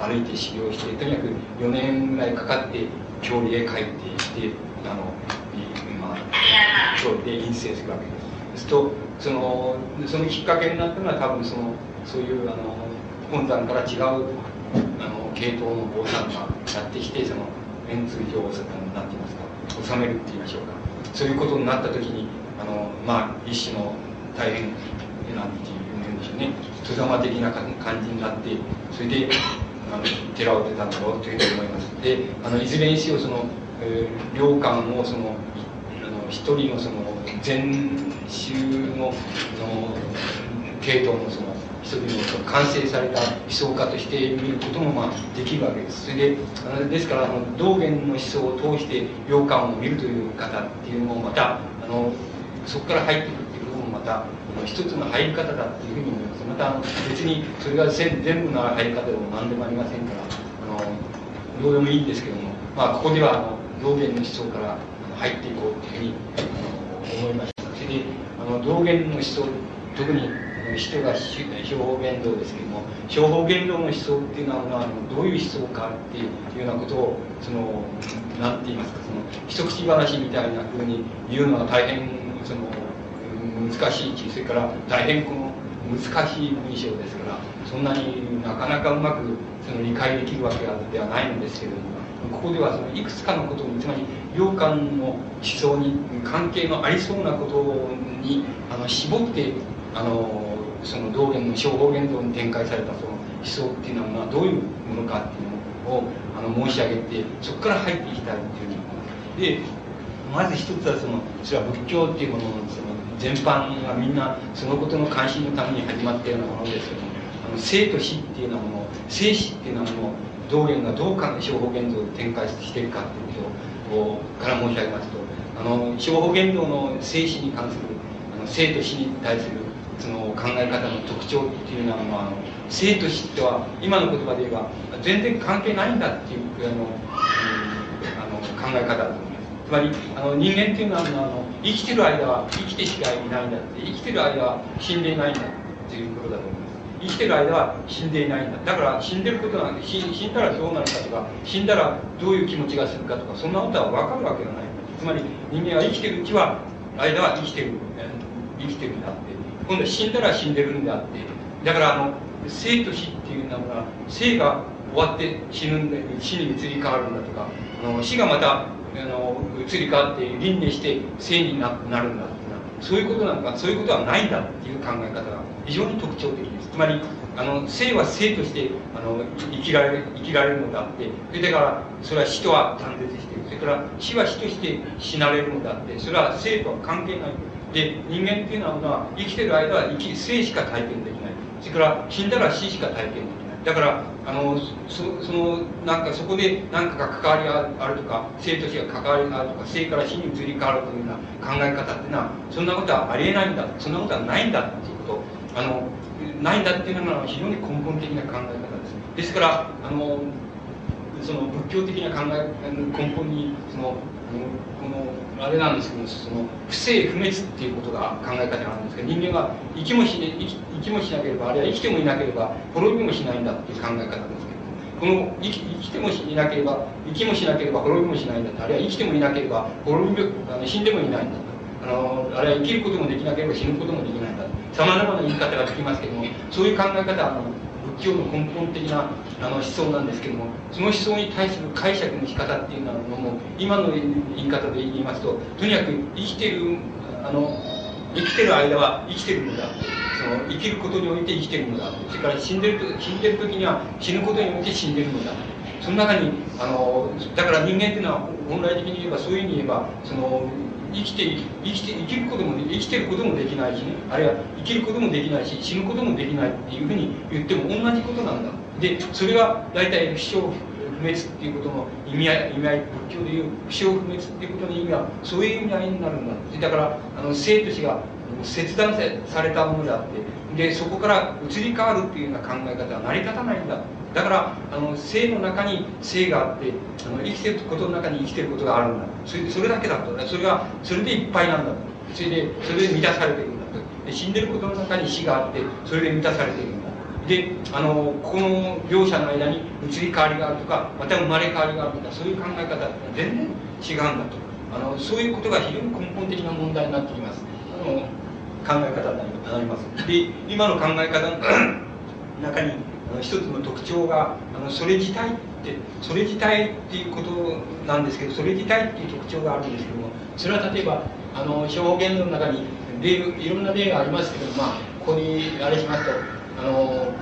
歩いて修行してとにかく4年ぐらいかかって郷里へ帰ってきてあの、まあ、郷里で陰性するわけです。すとそのそのきっかけになったのは多分そのそういうあの本山から違うあの系統の坊さんがやってきてその円通上を何て言いますか収めるって言いましょうかそういうことになった時にあのまあ一種の大変なんていうんでしょうね戸様的な感じになってそれであの寺を出たんだろうというふうに思います。であのいずれにせよその、えー、領館をそのあの一人のその禅宗のその系統のその一人の完成された思想家として見ることもまあできるわけです。それであのですからあの道元の思想を通して洋館を見るという方っていうのもまたあのそこから入ってくるっていうこともまた一つの入り方だっていうふうに思いますまた別にそれが全部の入り方でも何でもありませんからあのどうでもいいんですけども、まあ、ここではあの道元の思想から入っていこうっていうふうにあの思いましたそれであの道元の思想特に人が兵法言動ですけども兵法言動の思想っていうのはどういう思想かっていうようなことをその何て言いますかその一口話みたいなふうに言うのは大変その難しいしそれから大変この難しい文章ですからそんなになかなかうまくその理解できるわけではないんですけれどもここではそのいくつかのことをつまり洋館の思想に関係のありそうなことにあの絞ってあのその道元の小方言動に展開されたその思想っていうのはどういうものかっていうのをあの申し上げてそこから入っていきたいっていうふうにでまず一つはそのそれは仏教っていうもののその全般がみんなそのことの関心のために始まったようなものですけどもあの生と死っていうようなもの生死っていうようなものを道元がどうか小方言動で展開しているかっていうことをから申し上げますとあの小方言動の生死に関するあの生と死に対するその考え方の特徴っていうのは、まあ、生と死っては今の言葉で言えば全然関係ないんだっていうあの、うん、あの考え方つまりあの人間っていうのはあの生きてる間は生きてしかいないんだって生きてる間は死んでいないんだっていうことだと思います。生きてる間は死んでいないんだ。だから死んでることなんで死んだらどうなるかとか死んだらどういう気持ちがするかとかそんなことは分かるわけがない。つまり人間は生きてるうちは間は生きてる生きてるんだって。今度は死んだら死んでるんであって。だからあの生と死っていうのは生が終わって死ぬんで死に移り変わるんだとかあの死がまたあの移り変わって輪廻して生にななるんだってそういうことなんかそういうことはないんだっていう考え方が非常に特徴的ですつまりあの生は生としてあの生きられる生きられるのであってそれだからそれは死とは断絶してい。るそれから死は死として死なれるのであってそれは生とは関係ない。で人間っていうのは生きてる間は生き生しか体験できない。それから死んだら死しか体験できないだからあのそのなんかそこで何かが関わりがあるとか生と死が関わりがあるとか生から死に移り変わるというような考え方っていうのはそんなことはありえないんだそんなことはないんだっていうことあのないんだっていうのが非常に根本的な考え方です。ですからあのその仏教的な考え根本にそのこのあれなんですけどその不生不滅っていうことが考え方なんですけど人間が生きもし、ね、生き生きもしなければあるいは生きてもいなければ滅びもしないんだっていう考え方ですけどこの生き生きてもいなければ生きもしなければ滅びもしないんだあるいは生きてもいなければ滅びあの死んでもいないんだあのあるいは生きることもできなければ死ぬこともできないんださまざまな言い方ができますけどもそういう考え方はあの仏教の根本的なあの思想なんですけどもその思想に対する解釈の仕方っていうのはもう今の言い方で言いますととにかく生きてるあの生きてる間は生きてるのだ。その生きることにおいて生きてるのだ。それから死んでる死んでる時には死ぬことにおいて死んでるのだ。その中にあのだから人間っていうのは本来的に言えばそういう意味で言えばその生きて生きて生きることも生きてることもできないしね。あるいは生きることもできないし死ぬこともできないっていうふうに言っても同じことなんだ。でそれが大体不生不滅っていうことの意味合い意味合い仏教でいう不生不滅っていうことの意味はそういう意味合いになるんだ。だからあの生と死が切断されたものであってでそこから移り変わるっていうような考え方は成り立たないんだ。だからあの生の中に生があってあの生きてることの中に生きてることがあるんだ。それそれだけだとそれがそれでいっぱいなんだ。それでそれで満たされているんだ。と死んでることの中に死があってそれで満たされているんだ。であのこの両者の間に移り変わりがあるとかまた生まれ変わりがあるとかそういう考え方って全然違うんだと。あのそういうことが非常に根本的な問題になってきます。あの考え方になります。で今の考え方の中に一つの特徴があのそれ自体ってそれ自体っていうことなんですけどそれ自体っていう特徴があるんですけどもそれは例えばあの表現の中に例いろんな例がありますけどまあここにあれしますとあの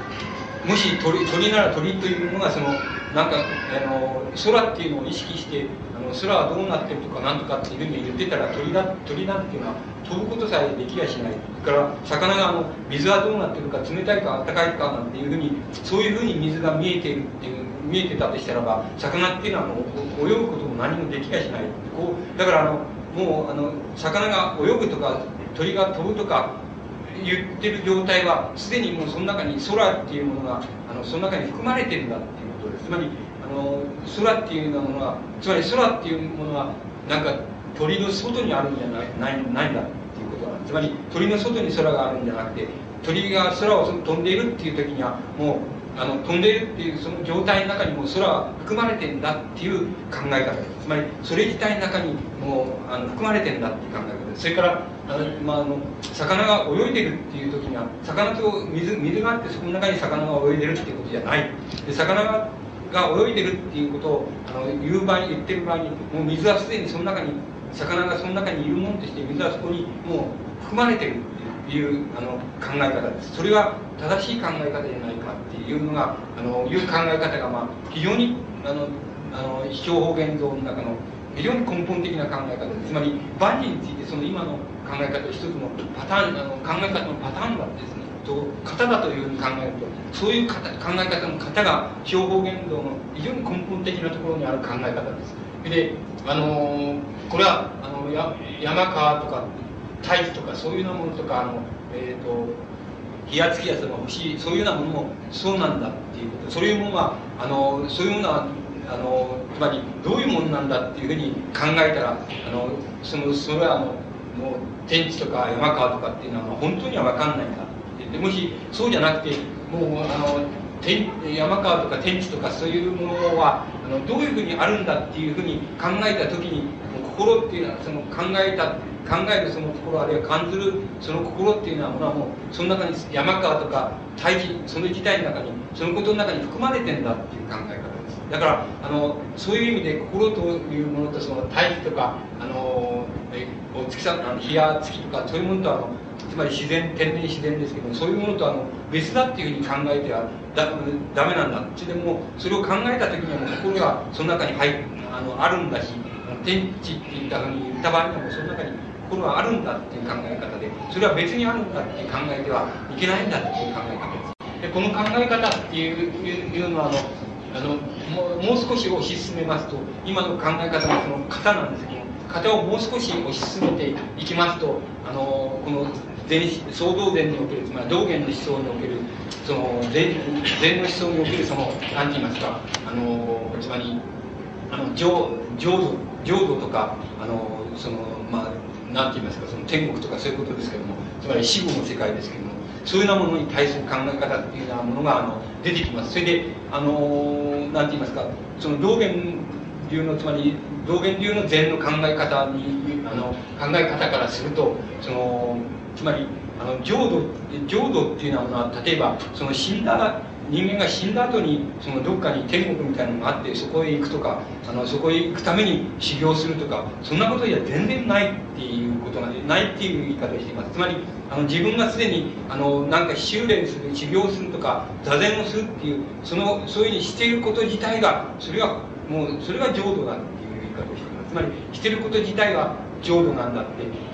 もし鳥鳥なら鳥というものがそのなんかあの空っていうのを意識して空はどうなってるとかなんとかっていうふうに言ってたら鳥だ鳥なんていうのは飛ぶことさえできやしないそれから魚があの水はどうなってるか冷たいか暖かいかなんていうふうにそういうふうに水が見えてるっていう見えてたとしたらば魚っていうのはもう泳ぐことも何もできやしないこうだからあのもうあの魚が泳ぐとか鳥が飛ぶとか言ってる状態はすでにもうその中に空っていうものがあのその中に含まれてるんだっていうことですつまりあの空っていうようなものはつまり空っていうものはなんか鳥の外にあるんじゃないないないんだっていうことなんつまり鳥の外に空があるんじゃなくて鳥が空を飛んでいるっていう時にはもうあの飛んでいるっていうその状態の中にもう空は含まれてんだっていう考え方つまりそれ自体の中にもうあの含まれてんだっていう考え方それからあの、まあ、あの魚が泳いでるっていう時には魚と水水があってそこの中に魚が泳いでるっていうことじゃない。で魚がが泳いでるっていうことをあの言う場合に言ってる場合にもう水はすでにその中に魚がその中にいるものとして水はそこにもう含まれてるっていうあの考え方です。それが正しい考え方じゃないかっていうのがあのいう考え方が、まあ、非常にあのあの非情報現像の中の非常に根本的な考え方です。つまり万事についてその今の考え方一つのパターンあの考え方のパターンだですねと型だというふうに考えるとそういう考え方の型が標法言動の非常に根本的なところにある考え方です。であのこれはあのや山川とか大気とかそういうようなものとかあの、えーと、火や月やその星そういうようなものもそうなんだっていうこと。そういうものはあのそういうものはあのつまりどういうものなんだっていうふうに考えたらあのそのそれはあのもう天地とか山川とかっていうのは本当には分かんないんだってでもしそうじゃなくてもうあの天山川とか天地とかそういうものはあのどういうふうにあるんだっていうふうに考えた時に心っていうのはその考えた考えるその心あるいは感じるその心っていうのはものはもうその中に山川とか大気その自体の中にそのことの中に含まれてんだっていう考え方です。だからあのそういう意味で心というものとその大気とかあの、えお月さんあの日や月とかそういうものとあのつまり自然天然自然ですけどもそういうものとあの別だっていうふうに考えてはだダメなんだそれでもそれを考えた時にはもう心がその中に入あのあるんだし天地って言ったふうに言った場合にはもうその中に心はあるんだっていう考え方でそれは別にあるんだっていう考えてはいけないんだっていう考え方ですでこの考え方っていういうのはあのあのもう少し推し進めますと今の考え方のその型なんですけど型をもう少し推し進めていきますとあのこの禅総道禅におけるつまり道元の思想におけるその禅禅の思想におけるその何て言いますかあのつまりあの浄浄土浄土とかあのそのまあ何て言いますかその天国とかそういうことですけどもつまり死後の世界ですけどもそういうようなものに対する考え方っていうようなものがあの出てきます。それであの何て言いますかその道元流のつまり道元流の禅の考え方にあの考え方からするとそのつまりあの浄土浄土っていうのは例えばその死んだ人間が死んだ後にそのどっかに天国みたいなのがあってそこへ行くとかあのそこへ行くために修行するとかそんなことじゃ全然ないっていうことがないっていう言い方をしています。つまりあの自分がすでにあのなんか修練する修行するとか座禅をするっていうそのそういうふうにしていること自体がそれがもうそれが浄土だっていう言い方をしていますつまりしてること自体が浄土なんだっ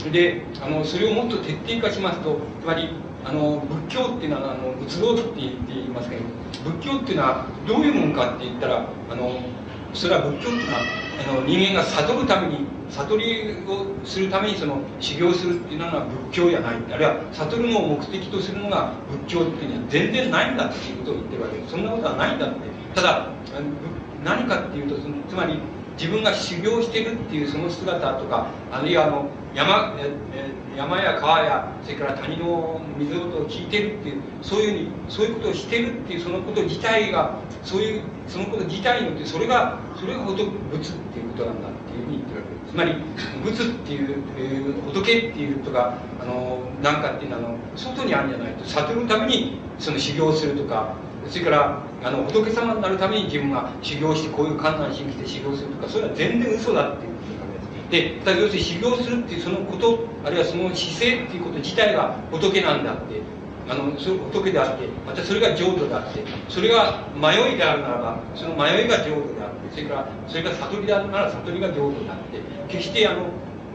て。であのそれをもっと徹底化しますとつまりあの仏教っていうのはあの仏道って言っていますけど仏教っていうのはどういうものかって言ったらあのそれは仏教っていうのはあの人間が悟るために悟りをするためにその修行するっていうのは仏教じゃない。あるいは悟るのを目的とするのが仏教っていうのは全然ないんだっていうことを言ってるわけですそんなことはないんだってただ何かっていうとつまり自分が修行してるっていうその姿とかあるいはあの山山や川やそれから谷の水音を聞いてるっていうそういうふうにそういうことをしてるっていうそのこと自体がそういうそのこと自体によってそれがそれが仏っていうことなんだっていうふうに言ってるわけです。つまり仏っていう、えー、仏っていうとかあのなんかっていうのはあの外にあるんじゃないと悟るためにその修行するとかそれからあの仏様になるために自分が修行してこういう観難心して修行するとかそれは全然嘘だっていうで要するに修行するっていうそのことあるいはその姿勢っていうこと自体が仏なんだってあのそ仏であってまたそれが浄土であってそれが迷いであるならばその迷いが浄土であってそれからそれが悟りであるなら悟りが浄土であって決してあの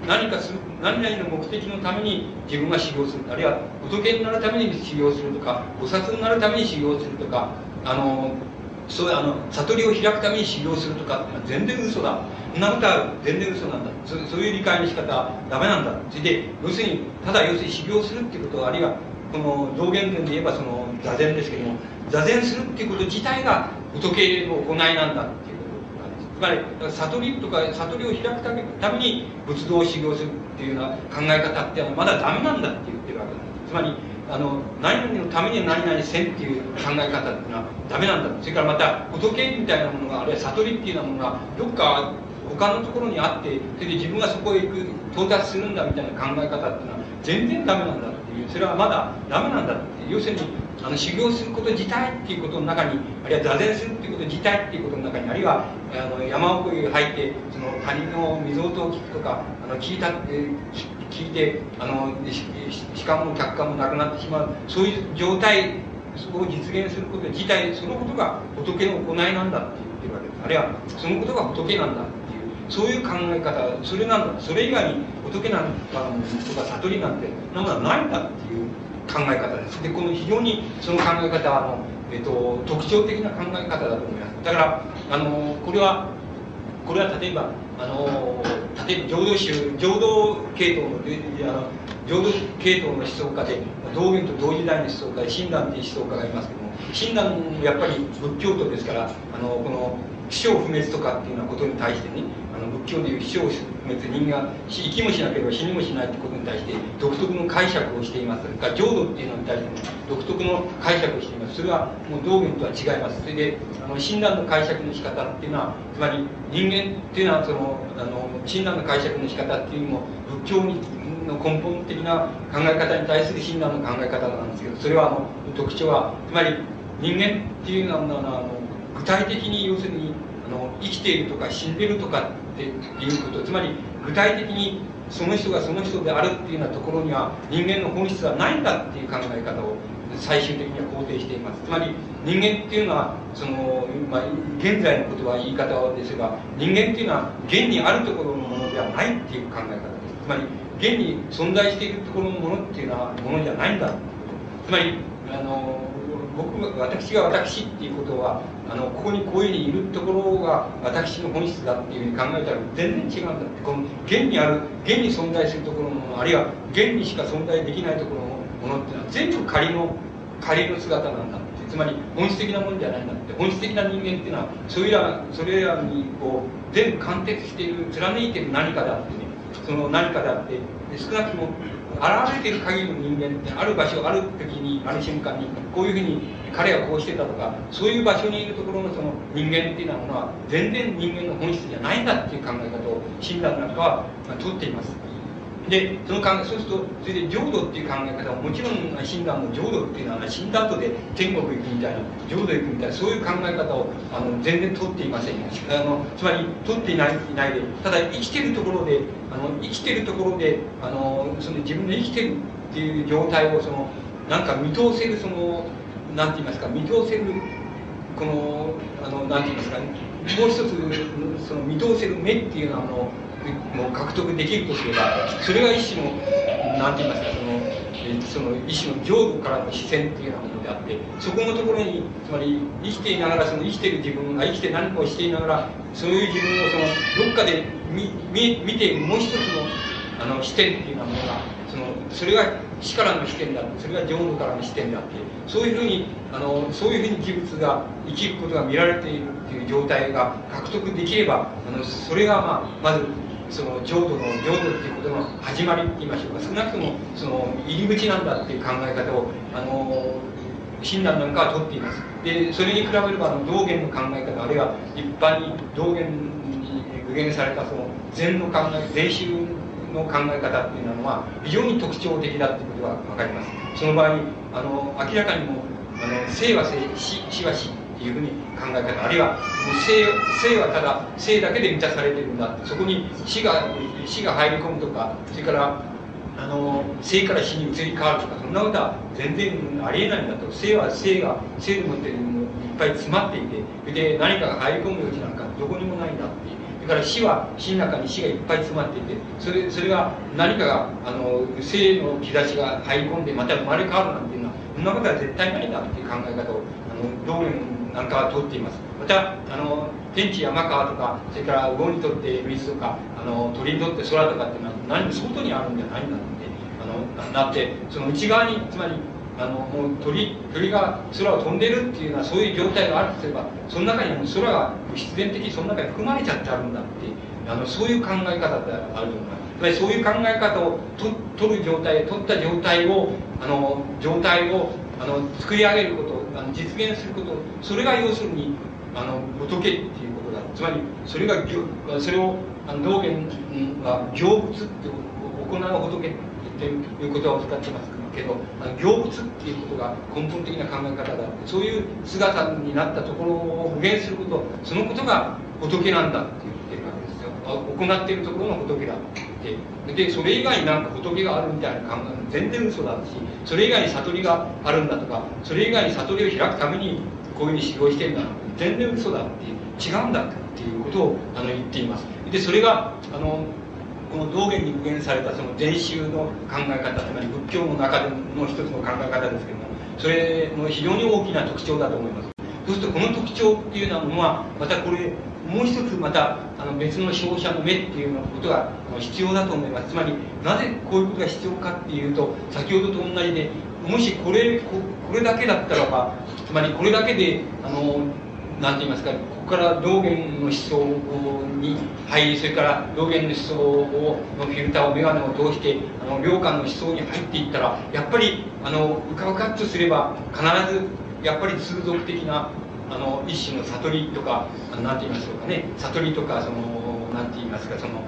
何かする何々の目的のために自分が修行するあるいは仏になるために修行するとか菩薩になるために修行するとかあのそうあの悟りを開くために修行するとか全然嘘だ。そんなことは全然嘘なんだ。そそういう理解の仕方はダメなんだ。それで要するにただ要するに修行するっていうことあるいはこの道元伝で言えばその座禅ですけども座禅するっていうこと自体が仏の行いなんだっていう。つまり悟りとか悟りを開くためために仏道を修行するっていうような考え方っていうのまだダメなんだって言ってるわけなんですつまりあの何々のために何々せんっていう考え方っていうのはダメなんだ。それからまた仏みたいなものがあるいは悟りっていうようなものがどっか他のところにあってそれで自分がそこへ行く到達するんだみたいな考え方っていうのは全然ダメなんだっていうそれはまだダメなんだって要するにあの修行すること自体っていうことの中にあるいは座禅するっていうこと自体っていうことの中にあるいはあの山奥へ入ってその谷の水音を聞くとかあの聞いた、え聞いてあのしかも客観もなくなってしまうそういう状態を実現すること自体そのことが仏の行いなんだって言ってるわけです。あるいはそのことが仏なんだそういう考え方それなんだそれ以外に仏なんかとか悟りなんてなものはないんだっていう考え方です。でこの非常にその考え方はあの、えっと、特徴的な考え方だと思います。だからあのこれはこれは例えばあの例えば浄土宗浄土系統のあの浄土系統の思想家で道元と同時代の思想家で親鸞という思想家がいますけども親鸞やっぱり仏教徒ですからあのこの死生不滅とかっていうようなことに対してねあの仏教でいう死生不滅人が生きもしなければ死にもしないってことに対して独特の解釈をしています。それから浄土っていうのに対しても独特の解釈をしています。それはもう道元とは違います。それであの親鸞の解釈の仕方っていうのはつまり人間っていうのはそのあの親鸞の解釈の仕方っていうのも仏教にの根本的な考え方に対する親鸞の考え方なんですけどそれはあの特徴はつまり人間っていうのはあの具体的に要するにあの生きているとか死んでるとかっていうことつまり具体的にその人がその人であるっていうようなところには人間の本質はないんだっていう考え方を最終的には肯定しています。つまり人間っていうのはその、まあ、現在のことは言い方ですが人間っていうのは現にあるところのものではないっていう考え方です。つまり現に存在しているところのものっていうのはものじゃないんだつまりあの僕が私が私っていうことはあのここにこういうふうにいるところが私の本質だっていうふうに考えたら全然違うんだって。この現にある現に存在するところのものあるいは現にしか存在できないところのものっていうのは全部仮の仮の姿なんだって。つまり本質的なものじゃないんだって。本質的な人間っていうのはそれらそれらにこう全部貫徹している貫いてる何かだってね。その何かであって少なくとも現れている限りの人間ってある場所ある時にある瞬間にこういうふうに彼はこうしてたとかそういう場所にいるところのその人間っていうのは全然人間の本質じゃないんだっていう考え方を親鸞なんかは取っています。でその考えそうするとそれで浄土っていう考え方はもちろん診断の浄土っていうのは死んだ後で天国行くみたいな浄土行くみたいなそういう考え方をあの全然取っていませんあのつまり取っていないいないでただ生きてるところであの生きてるところであのその自分の生きてるっていう状態をそのなんか見通せるそのなんて言いますか見通せるこのあのなんて言いますかもう一つその見通せる目っていうのはあのも獲得できるとすればそれが一種の何て言いますかそのその一種の浄土からの視線っていうようなものであってそこのところにつまり生きていながらその生きてる自分が生きて何かをしていながらそういう自分をそのどっかで見見見ているもう一つのあの視点っていうようなものがそのそれが死からの視点だそれが浄土からの視点であってそういうふうにあのそういうふうに事物が生きることが見られているっていう状態が獲得できればあのそれが、まあ、まずその浄土の浄土っていうことの始まりって言いましょうか。少なくともその入り口なんだっていう考え方をあの親鸞なんかは取っています。でそれに比べればあの道元の考え方あるいは一般に道元に具現されたその禅の考え禅宗の考え方っていうのは非常に特徴的だっていうことが分かります。その場合あの明らかにもあの生は生死死は死いうふうに考え方あるいはもう生はただ生だけで満たされてるんだ。そこに死が死が入り込むとかそれからあの生から死に移り変わるとかそんなことは全然ありえないんだと。生は生が生でもっていっぱい詰まっていてで何かが入り込む余地なんかどこにもないんだっていう。それから死は死の中に死がいっぱい詰まっていてそれそれが何かがあの生の兆しが入り込んでまた生まれ変わるなんていうのはそんなことは絶対ないんだっていう考え方をあの道元なんかは通っています。またあの天地山川とかそれから魚にとって水とかあの鳥にとって空とかっていうのは何も外にあるんじゃないんだってあのなってその内側につまりあのもう鳥鳥が空を飛んでるっていうようなそういう状態があるとすればその中にも空が必然的にその中に含まれちゃってあるんだってあのそういう考え方であると思いますつまりそういう考え方をと取る状態取った状態をあの状態をあの作り上げること実現することそれが要するにあの仏っていうことだ。つまりそれがそれを道元は行物って行う仏っていう言葉を使ってますけど行物っていうことが根本的な考え方だそういう姿になったところを具現することそのことが仏なんだって言ってるわ行っているところの仏だってでそれ以外になんか仏があるみたいな考え全然嘘だしそれ以外に悟りがあるんだとかそれ以外に悟りを開くためにこういうふうに修行してんだ全然嘘だって違うんだっていうことをあの言っています。でそれがあのこの道元に具現されたその禅宗の考え方つまり仏教の中での一つの考え方ですけどもそれの非常に大きな特徴だと思います。そうするとこの特徴っていうようなものはまたこれもう一つまたあの別の消費者の目っていうようなことが必要だと思います。つまりなぜこういうことが必要かっていうと先ほどと同じでもしこれこれだけだったらばつまりこれだけであのなんて言いますかここから道元の思想に入りそれから道元の思想をのフィルターを眼鏡を通してあの良寛の思想に入っていったらやっぱりあのうかうかっとすれば必ずやっぱり通俗的なあの一種の悟りとか何て言いましょうかね。悟りとかその何て言いますかその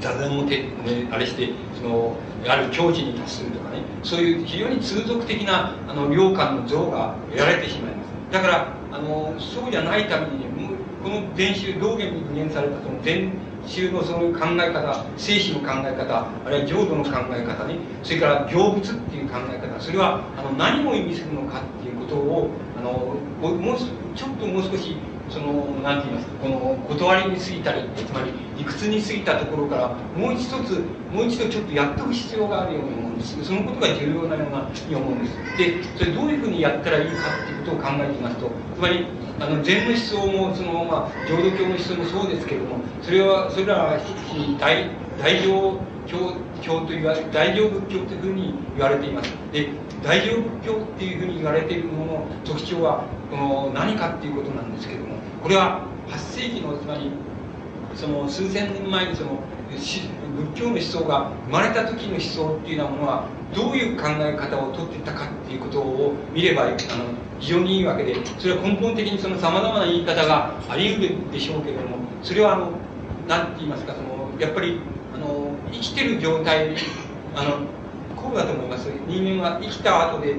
座禅をて、ね、あれしてそのある境地に達するとかね。そういう非常に通俗的なあの良感の像が得られてしまいます。だからあのそうじゃないためにこの禅宗道元に具現されたその禅種のそういう考え方生死の考え方あるいは浄土の考え方ね。それから行物っていう考え方それはあの何を意味するのかっていうことをのもうちょっともう少しその何て言いますかこの断りに過ぎたりつまり理屈に過ぎたところからもう一つもう一度ちょっとやっておく必要があるように思うんです。そのことが重要なようなに思うんです。でそれどういうふうにやったらいいかっていうことを考えてみますとつまりあの禅の思想もその、まあ、浄土教の思想もそうですけれどもそれはそれらは大大乗教教と言われ大乗仏教というふうに言われています。で大乗仏教っていうふうに言われているものの特徴はこの何かっていうことなんですけどもこれは8世紀のつまりその数千年前にその仏教の思想が生まれた時の思想っていうようなものはどういう考え方をとっていたかっていうことを見ればあの非常にいいわけでそれは根本的にそのさまざまな言い方があり得るでしょうけれどもそれはあの何て言いますかそのやっぱり生きてる状態あのこうだと思います。人間は生きた後で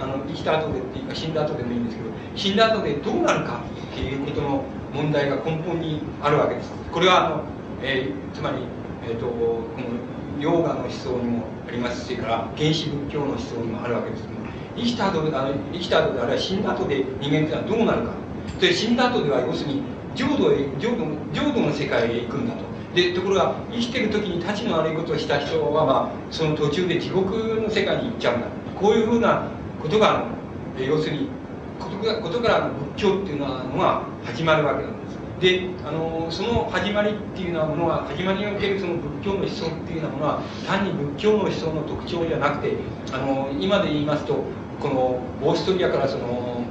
あの生きた後でっていうか死んだ後でもいいんですけど死んだ後でどうなるかっていうことの問題が根本にあるわけです。これはあの、えー、つまり、えーと、このヨガの思想にもありますしから原始仏教の思想にもあるわけです。けど生きた後であの生きた後であるいは死んだ後で人間というのはどうなるか。で死んだ後では要するに浄土へ浄土浄土の世界へ行くんだと。でところが生きてる時に立ちの悪いことをした人は、まあ、その途中で地獄の世界に行っちゃうんだ。こういうふうなことが要するにことことから仏教っていうのが始まるわけなんです。であのその始まりっていうようなものは始まりにおけるその仏教の思想っていうようなものは単に仏教の思想の特徴じゃなくてあの今で言いますとこのオーストリアからその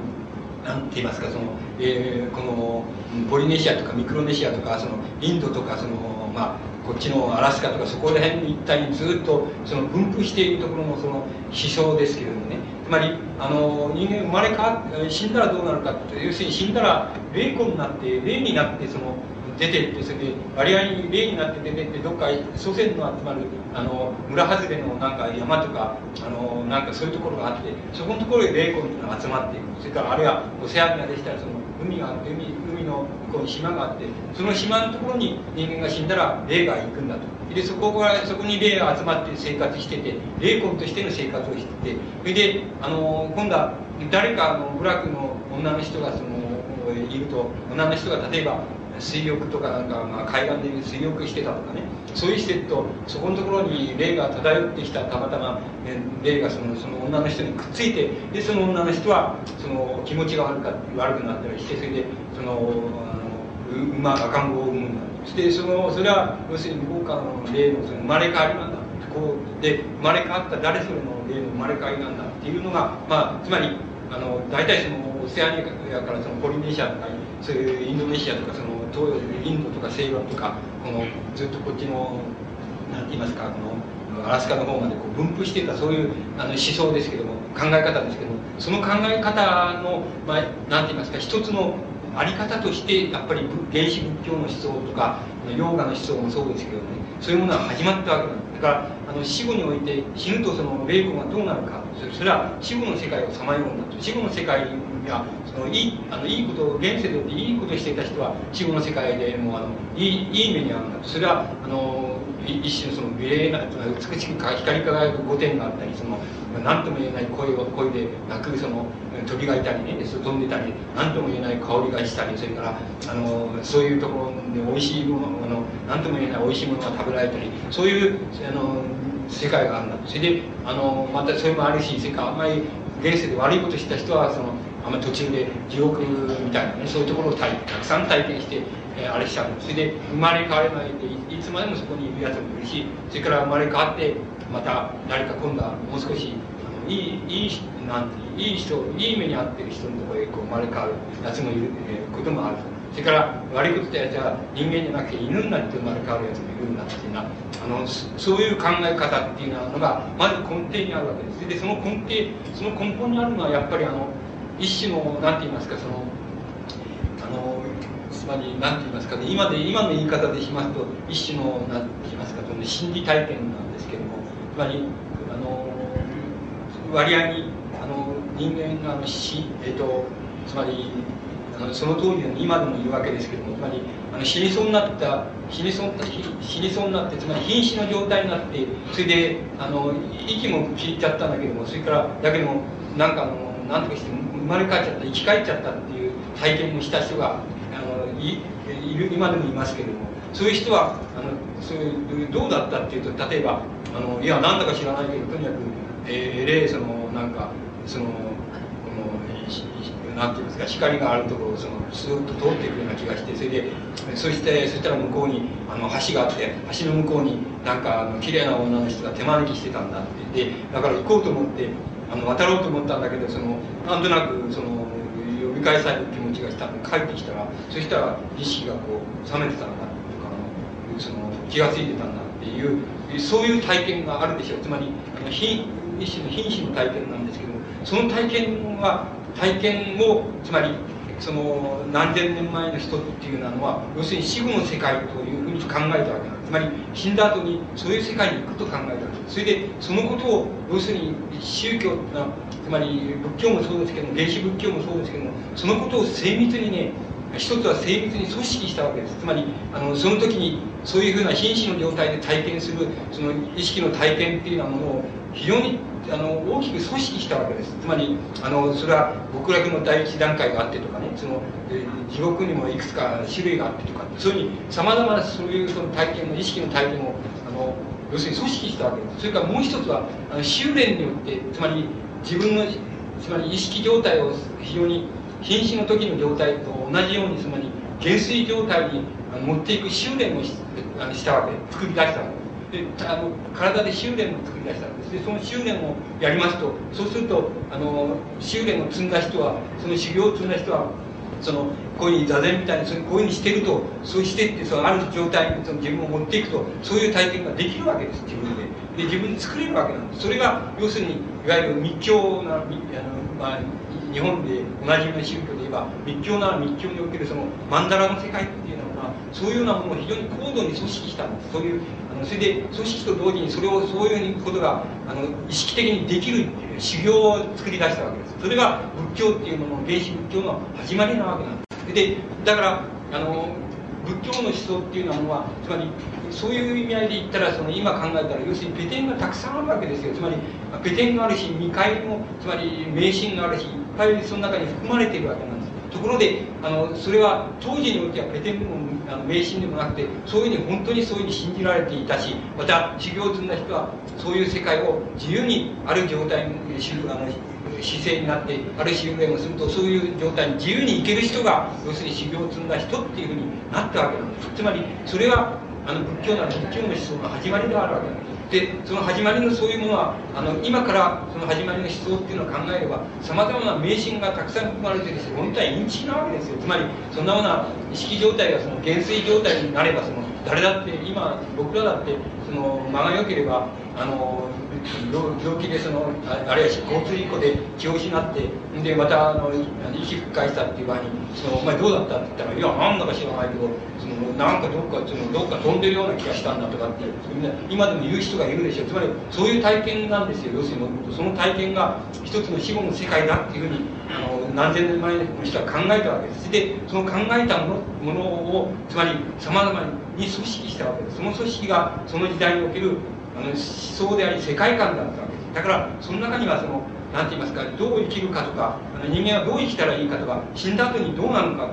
何て言いますかその、えー、このポリネシアとかミクロネシアとかそのインドとかそのまあこっちのアラスカとかそこら辺一帯にずっとその分布しているところのその思想ですけれどもね。つまりあの人間生まれ変わっ死んだらどうなるかって要するに死んだら霊魂になって霊になってその出てってそれで割合に霊になって出てってどっか祖先の集まるあの村外れのなんか山とかあのなんかそういうところがあってそこのところで霊魂が集まっていくそれからあるいはオセアニアでしたらその海が海海の向こうに島があってその島のところに人間が死んだら霊が行くんだと。でそこがそこに霊が集まって生活してて霊魂としての生活をしててそれであの今度は誰かの部落の女の人がそのいると女の人が例えば水浴とかなんか、まあ、海岸で水浴してたとかね。そういうしてるとそこのところに霊が漂ってきたたまたま、ね、霊がそのその女の人にくっついてでその女の人はその気持ちが悪か悪くなったりしてそれでそのあの馬赤ん坊を産むんだそしてそのそれは要するに向こうからの霊のその生まれ変わりなんだ。こうで生まれ変わった誰それの霊の生まれ変わりなんだっていうのが、まあ、つまりあの大体そのオセアニアからそのポリネシアとかそういうインドネシアとかその東インドとか西洋とかこのずっとこっちの何て言いますかこのアラスカの方までこう分布してたそういうあの思想ですけども考え方ですけどもその考え方の、まあ、何て言いますか一つのあり方としてやっぱり原始仏教の思想とかヨーガの思想もそうですけどねそういうものが始まったわけなんですだからの死後において死ぬとその霊魂がどうなるか。それは死後の世界をさまようんだと死後の世界にはそのいいあのいいことを現世でいいことをしていた人は死後の世界でもあのいいいい目に遭うんだと。それはあの一種のその美麗な美しく光り輝く御殿があったりその何とも言えない声を声で鳴くその鳥がいたりね飛んでたり何とも言えない香りがしたりそれからあのそういうところで美味しいものあの何とも言えない美味しいものが食べられたりそういうあの世界があるんだそれであのまたそれもあるしそれからあんまり現世で悪いことした人はそのあんまり途中で地獄みたいなねそういうところをたたくさん体験して、えー、あれしちゃう。それで生まれ変われないでいつまでもそこにいるやつもいるしそれから生まれ変わってまた誰か今度はもう少しあのいいいいなんていい人いい目に遭ってる人のところへこう生まれ変わるやつもいる、えー、こともある。それから悪いことしたやつは人間じゃなくて犬になって生まれ変わるやつもいるんだっていうのはあのそういう考え方っていうのがまず根底にあるわけです。でその根底その根本にあるのはやっぱりあの一種の何て言いますかそのあのつまり何て言いますかね今で今の言い方でしますと一種の何て言いますかその心理体験なんですけどもつまりあの割合にあの人間が、えっと、つまりあのその通りで今でも言うわけですけどもつまりあの死にそうになった死にそう死にそうになってつまり瀕死の状態になってそれであの息も切っちゃったんだけどもそれからだけどもなんかあのなんとかして生まれ変わっちゃった生き返っちゃったっていう体験をした人があのいる今でもいますけれどもそういう人はあのそういうどうだったっていうと例えばあのいやなんだか知らないけどとにかくえー、例そのなんかそのなんていうんですか光があるところをそのスーッと通っていくような気がしてそれでそしてそしたら向こうにあの橋があって橋の向こうになんかあの綺麗な女の人が手招きしてたんだってでだから行こうと思ってあの渡ろうと思ったんだけどそのなんとなくその呼び返される気持ちがしたんで帰ってきたらそしたら意識がこう冷めてたんだとかその気が付いてたんだっていうそういう体験があるでしょう。つまり一種の瀕死の体験なんですけどその体験は体験をつまりその何千年前の人っていうのは要するに死後の世界というふうに考えたわけなんです。つまり死んだ後にそういう世界に行くと考えたわけです。それでそのことを要するに宗教つまり仏教もそうですけども原始仏教もそうですけどもそのことを精密にね一つは精密に組織したわけです。つまりあのその時にそういうふうな瀕死の状態で体験するその意識の体験っていうようなものを非常にあの大きく組織したわけです。つまりあのそれは極楽の第一段階があってとかねその地獄にもいくつか種類があってとかそういうふうにさまざまなそういうその体験の意識の体験をあの要するに組織したわけです。それからもう一つはあの修練によってつまり自分のつまり意識状態を非常に瀕死の時の状態と同じようにつまり減衰状態に持っていく修練をしたわけ。作り出したわけであの体で修練を作り出した。んですでその修練をやりますとそうするとあの修練を積んだ人はその修行を積んだ人はそのこういうふうに座禅みたいにそこういうふうにしてるとそうしてってそのある状態にその自分を持っていくとそういう体験ができるわけです。自分で。で自分で作れるわけなんです。それが要するにいわゆる密教なあの、まあ、日本でおなじみの宗教で言えば密教なら密教におけるその曼荼羅の世界っていうのはそういうようなものを非常に高度に組織したんですそういうあのそれで組織と同時にそれをそういうことがあの意識的にできるっていう修行を作り出したわけですそれが仏教っていうものの原始仏教の始まりなわけなんです。でだからあの仏教の思想っていうのはつまりそういう意味合いで言ったらその今考えたら要するにペテンがたくさんあるわけですよつまりペテンがあるし未開もつまり迷信があるしいその中に含まれているわけなんです。ところであのそれは当時においてはペテンでもあの迷信でもなくてそういうふうに本当にそういうふうに信じられていたしまた修行を積んだ人はそういう世界を自由にある状態にあの姿勢になってある修練をするとそういう状態に自由に行ける人が要するに修行を積んだ人っていうふうになったわけなんです。つまりそれはあの仏教なら仏教の思想の始まりであるわけなんです。でその始まりのそういうものはあの今からその始まりの思想っていうのを考えればさまざまな迷信がたくさん含まれてるし本当はインチキなわけですよ。つまりそんなような意識状態がその減衰状態になればその誰だって今僕らだってその間が良ければあの病気でそのあるいは交通事故で気を失ってでまたあの息吹き返したっていう場合にその「お前どうだった?」って言ったら「いやなんだか知らないけどそのなんかどっかそのどっか飛んでるような気がしたんだ」とかって今でも言う人がいるでしょうつまりそういう体験なんですよ要するにその体験が一つの死後の世界だっていうふうにあの何千年前の人は考えたわけですでその考えたものものをつまりさまざまに組織したわけですその組織がその時代におけるあの思想であり世界観だったわけですだからその中にはその何て言いますかどう生きるかとかあの人間はどう生きたらいいかとか死んだ後にどうなるか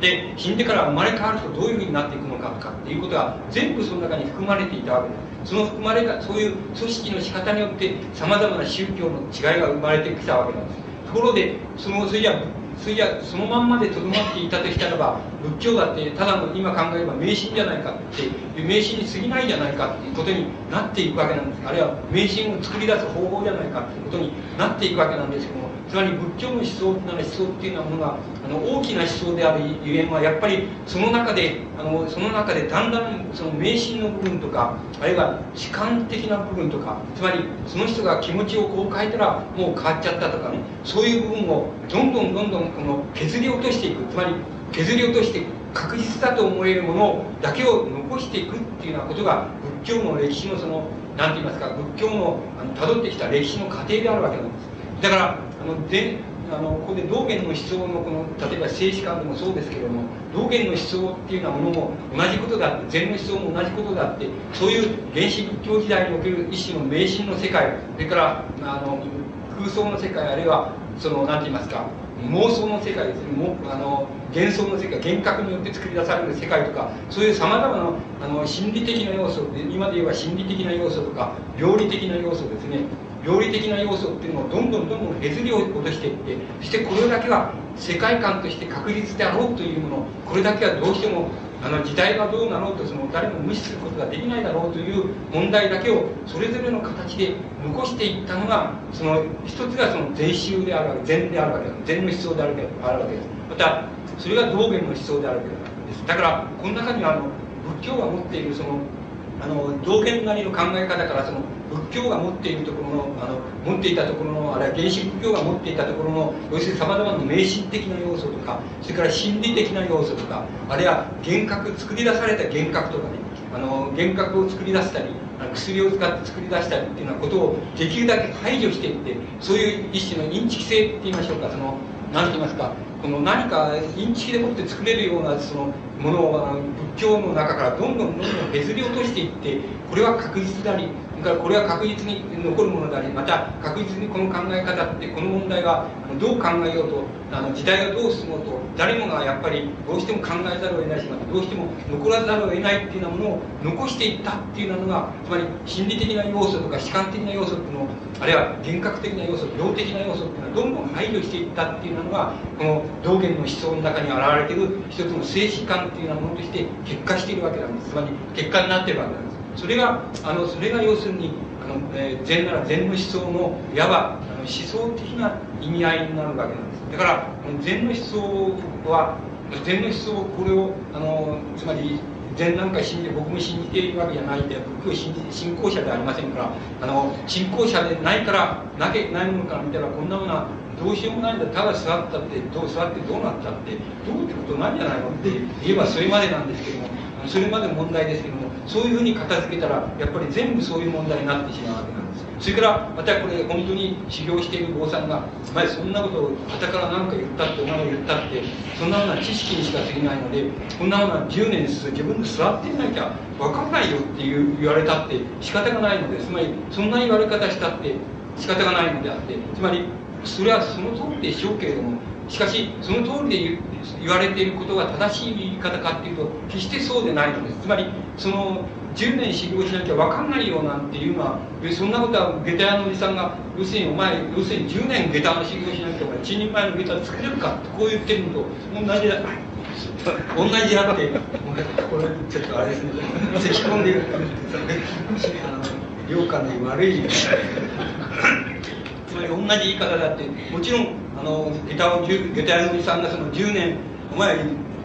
で死んでから生まれ変わるとどういうふうになっていくのかとかっていうことが全部その中に含まれていたわけです。その含まれたそういう組織の仕方によってさまざまな宗教の違いが生まれてきたわけなんです。ところでそのそれじゃれじゃそのまんまでとどまっていたとしたらば仏教だってただの今考えれば迷信じゃないかっていう迷信に過ぎないじゃないかっていうことになっていくわけなんです。あるいは迷信を作り出す方法じゃないかっていうことになっていくわけなんですけどもつまり仏教の思想なら思想っていうようなものがあの大きな思想であるゆえんはやっぱりその中であのその中でだんだんその迷信の部分とかあるいは主観的な部分とかつまりその人が気持ちをこう変えたらもう変わっちゃったとかねそういう部分をどんどんどんどんこの削り落としていく。つまり削り落として確実だと思えるものだけを残していくっていうようなことが仏教の歴史のその何て言いますか仏教のあの辿ってきた歴史の過程であるわけなんです。だからあのであのここで道元の思想のこの例えば静止観でもそうですけれども道元の思想っていうようなものも同じことだって禅の思想も同じことだってそういう原始仏教時代における一種の迷信の世界それからあの空想の世界あるいはその何て言いますか妄想の世界ですね。もあの幻想の世界幻覚によって作り出される世界とかそういうさまざまなあの心理的な要素今で言えば心理的な要素とか病理的な要素ですね。病理的な要素っていうのをどんどんどんどん削り落としていってそしてこれだけは世界観として確実であろうというものこれだけはどうしてもあの時代がどうなろうとその誰も無視することができないだろうという問題だけをそれぞれの形で残していったのがその一つがその禅宗であるわけ禅であるわけです禅の思想であるわけです。またそれが道元の思想であるわけです。だからこの中にはあの仏教が持っているそのあの道元なりの考え方からその仏教が持っているところのあの持っていたところのあるいは原始仏教が持っていたところの要するにさまざまな迷信的な要素とかそれから心理的な要素とかあるいは幻覚作り出された幻覚とかねあの幻覚を作り出したり薬を使って作り出したりっていうようなことをできるだけ排除していってそういう一種のインチキ性って言いましょうかその何て言いますかこの何かインチキでもって作れるようなそのものをあの仏教の中からどんどんどんどん削り落としていってこれは確実でありからこれは確実に残るものでありまた確実にこの考え方ってこの問題がどう考えようとあの時代がどう進もうと誰もがやっぱりどうしても考えざるを得ないしまたどうしても残らざるを得ないっていうようなものを残していったっていうのがつまり心理的な要素とか主観的な要素っていうのをあるいは幻覚的な要素病的な要素っていうのはどんどん排除していったっていうのがこの道元の思想の中に現れている一つの静止観っていうようなものとして結果しているわけなんです。つまり結果になっているわけなんです。それがあのそれが要するにあの、えー、禅なら禅の思想のいわばあの思想的な意味合いになるわけなんです。だから禅の思想は禅の思想これをあのつまり禅なんか信じて僕も信じているわけじゃないんで僕は信信仰者ではありませんからあの信仰者でないからなけないものから見たらこんなものはどうしようもないんだ。ただ座ったってどう座ってどうなったってどうってことなんじゃないのって言えばそれまでなんですけどもそれまで問題ですけどもそういうふうに片付けたらやっぱり全部そういう問題になってしまうわけなんですそれからまたこれ本当に修行している坊さんが「前そんなことを傍から何か言ったってお前が言ったってそんなような知識にしか過ぎないのでこんなような10年自分で座っていなきゃ分かんないよ」っていう言われたって仕方がないのでつまりそんな言われ方したって仕方がないのであってつまりそれはその通りでしょうけれどもしかしその通りで言われていることが正しい言い方かっていうと決してそうでないのです。つまりその10年修行しなきゃ分かんないよなんていうのはそんなことは下駄屋のおじさんが要するにお前要するに10年下駄の修行しなきゃ一人前の下駄作れるかってこう言ってるのと同じだ同じじゃなくてこれちょっとあれですね咳込んでる良寛で悪い。同じ言い方だってもちろんあの下駄を下駄屋のおじさんがその10年お前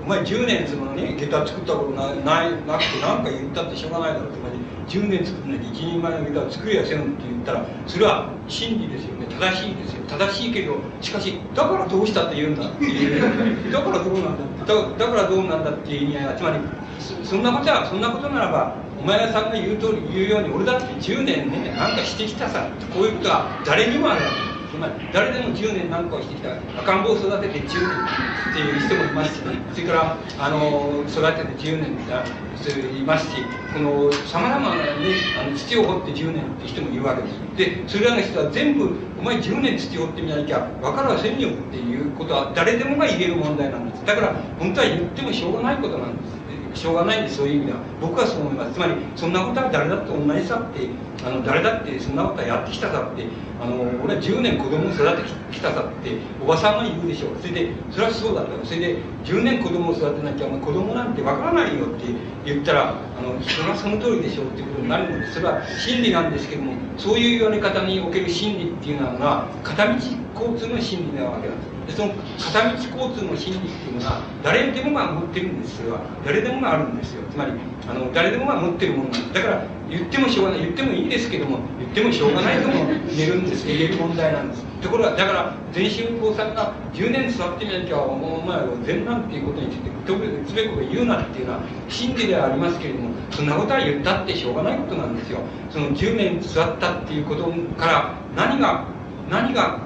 お前10年そのね下駄作ったことなないなくて何か言ったってしょうがないだろうつまり10年作るのに一人前の下駄を作りやせんって言ったらそれは真理ですよね。正しいですよ。正しいけどしかしだからどうしたって言うんだっていう。だからどうなんだだだからどうなんだっていう意味合いはつまりそんなことはそんなことならばお前さんが言う通り言うように俺だって10年ねなんかしてきたさこういうことは誰にもあるわけつまり誰でも10年なんかをしてきた。赤ん坊を育てて10年っていう人もいますし、それからあの育てて10年っていますしこのさまざまな、ね、あの土を掘って10年って人もいるわけです。でそれらの人は全部お前10年土を掘ってみなきゃ分からせんよっていうことは誰でもが言える問題なんです。だから本当は言ってもしょうがないことなんです。しょうがないんでそういう意味では。僕はそう思います。つまりそんなことは誰だって同じさってあの誰だってそんなことはやってきたさってあの俺は10年子供を育ててきたさっておばさんが言うでしょう。それでそれはそうだったそれで10年子供を育てなきゃ子供なんてわからないよって言ったらあのそれはその通りでしょうってことになるのでそれは真理なんですけどもそういう言われ方における真理っていうのは片道交通の真理なわけなんです。でその片道交通の真理っていうのは誰でもが持ってるんです。それは。誰でもがあるんですよ。つまりあの誰でもが持ってるものなんです。だから言ってもしょうがない言ってもいいですけども言ってもしょうがないとも言えるんです。言える問題なんですところがだから全身運行さんが10年座ってみなきゃお前は善なんていうことについてつべこべ言うなっていうのは真理ではありますけれどもそんなことは言ったってしょうがないことなんですよ。その10年座ったっていうことから何が何が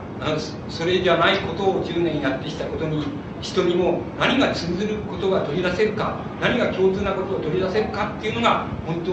それじゃないことを10年やってきたことに人にも何が通ずることが取り出せるか何が共通なことを取り出せるかっていうのが本当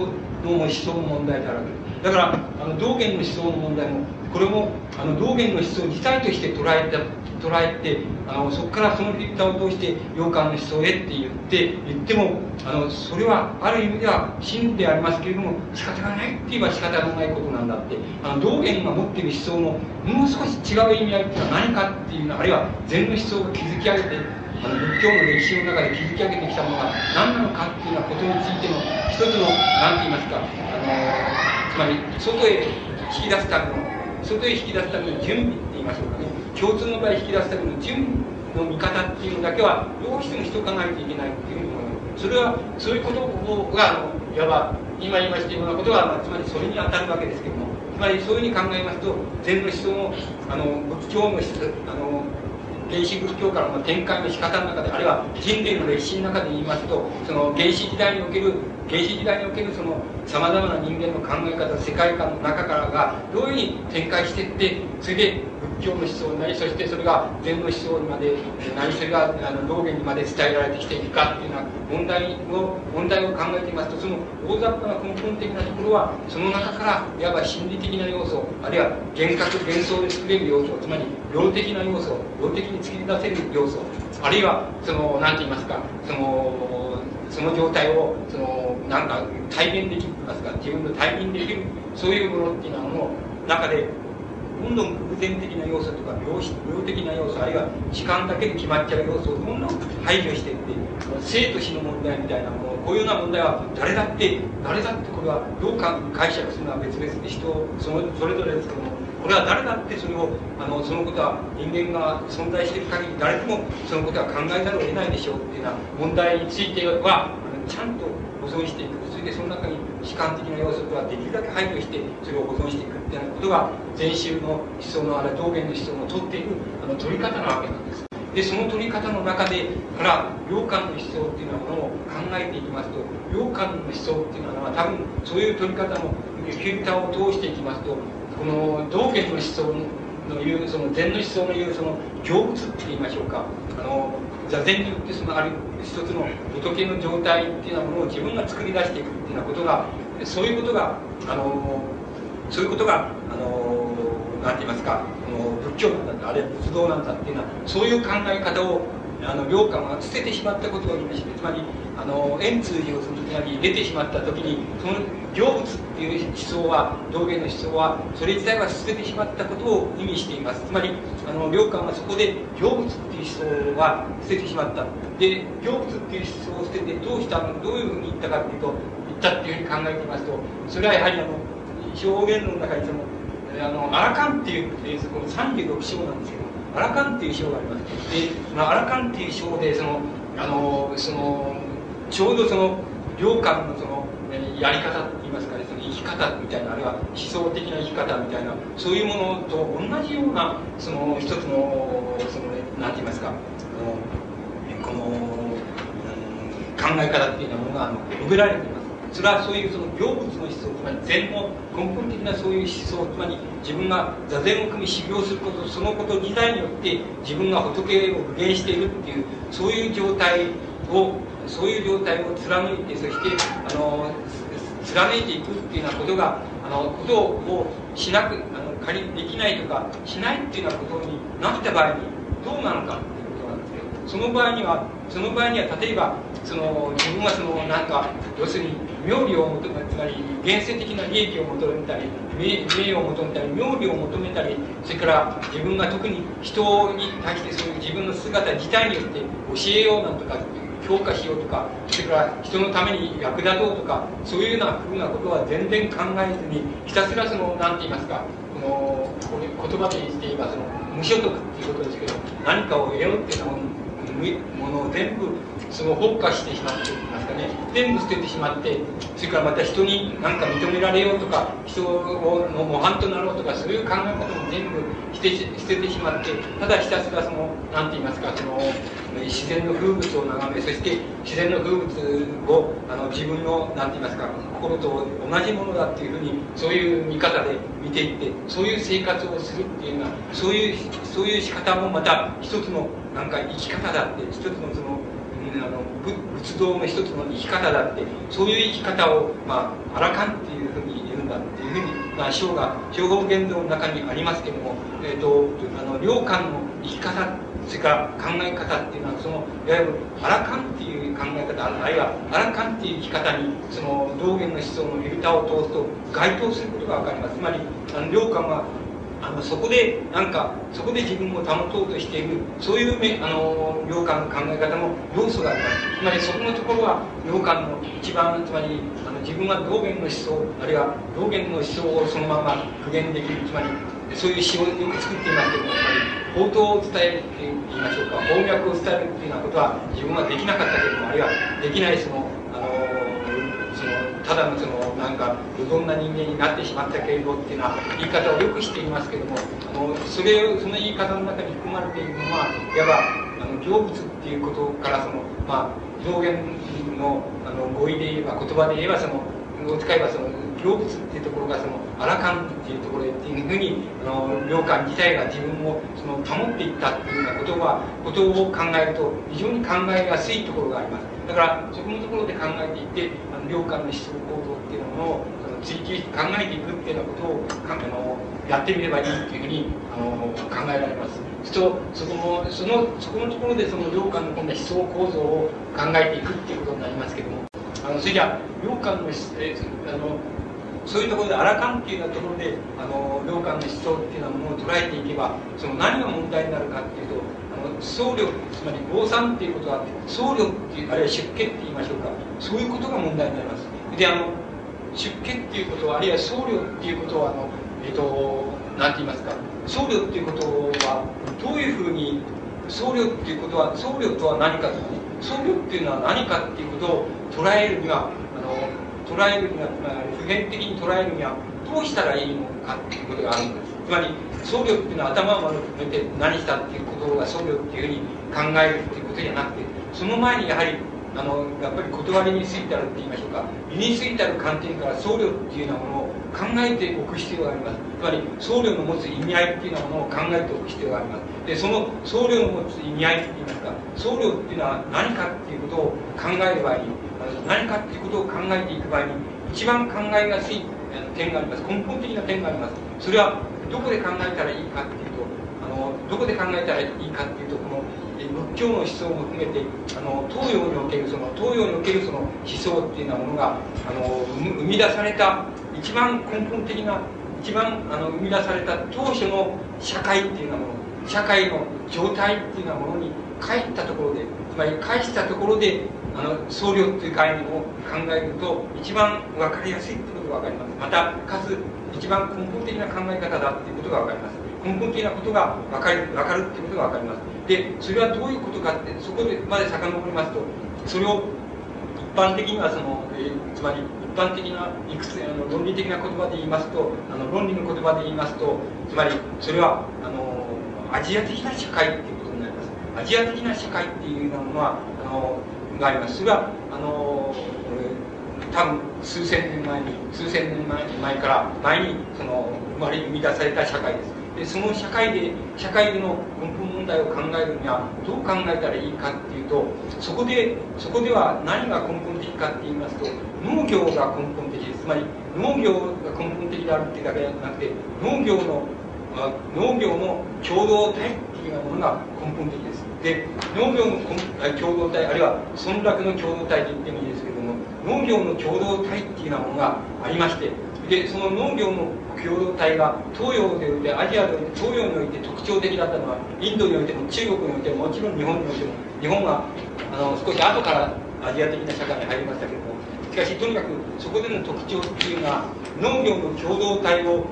の思想の問題であるわけです。だからあの道元の思想の問題もこれもあの道元の思想自体として捉えた捉えてあのそこからそのフィルターを通して洋館の思想へって言って言ってもあのそれはある意味では真でありますけれども仕方がないって言えば仕方のないことなんだってあの道元が持っている思想のもう少し違う意味合いっていうのは何かっていうのはあるいは禅の思想が築き上げてあの仏教の歴史の中で築き上げてきたものが何なのかっていうようなことについての一つの何て言いますかあのつまり外へ引き出すための外へ引き出すための準備って言いましょうかね。共通の場合引き出すための準備の見方っていうのだけはどうしてもしとかないといけないっていうふうに思いますそれはそういうことがあのいわば今言いましたようなことが、まあ、つまりそれに当たるわけですけどもつまりそういうふうに考えますと禅の思想のあの仏教のあの原始仏教からの展開の仕方の中であるいは人類の歴史の中で言いますとその原始時代における原始時代におけるそのさまざまな人間の考え方世界観の中からがどういうふうに展開していってそれで仏教の思想になりそしてそれが禅の思想にまでなりそれがあの道元にまで伝えられてきているかっていうような問題を問題を考えていますとその大雑把な根本的なところはその中からいわば心理的な要素あるいは幻覚幻想で作れる要素つまり量的な要素量的に作り出せる要素あるいはその何て言いますかそのその状態をそのなんか体現できますか自分の体現できるそういうものっていうのの中でどんどん偶然的な要素とか量量的な要素あるいは時間だけで決まっちゃう要素をどんどん排除していって生と死の問題みたいなものこういうような問題は誰だって誰だってこれはどうか解釈するのは別々で人そのそれぞれですけどもこれは誰だってそれをあのそのことは人間が存在している限り誰でもそのことは考えざるを得ないでしょうっていうような問題についてはちゃんと保存していくそれでその中に主観的な要素とはできるだけ排除してそれを保存していくっていうようなことが禅宗の思想のあれ道元の思想の取っているあの取り方なわけなんです。でその取り方の中でから良寛の思想っていうようなものを考えていきますと良寛の思想っていうのは多分そういう取り方のフィルターを通していきますとこの道元の思想の言うその禅の思想の言うその成仏って言いましょうか。あの座禅によってそのある一つの仏の状態っていうようなものを自分が作り出していくっていうようなことがそういうことがあのそういうことがあのなんて言いますかこの仏教なんだあれは仏道なんだっていうのはそういう考え方をあの良寛は捨ててしまったことを言いましてつまりあの円通寺をそのつまり出てしまった時にその成仏っていう思想は道元の思想はそれ自体は捨ててしまったことを意味しています。つまりあの良寛はそこで成仏っていう思想は捨ててしまった。で成仏っていう思想を捨ててどうしたの？どういうふうに言ったかっていうと言ったっていうふうに考えてみますとそれはやはりあの表現の中にそのあのアラカンっていう、えー、この36章なんですけどアラカンっていう章があります。でそのアラカンっていう章でそのあのそのちょうどその良寛のそのやり方といいますかね。その生き方みたいなあるいは思想的な生き方みたいなそういうものと同じようなその一つのその、ね、なんて言いますか。この、うん、考え方っていうようなものが述べられています。それはそういうその行物の思想つまり禅の根本的なそういう思想つまり自分が座禅を組み修行することそのこと自体によって自分が仏を具現しているっていうそういう状態をそういう状態を貫いてそしてあの貫いていくっていうようなことがあのことをしなくあの仮にできないとかしないっていうようなことになった場合にどうなのかっていうことなんですけどその場合にはその場合には例えばその自分はそのなんか要するに妙利を求めつまり現世的な利益を求めたり名誉を求めたり妙利を求めたりそれから自分が特に人に対してそういう自分の姿自体によって教えようなんとか評価しようとかそれから人のために役立とうとかそういうようなふうなことは全然考えずにひたすらその何て言いますかこのこれ言葉で言って言えばその無所得っていうことですけど何かを得ようっていうものを全部その放火してしまっていますかね全部捨ててしまってそれからまた人に何か認められようとか人の模範となろうとかそういう考え方も全部捨て捨ててしまってただひたすらその何て言いますかその自然の風物を眺めそして自然の風物をあの自分の何て言いますか心と同じものだっていうふうにそういう見方で見ていってそういう生活をするっていうのはそういうそういう仕方もまた一つのなんか生き方だって一つのそのあの仏道の一つの生き方だってそういう生き方を、まあ、アラカンっていうふうに言うんだっていうふうに、まあ、章が情報言動の中にありますけども、えーと、あの良寛の生き方それから考え方っていうのはそのいわゆるアラカンっていう考え方あるいはアラカンっていう生き方にその道元の思想のフィルターを通すと該当することが分かります。つまり良寛はあのそこでなんかそこで自分を保とうとしているそういうめあの良寛の考え方も要素がありますつまりそこのところは良寛の一番つまりあの自分は道元の思想あるいは道元の思想をそのまま復元できる。つまりそういう詩をよく作っていますけどもやっぱり法刀を伝えるって言いましょうか。翻訳を伝えるっていうようなことは自分はできなかったけどもあるいはできないそのあのただのそのなんか無言な人間になってしまったけれどっていうような言い方をよくしていますけどもあのそれをその言い方の中に含まれているのはいわばあの成仏っていうことからそのまあ表現のあの語彙で言えば言葉で言えばそのを使えばその成仏っていうところがそのアラカンっていうところへっていうふうにあの良寛自体が自分をその保っていったっていうようなことはことを考えると非常に考えやすいところがあります。だからそこのところで考えていって良寛の思想行動っていうのをその追求して考えていくっていうようなことをあのやってみればいいっていうふうにあの考えられます。とそこのそのそこのところでその良寛の今度は思想構造を考えていくっていうことになりますけどもあのそれじゃ良寛のえあのそういうところでアラカンっていうようなところであの良寛の思想っていうようなものを捉えていけばその何が問題になるかっていうとあの僧侶つまり坊さんっていうことは僧侶っていうあるいは出家って言いましょうか。そういうことが問題になります。であの出家っていうことはあるいは僧侶っていうことはあのえっ、ー、と何て言いますか。僧侶っていうことはどういうふうに僧侶っていうことは僧侶とは何かとかね。僧侶っていうのは何かっていうことを捉えるにはあの捉えるには普遍的に捉えるにはどうしたらいいのかっていうことがあるんです。つまり僧侶っていうのは頭を丸めて何したっていうことが僧侶っていうふうに考えるっていうことじゃなくてその前にやはりあのやっぱり断りについてあるって言いましょうか身についてある観点から僧侶っていうようなものを考えておく必要があります。つまり僧侶の持つ意味合いっていうようなものを考えておく必要があります。でその僧侶の持つ意味合いって言いますか僧侶っていうのは何かっていうことを考える場合に何かっていうことを考えていく場合に一番考えやすい点があります。根本的な点があります。それはどこで考えたらいいかっていうとあのどこで考えたらいいかっていうとこの仏教の思想も含めてあの東洋におけるその東洋におけるその思想っていうようなものがあの生み出された一番根本的な一番あの生み出された当初の社会っていうようなもの社会の状態っていうようなものに帰ったところでつまり返したところであの僧侶っていう概念を考えると一番分かりやすいってことが分かります。またかつ一番根本的な考え方だっていうことが分かります。根本的なことが分かる分かるっていうことが分かります。でそれはどういうことかってそこでまで遡りますとそれを一般的にはその、えー、つまり一般的な理屈あの論理的な言葉で言いますとあの論理の言葉で言いますとつまりそれはあのアジア的な社会っていうことになります。アジア的な社会っていうようなものはあのがあります。それはあの多分数千年前に数千年前前から前にその生まれ生み出された社会です。でその社会で社会での根本問題を考えるにはどう考えたらいいかっていうとそこでそこでは何が根本的かって言いますと農業が根本的です。つまり農業が根本的であるっていうだけじゃなくて農業の農業の共同体っていうようなものが根本的です。で農業の共同体あるいは村落の共同体と言ってもいいです。農業の共同体っていうようなものがありましてでその農業の共同体が東洋においてアジアにおいて東洋において特徴的だったのはインドにおいても中国においてももちろん日本においても日本はあの少し後からアジア的な社会に入りましたけれどもしかしとにかくそこでの特徴っていうのは農業の共同体を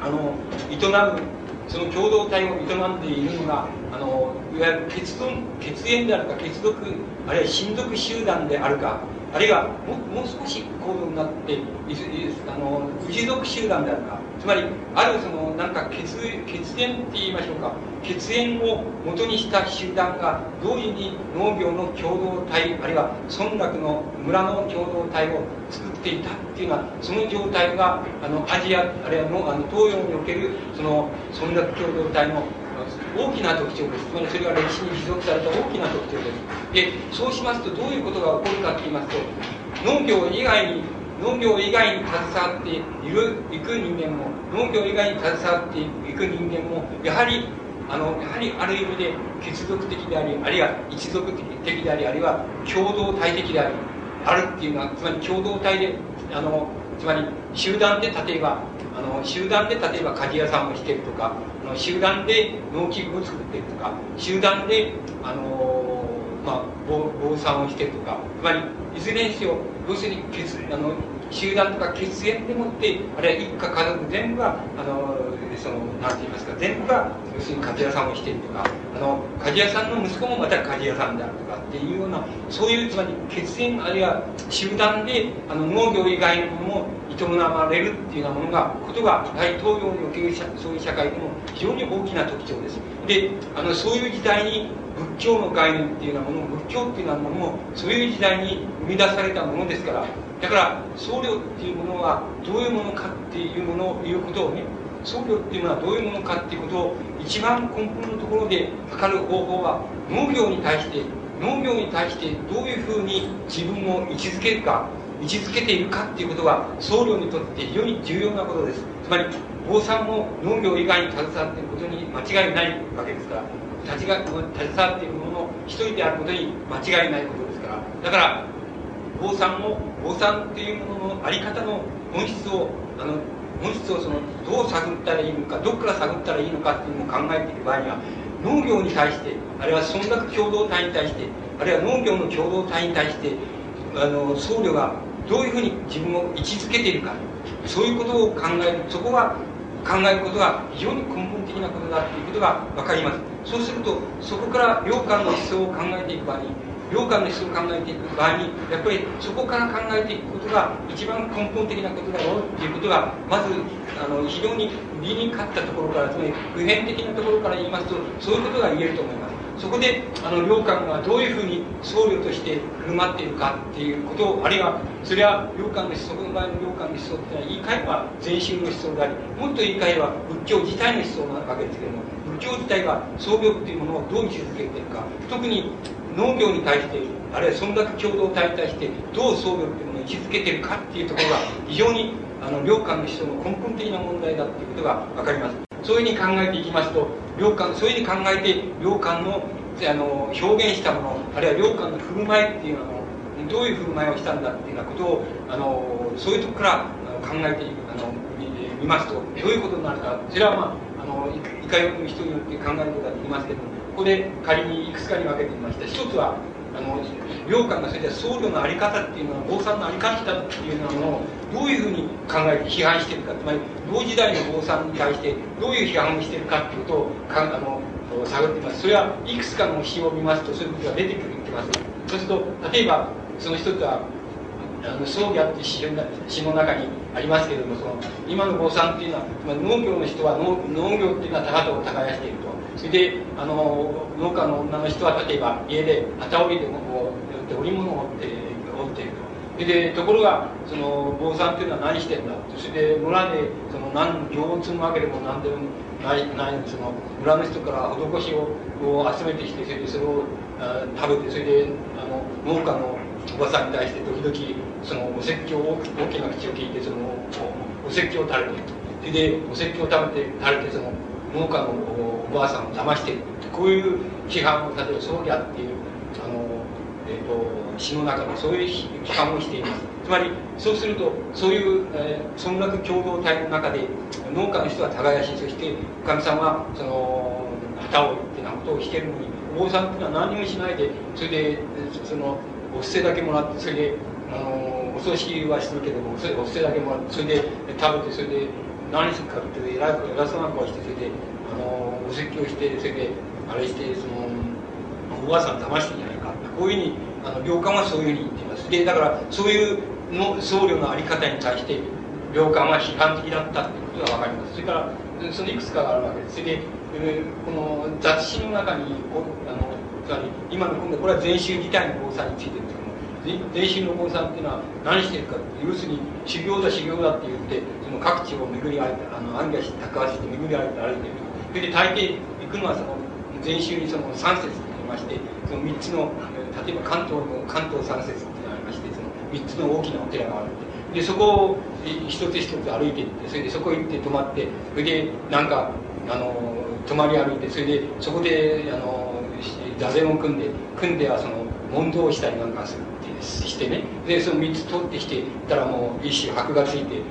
あの営むその共同体を営んでいるのがあのいわゆる血血縁であるか血族あるいは親族集団であるかあるいはももう少し高度になってあの氏族集団であるか。つまりあるそのなんか血血縁って言いましょうか。血縁を元にした集団が同時に農業の共同体あるいは村落の村の共同体を作っていたっていうのはその状態があのアジアあるいはのあの東洋におけるその村落共同体の大きな特徴です。つまりそれが歴史に持続された大きな特徴です。で、そうしますとどういうことが起こるかと言いますと、農業以外に農業以外に携わっているいく人間も農業以外に携わっていく人間もやはりあのやはりある意味で血族的でありあるいは一族的でありあるいは共同体的でありあるっていうのはつまり共同体であのつまり集団で例えばあの集団で例えば鍛冶屋さんをしてるとかあの集団で農機具を作ってるとか集団であのまあ坊さんをしてるとかつまりいずれにせよ要するに血あの集団とか血縁でもってあるいは一家家族全部があのそのなんて言いますか全部が要するに鍛冶屋さん。をしているとかあの鍛冶屋さんの息子もまた鍛冶屋さんであるとかっていうようなそういうつまり血縁あるいは集団であの農業以外のものも営まれるっていうようなものがことがやはり東洋におけるそういう社会でも非常に大きな特徴です。であのそういう時代に仏教の概念っていうようなもの仏教っていうようなものもそういう時代に生み出されたものですからだから僧侶っていうものはどういうものかっていうものをいうことをね僧侶っていうのはどういうものかっていうことを一番根本のところで測る方法は農業に対して農業に対してどういうふうに自分を位置づけるか位置づけているかっていうことが僧侶にとって非常に重要なことです。つまり坊さんも農業以外に携わっていることに間違いないわけですから立ちが携わっているものの一人であることに間違いないことですから。だから坊さんも坊さんっていうもののあり方の本質をあの本質をそのどう探ったらいいのかどこから探ったらいいのかっていうのを考えている場合には農業に対してあるいは村落共同体に対してあるいは農業の共同体に対してあの僧侶がどういうふうに自分を位置づけているかそういうことを考えるそこが考えることが非常に根本的なことだということが分かります。そうするとそこから良寛の思想を考えていく場合に良寛の思想を考えていく場合にやっぱりそこから考えていくことが一番根本的なことだろうっていうことがまずあの非常に理にかったところからつまり普遍的なところから言いますとそういうことが言えると思います。そこであの良寛がどういうふうに僧侶として振る舞っているかっていうことをあるいはそれは良寛の思想の場合の良寛の思想っていうのは言い換えば禅宗の思想でありもっと言い換えれば仏教自体の思想なわけですけれども仏教自体が僧侶っていうものをどう位置づけているか。特に農業に対してあるいは村落共同体に対してどう僧侶っていうものを位置づけてるかっていうところが非常にあの良寛の思想の根本的な問題だっていうことが分かります。そういうふうに考えていきますと良寛そういうふうに考えて良寛のあの表現したものあるいは良寛の振る舞いっていうのはどういう振る舞いをしたんだっていうようなことをあのそういうとこから考えてあの見ますとどういうことになるか。それはまああのいかように人によって考えることができますけども。ここで仮にいくつかに分けてみました一つはあの良寛がそれで僧侶の在り方っていうのは坊さんの在り方っていうものをどういうふうに考えて批判しているかつまり同時代の坊さんに対してどういう批判をしているかっていうことをかあの探っています。それはいくつかの詩を見ますとそういうことが出てくるってます。そうすると例えばその一つはあの葬儀あって詩の中にありますけれどもその今の坊さんっていうのは農業の人は農農業っていうのは高と耕していると。それであの農家の女の人は例えば家で機織りでこう織物を織って織っていると。でところがその坊さんっていうのは何してんだそれで村でその何行を積むわけでも何でもないないその村の人から施しをを集めてきてそれでそれをあ食べてそれであの農家のおばさんに対して時々そのお説教を大きな口を聞いてそのお説教を垂れてそれでお説教を食べて垂れてその農家のおばあさんを騙しているこういう批判を例えば葬儀あっていうあの、えーと、詩の中でそういう批判をしています。つまりそうするとそういう、えー、村落共同体の中で農家の人は耕しそしておかみさんはその旗をってなことをしてるのにお坊さんっていうのは何もしないでそれでそのお布施だけもらってそれであのお葬式はするけどもそれお布施だけもらってそれで食べてそれで何するかって偉偉そうな顔してそれであのお説教してそれであれしてそのおばあさん騙してんじゃないかこういうふうにあの領官はそういうふうに言っていますでだからそういうの僧侶のあり方に対して領官は批判的だったっていうことが分かりますそれからそのいくつかがあるわけですそれで、えー、この雑誌の中にこあのつまり今の今度これは禅宗自体の防災についてですけども禅宗の坊さんっていうのは何してるか要するに修行だ修行だって言ってその各地を巡り歩いてあの暗夜し高橋して巡り歩いて歩いてそれで大抵行くのはその禅宗にその三節って言いましてその三つの例えば関東の関東三節ってありましてその三つの大きなお寺があるんでそこを一つ一つ歩いていってそれでそこ行って泊まってそれでなんかあの泊まり歩いてそれでそこであの座禅を組んで組んではその問答をしたりなんかするってしてね。でその3つ取ってきてたらもう一種箔がついて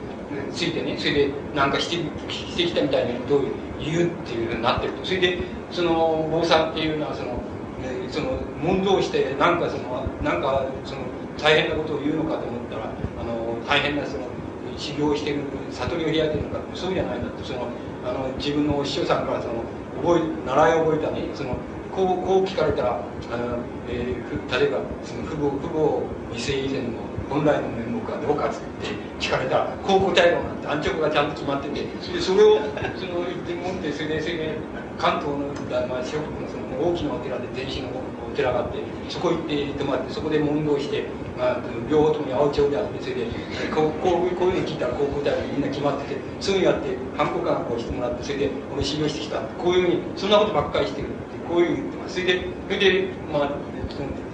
ついてね。それでなんかしてしてきたみたいなことを言うっていうふうになってるとそれでその坊さんっていうのはそのその問答してなんかそのなんかその大変なことを言うのかと思ったらあの大変なその修行してる悟りを開いてるのかそうじゃないんだってそのあの自分のお師匠さんからその覚え習い覚えたねそのこうこう聞かれたらあの、えー、例えばその父母父母未成以前の本来の面目はどうかって聞かれたらこう答えろなんて安直がちゃんと決まっててそれそれをその言って持ってそれでそれで関東の、まあ、四国のその大きなお寺で天神のお寺があってそこ行って泊まってそこで問答して、まあ、両方ともに青町であってそれでこうこうこういうの聞いたらこう答えるみんな決まっててそういうのやってハンコかこうしてもらってそれで俺修行してきた。こういうふうにそんなことばっかりしてるってこういうふうに言ってます。それでそれでまあ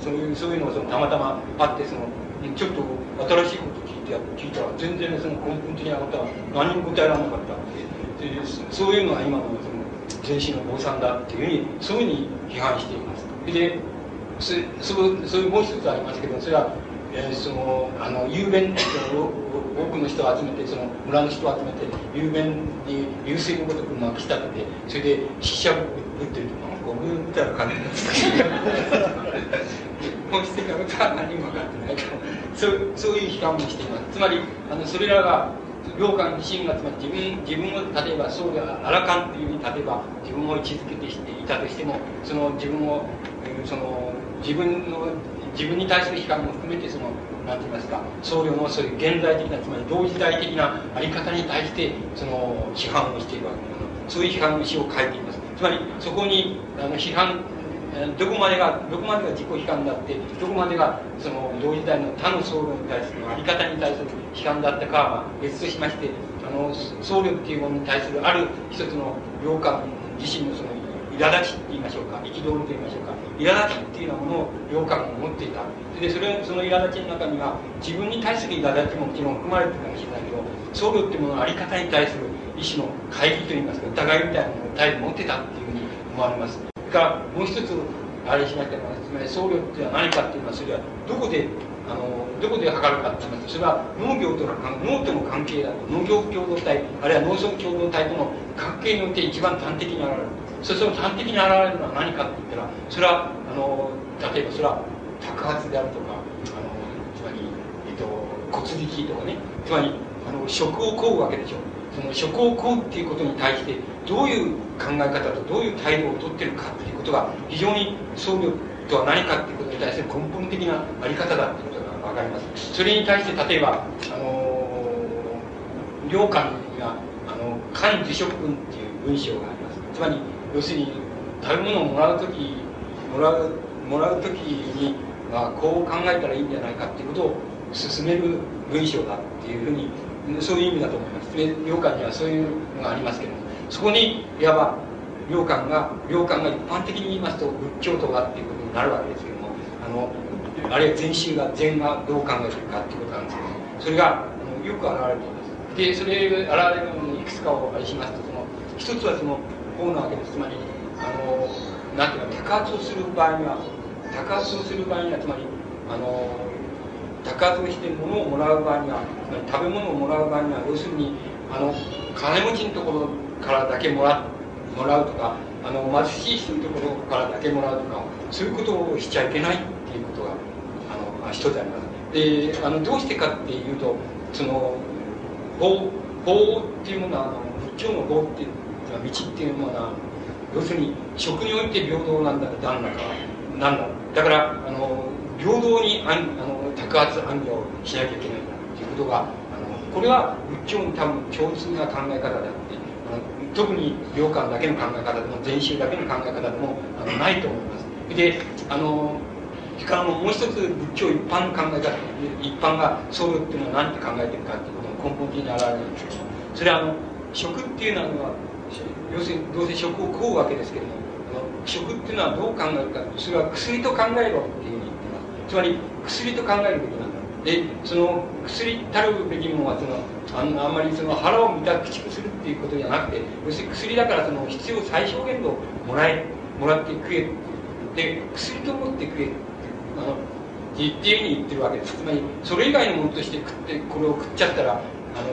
そういうそういうのをそのたまたまあってそのちょっと新しいこと聞いて聞いたら全然その根本的なことは何も答えられなかったでそういうのが今のその全身の坊さんだっていうふうにそういうふうに批判しています。でそそそういうもう一つありますけどそれは、えー、そのあの雄弁多くの人を集めてその村の人を集めて雄弁に流水のごとくまき立ててそれで死者ぶってるとかゴムみたいな感じなんですけど 本質的なことは何も分かってないからそうそういう批判もしています。つまりあのそれらが良寛自身がつまり自分自分を例えばそうであらかんというふうに例えば自分を位置づけてしていたとしてもその自分をその自分の自分に対する批判も含めてその何て言いますか僧侶のそういう現在的なつまり同時代的なあり方に対してその批判をしているわけです。そういう批判の詩を書いています。つまりそこにあの批判どこまでがどこまでが自己批判だってどこまでがその同時代の他の僧侶に対するあり方に対する批判だったかは別としましてあの僧侶っていうものに対するある一つの良感自身のその苛立ちって言いましょうか憤りと言いましょうか苛立ちっていうようなものを良感を持っていた。でそれその苛立ちの中には自分に対する苛立ちももちろん含まれてるかもしれないけど僧侶っていうもののあり方に対する一種の懐疑といいますか疑いみたいなものを態度持ってたっていうふうに思われます。からもう一つあれしましたがつまり僧侶っていうのは何かっていうのはそれはどこであのどこで測るかっていますとそれは農業との農との関係だと農業共同体あるいは農村共同体との関係によって一番端的に現れる。そしてその端的に現れるのは何かって言ったらそれはあの例えばそれは托発であるとかあのつまり、えっと、骨力とかね。つまりあの職を請うわけでしょ。その職を請うっていうことに対してどういう考え方とどういう態度をとってるかっていうことが非常に僧侶とは何かっていうことに対する根本的なあり方だっていうことが分かります。それに対して例えばあの領官が「あの漢辞職文」っていう文章があります。つまり要するに食べ物をもらう時もらうもらう時に、ま、こう考えたらいいんじゃないかっていうことを進める文章だっていうふうにそういう意味だと思います。で良寛にはそういうのがありますけども。そこにいわば良寛が良寛が一般的に言いますと仏教徒がっていうことになるわけですけどもあのあるいは禅宗が禅がどう考えるかっていうことなんですけどもそれがよく現れています。でそれが現れるものにいくつかをあれしますとその一つはそのこうなわけです。つまりあのなんていうか高圧をする場合には高圧をする場合にはつまりあの高圧をして物をもらう場合にはつまり食べ物をもらう場合には要するにあの金持ちのところからだけもらもらうとかあの貧しい人のところからだけもらうとかそういうことをしちゃいけないっていうことがあの一つあります。であのどうしてかっていうとその法法っていうものはあの仏教の法っていう道っていうものは要するに食において平等なんだなんだかなんだだからあの平等にあの宅発暗業しなきゃいけないんだっていうことがあのこれは仏教に多分共通な考え方であって特に良寛だけの考え方でも禅宗だけの考え方でもあのないと思いますであのしかももう一つ仏教一般の考え方一般が僧侶っていうのは何て考えてるかっていうことの根本的に現れるんですけどそれはあの食っていうのは要するにどうせ食を食うわけですけれども食っていうのはどう考えるかそれは薬と考えろっていうふうに言ってますつまり薬と考えるべきなんだでその薬たるべきものはそのあんあんまりその腹を満た駆逐するっていうことじゃなくて要するに薬だからその必要最小限度もらえもらって食えで薬と思って食えあのっていうふうに言ってるわけです。つまりそれ以外のものとして食ってこれを食っちゃったらあ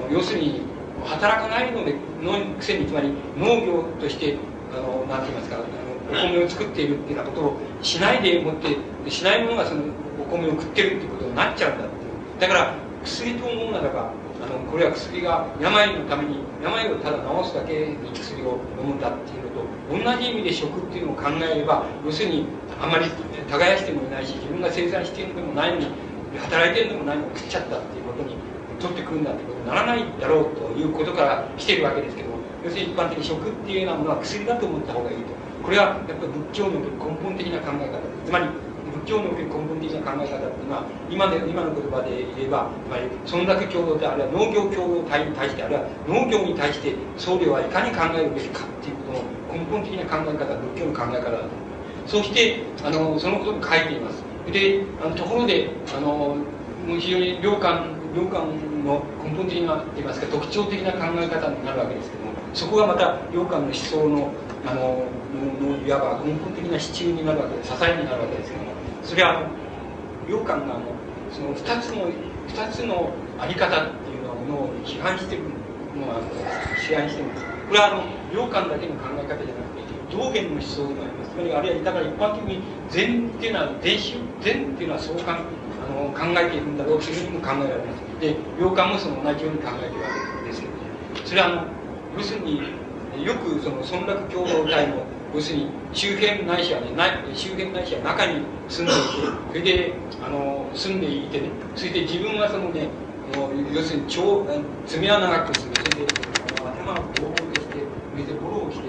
の要するに働かないのでのくせにつまり農業としてあのなんて言いますかあのお米を作っているっていうようなことをしないでもってしないものがそのお米を食ってるってことになっちゃうんだってだから薬と思うならばのこれは薬が病のために病をただ治すだけに薬を飲むんだっていうのと同じ意味で食っていうのを考えれば要するにあまり耕してもいないし自分が生産しているのでもないのに働いてるのでもないのに食っちゃったっていうことに取ってくるんだってことにならないだろうということから来てるわけですけど要するに一般的に食っていうようなものは薬だと思った方がいいと。これはやっぱり仏教の根本的な考え方。つまり仏教の根本的な考え方っていうのは今で今の言葉で言えばつまり村落共同であるいは農業共同体に対してあるいは農業に対して僧侶はいかに考えるべきかっていうことの根本的な考え方仏教の考え方だとそしてあのそのことに書いています。であのところであの非常に良寛良寛の根本的なといいますか特徴的な考え方になるわけですけどもそこがまた良寛の思想のあののいわば根本的な支柱になるわけで支えになるわけですけどもそれはあの良寛があのその2つの2つのあり方っていうのを批判してるのは批判してるんです。これはあの良寛だけの考え方じゃなくて道元の思想でもあります。つまりあるいはだから一般的に禅っていうのは禅宗禅っていうのはそうかあの考えているんだろうというふうにも考えられます。で良寛もその同じように考えているわけですけどそれはあの要するによくその村落共同体の要するに周辺ないしはね周辺ないしは中に住んでいてそれであの住んでいてねそれで自分はそのね要するに超爪は長くするそれで頭をボーボーとしてそれでボロをして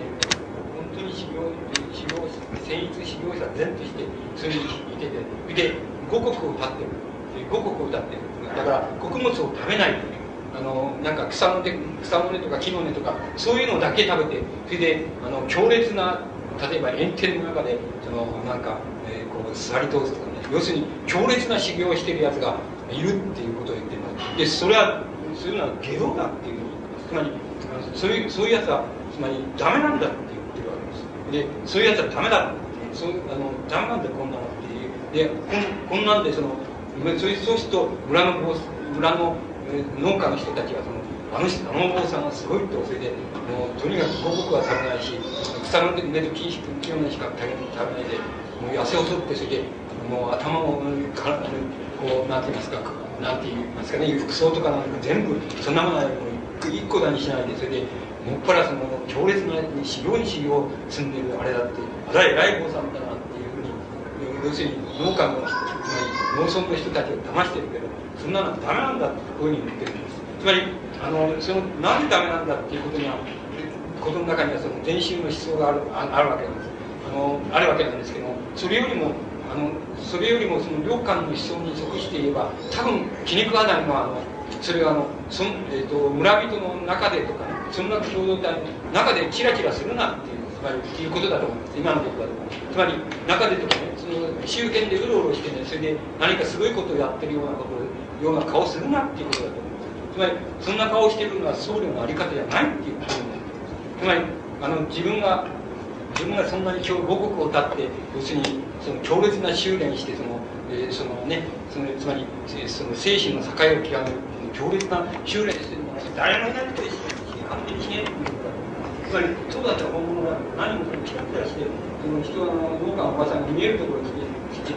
本当に修行修行戦術修行者善としてそれにいててそれで五穀を歌ってる五穀を歌ってるだから穀物を食べないあのなんか草の根草の根とか木の根とかそういうのだけ食べてそれであの強烈な例えば炎天の中でそのなんか、えー、こう座り通すとかね要するに強烈な修行をしているやつがいるっていうことを言ってますでそれはそういうのは下道だっていうふうに言ってますつまりそういうそういうやつはつまりダメなんだって言ってるわけです。でそういうやつはダメだそうあのダメなんだこんなのっていう。でこんこんなんでそのそうそうすると村の村のえ農家の人たちはそのあの人あのお坊さんはすごいとそれでもうとにかく五穀は食べないし草の根と木木の根しか食べないでもう痩せ細ってそれでもう頭を体こうなんて言いますかなんて言いますかね服装とかなんか全部そんなものはもう一個だにしないでそれでもっぱらその強烈な修行に修行を積んでるあれだってあれは偉い坊さんだなっていうふうに要するに農家の人農村の人たちを騙してるけどそんなのはダメなんだってこういうふうに言ってるんですつまりあのそのなんでダメなんだっていうことにはことの中にはその全身の思想があるあるわけなんですあのあるわけなんですけどそれよりもあのそれよりもその良寛の思想に属して言えば多分気に食わないのはあのそれはあのそ、えーと、村人の中でとかねそんな共同体の中でチラチラするなっていうつまりいうことだと思います今のことだと思いますつまり中でとかねその周辺でうろうろしてねそれで何かすごいことをやってるようなことような顔するなっていうことだと思いますつまりそんな顔してるのは僧侶のあり方じゃないっていうことなりますつまりあの自分が自分がそんなに今日五穀を立って要するにその強烈な修練してその,、えー、そのねそのつまりその精神の境を極める強烈な修練して誰もいないと批判的にねつまりそうだった本物だ何もそのキラキラしてその人の農家のおばさんが見えるところに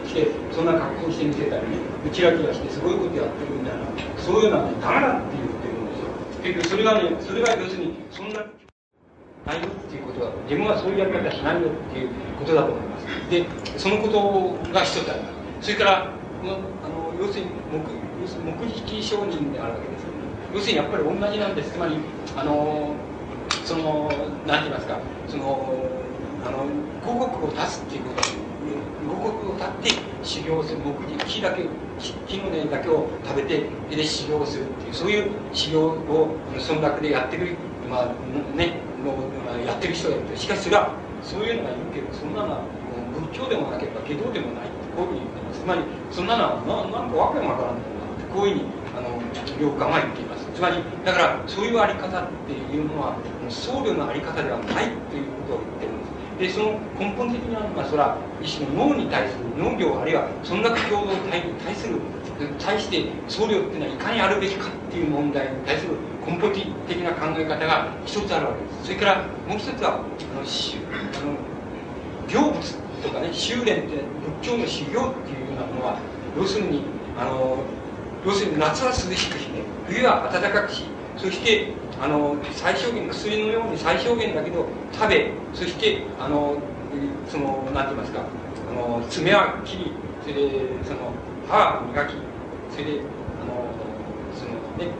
来てそんな格好して見せたりねキラキラしてすごいことやってるみたいなそういうのは、ね、ダメだって言ってるんですよ結局それがねそれが要するにそんなないよっていうことは自分はそういうやり方しないよっていうことだと思いますでそのことが一つありますそれからあの要するに目要するに目撃証人であるわけです要するにやっぱり同じなんです。つまりあのその何て言いますかそのあの五穀を出すっていうこと五穀を立って修行する。目的木だけ木の根だけを食べてで修行するっていうそういう修行を村落でやってくる。まあね。のやってる人がいるしかしそれはそういうのがいるけどそんなのは仏教でもなければ下道でもないこういうふうに言ってます。つまりそんなのはななんかわけもわからんこういうふうにあの良官は言っています。つまりだからそういうあり方っていうのは僧侶のあり方ではないということを言ってるんです。でその根本的なのはそれは一種の脳に対する農業あるいは村落共同体に対する対して僧侶っていうのはいかにあるべきかっていう問題に対する根本的な考え方が一つあるわけです。それからもう一つはあのあの行仏とかね修練って仏教の修行っていうようなものは要するにあの要するに夏は涼しくしね冬は暖かくしそしてあの最小限薬のように最小限だけど食べそしてあのその何て言いますかあの爪は切りそれでその歯は磨きそれであのそのね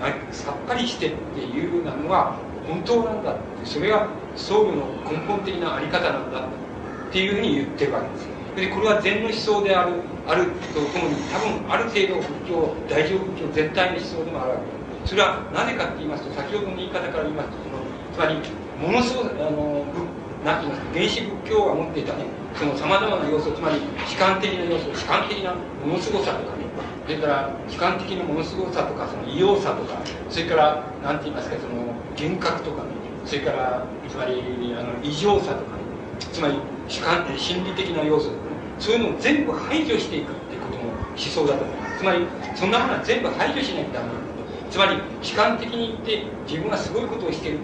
あのさっぱりしてっていうなのは本当なんだってそれが僧侶の根本的なあり方なんだっていうふうに言ってるわけです。でこれは禅の思想であるあるとともに多分ある程度仏教大乗仏教全体の思想でもあるわけ。ですそれはなぜかって言いますと先ほどの言い方から言いますとそのつまりものすごくあの何て言いますか原始仏教が持っていたねそのさまざまな要素つまり主観的な要素主観的なものすごさとかね。それから主観的なものすごさとかその異様さとかそれから何て言いますかその幻覚とかね。それからつまりあの異常さとかね。つまり主観心理的な要素とかね。そういうのを全部排除していくっていうことも思想だと思います。つまりそんなものは全部排除しなきゃダメつまり主観的に言って自分がすごいことをしてる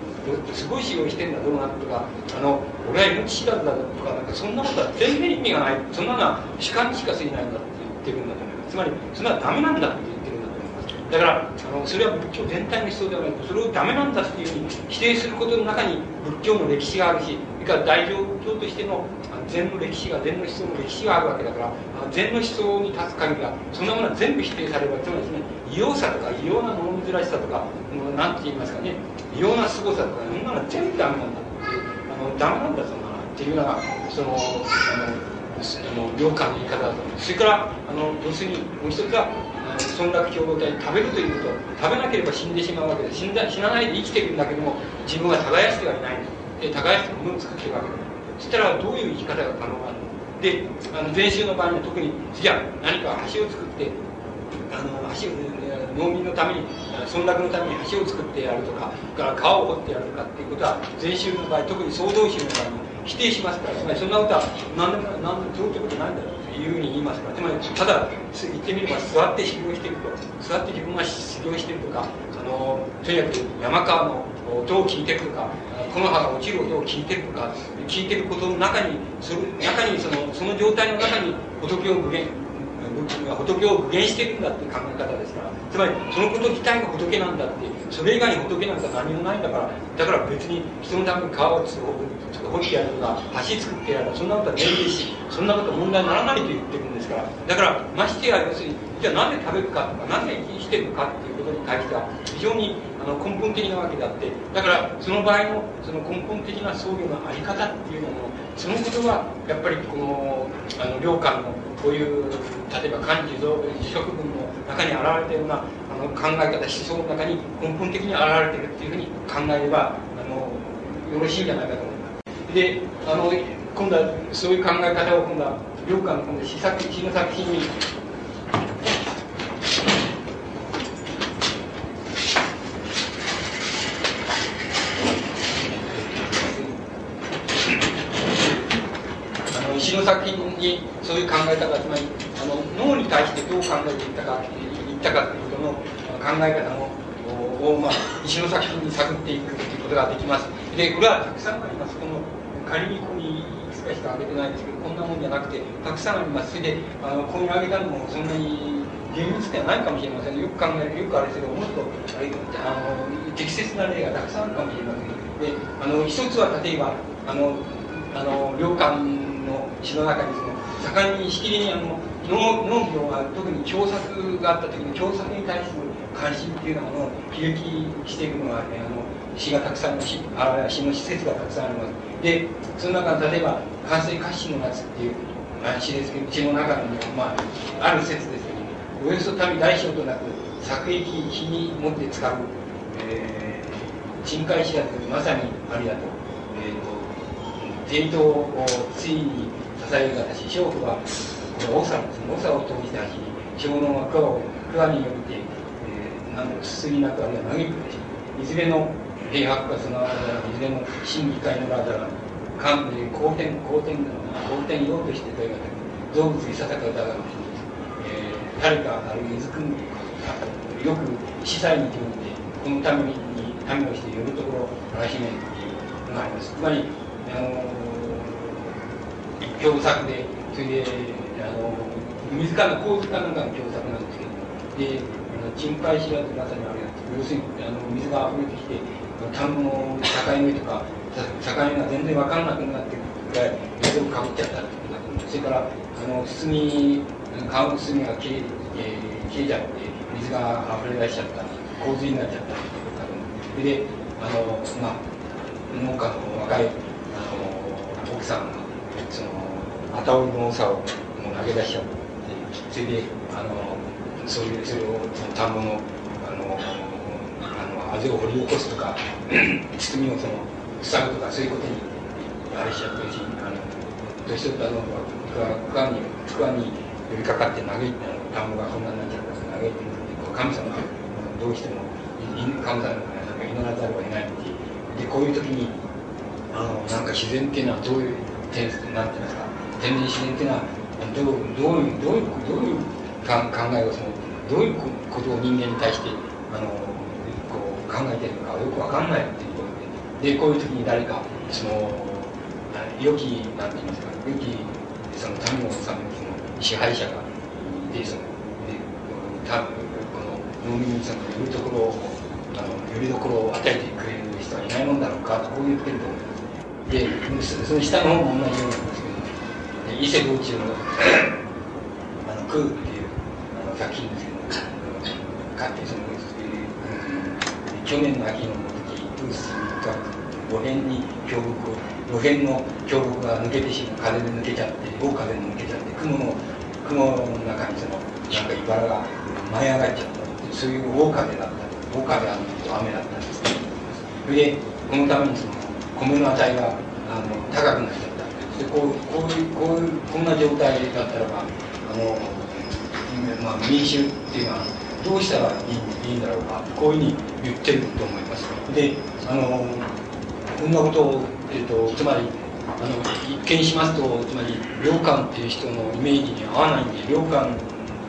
すごい仕事してんだどうなとかあの俺は命知らずだとかなんかそんなことは全然意味がない。そんなのは主観にしか過ぎないんだって言ってるんだと思います。つまりそれはダメなんだって言ってるんだと思います。だからあのそれは仏教全体の思想ではない。それをダメなんだっていうふうに否定することの中に仏教の歴史があるしそれから大乗教としての禅の歴史が禅の思想の歴史があるわけだから禅の思想に立つ限りはそんなものは全部否定されるつまりですね異様さとか異様な物珍しさとか何て言いますかね異様な凄さとかそんなのは全部ダメなんだっていうあのダメなんだそんなのっていうのがそのあのあの良寛の言い方だと思いますそれからあの要するにもう一つは村落共同体食べるということ食べなければ死んでしまうわけで死んだ死なないで生きてるんだけども自分は耕してはいない。で耕してものを作ってるわけだ。したらどういう生き方が可能なのであの禅宗の場合は特にじゃあ何か橋を作ってあの橋を農民のために村落のために橋を作ってやるとかから川を掘ってやるとかっていうことは禅宗の場合特に総動宗の場合に否定しますからつまりそんなことは何でも何でもどうってことないんだろうというふうに言いますからつまりただ言ってみれば座って修行していると座って自分が修行してるとかあのとにかく山川の音を聞いてるかこの葉が落ちる音を聞いてるとか聞いてることの中にその中にそのその状態の中に仏を具現仏を具現してるんだっていう考え方ですからつまりそのこと自体が仏なんだってそれ以外に仏なんか何もないんだからだから別に人のために川を掘ってやるとか橋作ってやるとかそんなことは全然しそんなこと問題にならないと言ってるんですからだからましてや要するにじゃあなんで食べるかとかなんで生きてるかっていうことに対しては非常にの根本的なわけであってだからその場合のその根本的な僧侶の在り方っていうのもそのことはやっぱりこのあの良寛のこういう例えば漢字造職文の中に現れたようなあの考え方思想の中に根本的に現れてるっていうふうに考えればあのよろしいんじゃないかと思います。であの今度はそういう考え方を今度は良寛の今度詩作詩の作品に詩の作品にそういう考え方つまりあの脳に対してどう考えていったかいったかということの考え方のを、まあ、石の作品に探っていくということができます。でこれはたくさんあります。この仮にここにいくつかしか挙げてないんですけどこんなもんじゃなくてたくさんあります。それであのここに挙げたのもそんなに厳密ではないかもしれません。よく考えるよくあれですけどもっとあれあの適切な例がたくさんあるかもしれません。であの一つは例えばあのあの領館の詩の中にその盛んにしきりにあの農農業が特に凶作があった時に凶作に対する関心っていうようなものを喜劇していくのは、ね、あの詩がたくさん詩あ詩の施設がたくさんありますでその中例えば「完成歌詞の夏」っていう詩ですけど詩の中に、まあ、ある説ですけどおよそ民大小となく作役日に持って使う、えー、深海詩だとまさにありだと,、えーと伝統をついに支える形娼婦はこの長ですね長を通じて走り小脳は桑を桑によって、えー、なんすすぎなくあるいは嘆くでしょいずれの平白がそのあだらいずれの審議会のあだら関連後天後天だな後天用として問いが動物いささかだがえー、誰かあるいは水くんよく司祭に決めてこのために民をして呼ぶところをらしめっていうのがありますつまりあの共作でそれであの水かの洪水かなんかの共作なんですけどで沈海知らずまさにあれなんです要するにあの水が溢れてきて田んぼの境目とか境目が全然分からなくなってくるぐらい水をかぶっちゃったってそれからあの堤川の堤が消ええー、消えちゃって水が溢れ出しちゃった洪水になっちゃったっていうことがあるであのまあ農家の若いあの奥さんがその旗織りの長をもう投げ出しちゃってそれであのそういうそれを田んぼのあのあのあぜを掘り起こすとか包みをその塞ぐとかそういうことにあれしちゃってるしあの年取ったの桑に桑に寄りかかって嘆いて田んぼがこんなになっちゃったら嘆いて神様がどうしても神様が祈らざるを得ないっていうでこういう時にあのなんか自然っていうのはどういう点なんていうんですか天然自然っていうのはどうどういうどういうどういう考えをそのどういうことを人間に対してあのこう考えているのかよくわかんないっていうことででこういう時に誰かその良きなんて言いますか良きその民を治めるその支配者がでそのでたこの農民にそのよりどころをあのよりどころを与えてくれる人はいないもんだろうかとこう言ってると思います。でその下の方も同じようなんですけど伊勢道中の「あの空」っていうあの作品ですけどかってその、去年の秋の時風水3日路辺に峡谷路辺の峡谷が抜けてしまう風で抜けちゃって大風で抜けちゃって雲の雲の中にそのなんか茨が舞い上がっちゃったそういう大風だった大風雨だったんですそれでこのためにその米の値があの高くなっちゃったでこうこういうこういうこんな状態だったらばあの、まあ、民衆っていうのはどうしたらいいいいんだろうかこういうふうに言ってると思いますであのこんなことを、えーと、つまりあの一見しますとつまり良寛っていう人のイメージに合わないんで良寛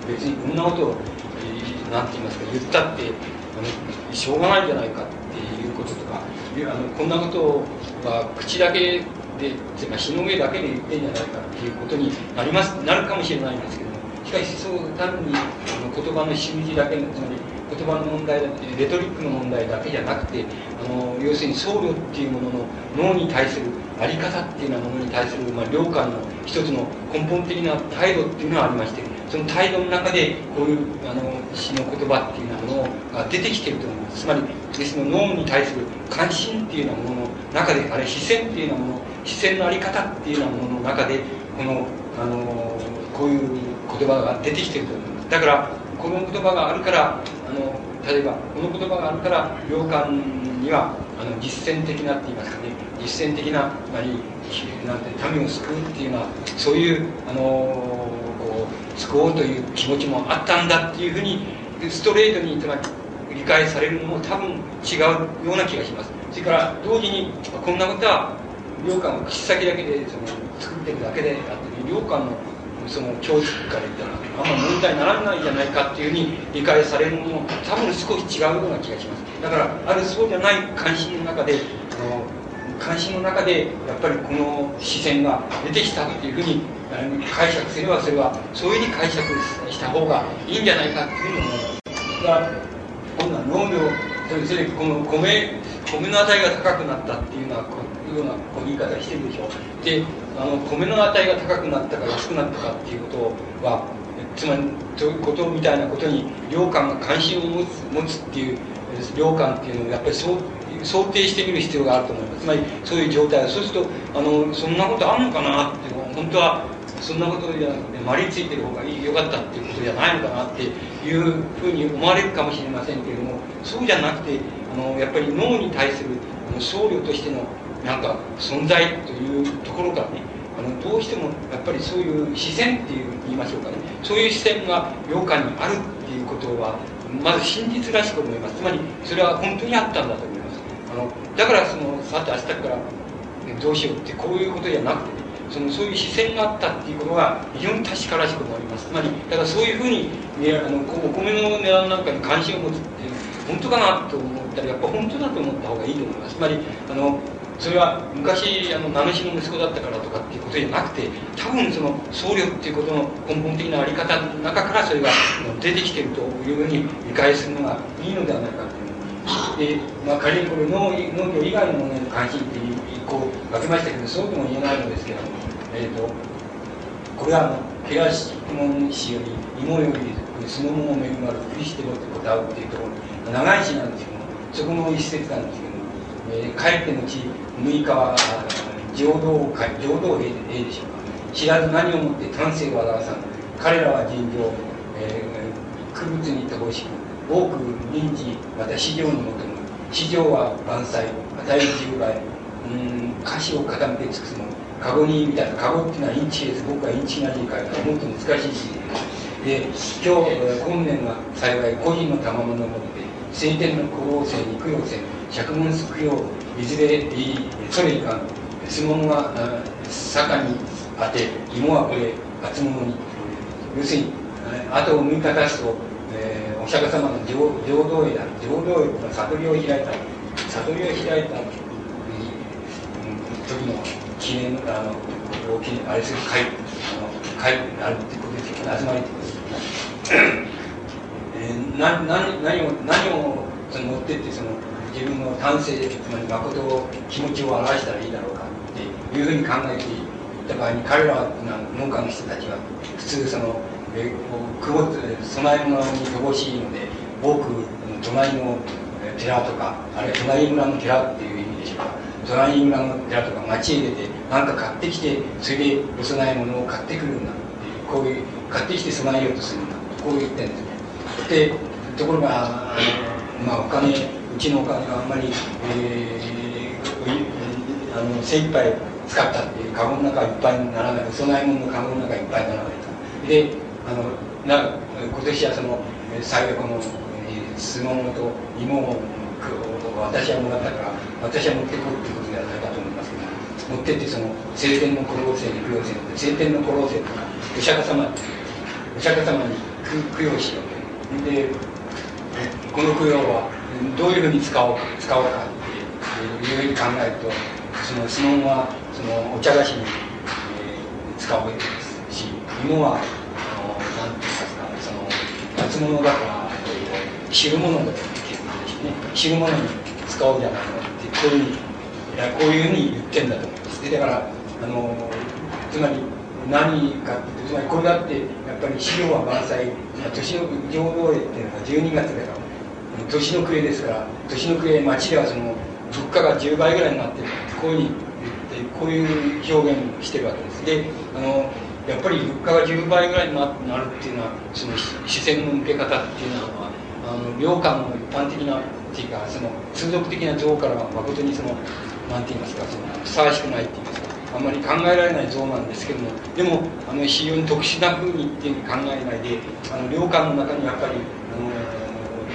別にこんなことを、えー、なんて言いますか言ったってあのしょうがないんじゃないかっていうこととかあのこんなことをは口だけでつまあ、日の上だけで言ってんじゃないかっていうことになりますなるかもしれないんですけどもしかしそう単にあの言葉の習字だけのつまり言葉の問題だレトリックの問題だけじゃなくてあの要するに僧侶っていうものの脳に対する在り方っていうようなものに対する、まあ、良寛の一つの根本的な態度っていうのがありましてその態度の中でこういうあの詩の言葉っていうようなものが出てきてると思います。つまりですの脳に対する関心っていうようなものの中であれ視線っていうようなもの視線の在り方っていうようなものの中でこのあのこういう言葉が出てきてると思います。だからこの言葉があるからあの例えばこの言葉があるから良寛にはあの実践的なって言いますかね。実践的なつまりなんて民を救うっていうのはそういうあの救おうという気持ちもあったんだっていうふうにストレートにつまり理解されるのも多分違うような気がします。それから同時にこんなことは良寛の口先だけでその作ってるだけであって良寛のその教室から言ったらあんま問題にならないんじゃないかっていうふうに理解されるのも多分少し違うような気がします。だからあるそうじゃない関心の中であの関心の中でやっぱりこの視線が出てきたっていうふうに解釈すればそれはそういうふうに解釈した方がいいん。じゃないかっていうふうに思いますが今度は農業それこの米米の値が高くなったっていうようなこういうような言い方してるでしょであの米の値が高くなったか安くなったかっていうことはつまりそういうことみたいなことに領官が関心を持つ持つっていう領官っていうのをやっぱり想想定してみる必要があると思いますつまりそういう状態そうするとあのそん。なことあるのかなって本当はそんなことじゃなくてまりついてる方がいいよかったっていうことじゃないのかなっていうふうに思われるかもしれませんけれどもそうじゃなくてあのやっぱり脳に対するあの僧侶としてのなんか存在というところからねあのどうしてもやっぱりそういう視線っていう言いましょうかね。そういう視線が羊羹にあるっていうことはまず真実らしく思います。つまりそれは本当にあったんだと思います。あのだからそのさて明日からどうしようってこういうことじゃなくてねそのそういう視線があったっていうことが非常に確からしく思います。つまりだからそういうふうにあのお米の値段なんかに関心を持つっていう本当かなと思ったらやっぱ本当だと思った方がいいと思います。つまりあのそれは昔あの名主の息子だったからとかっていうことじゃなくて多分その僧侶っていうことの根本的なあり方の中からそれが出てきてるというふうに理解するのがいいのではないかというで、まあ、仮にこれ農業以外のものへの関心っていうこう分けましたけどそうとも言えないのですけども、えーと、これはあの「ケラシモン氏より芋よりそのもの恵まるふりしてろ」って答うっていうところ長い詩なんですけどもそこの一節なんですけども、えー、帰ってのち6日は浄土会浄土兵ででしょうか。知らず何をもって丹精を表さん。彼らは尋常、えー、区物に乏しく多く臨時また市場に求む市場は万歳与え十倍。うん歌詞を固めて尽くすもの。カゴにみたいなカゴっていうのはインチです。僕はインチな字書いたらもっと難しい字で今日今年は幸い個人の賜物を持って晴天の古老生に供養せ百文す供養いずれいそれいかん質問は坂に当て芋はこれ厚物に要するにあと6日経つと、えー、お釈迦様の浄土絵だ浄土絵と悟りを開いた悟りを開いた、時の記念あの大きあれする会あの会あるってことですよ集まりってことですえー、な何何を何をその持ってってその自分の丹精つまり誠を気持ちを表したらいいだろうかっていうふうに考えていった場合に彼らは農家の人たちは普通そのえくぼ供え物に乏しいので多く隣の寺とかあるいは隣村の寺っていう意味でしょうか隣村の寺とか町へ出て何か買ってきてそれでお供え物を買ってくるんだこういう買ってきて供えようとするんだこう言ってんですでところがまあお金うちのお金があんまり、えー、あの精一杯使ったっていうカゴの中いっぱいにならないお供え物のカゴの中いっぱいにならないであのな今年はその最悪の質問と芋を私はもらったから私は持ってこうっていうことではないかと思いますけど持ってってその晴天の古老生に供養せ晴天の古老生とかお釈迦様お釈迦様に供養しようでこの供養はどういうふうに使おう使おうかっていうふうに考えるとその質問はそのお茶菓子に、えー、使おうですし芋は何て言いますかその夏物だから汁物だとね汁物に使おうじゃないのってこういうふうにこういうふうに言ってんだと思います。だからあのつまり何かってつまりこれだってやっぱり資料は満載。年の浄土絵っていうのが12月だから年の暮れですから年の暮れ町ではその物価が10倍ぐらいになってるこういうふうに言ってこういう表現をしてるわけです。であのやっぱり物価が10倍ぐらいになるっていうのはその視線の向け方っていうのはあの領館の一般的なっていうかその通俗的な像からは誠にそのなんて言いますかそのふさわしくないって言いますかあんまり考えられない像なんですけどもでもあの非常に特殊なふうにっていうに考えないであの領館の中にやっぱりあの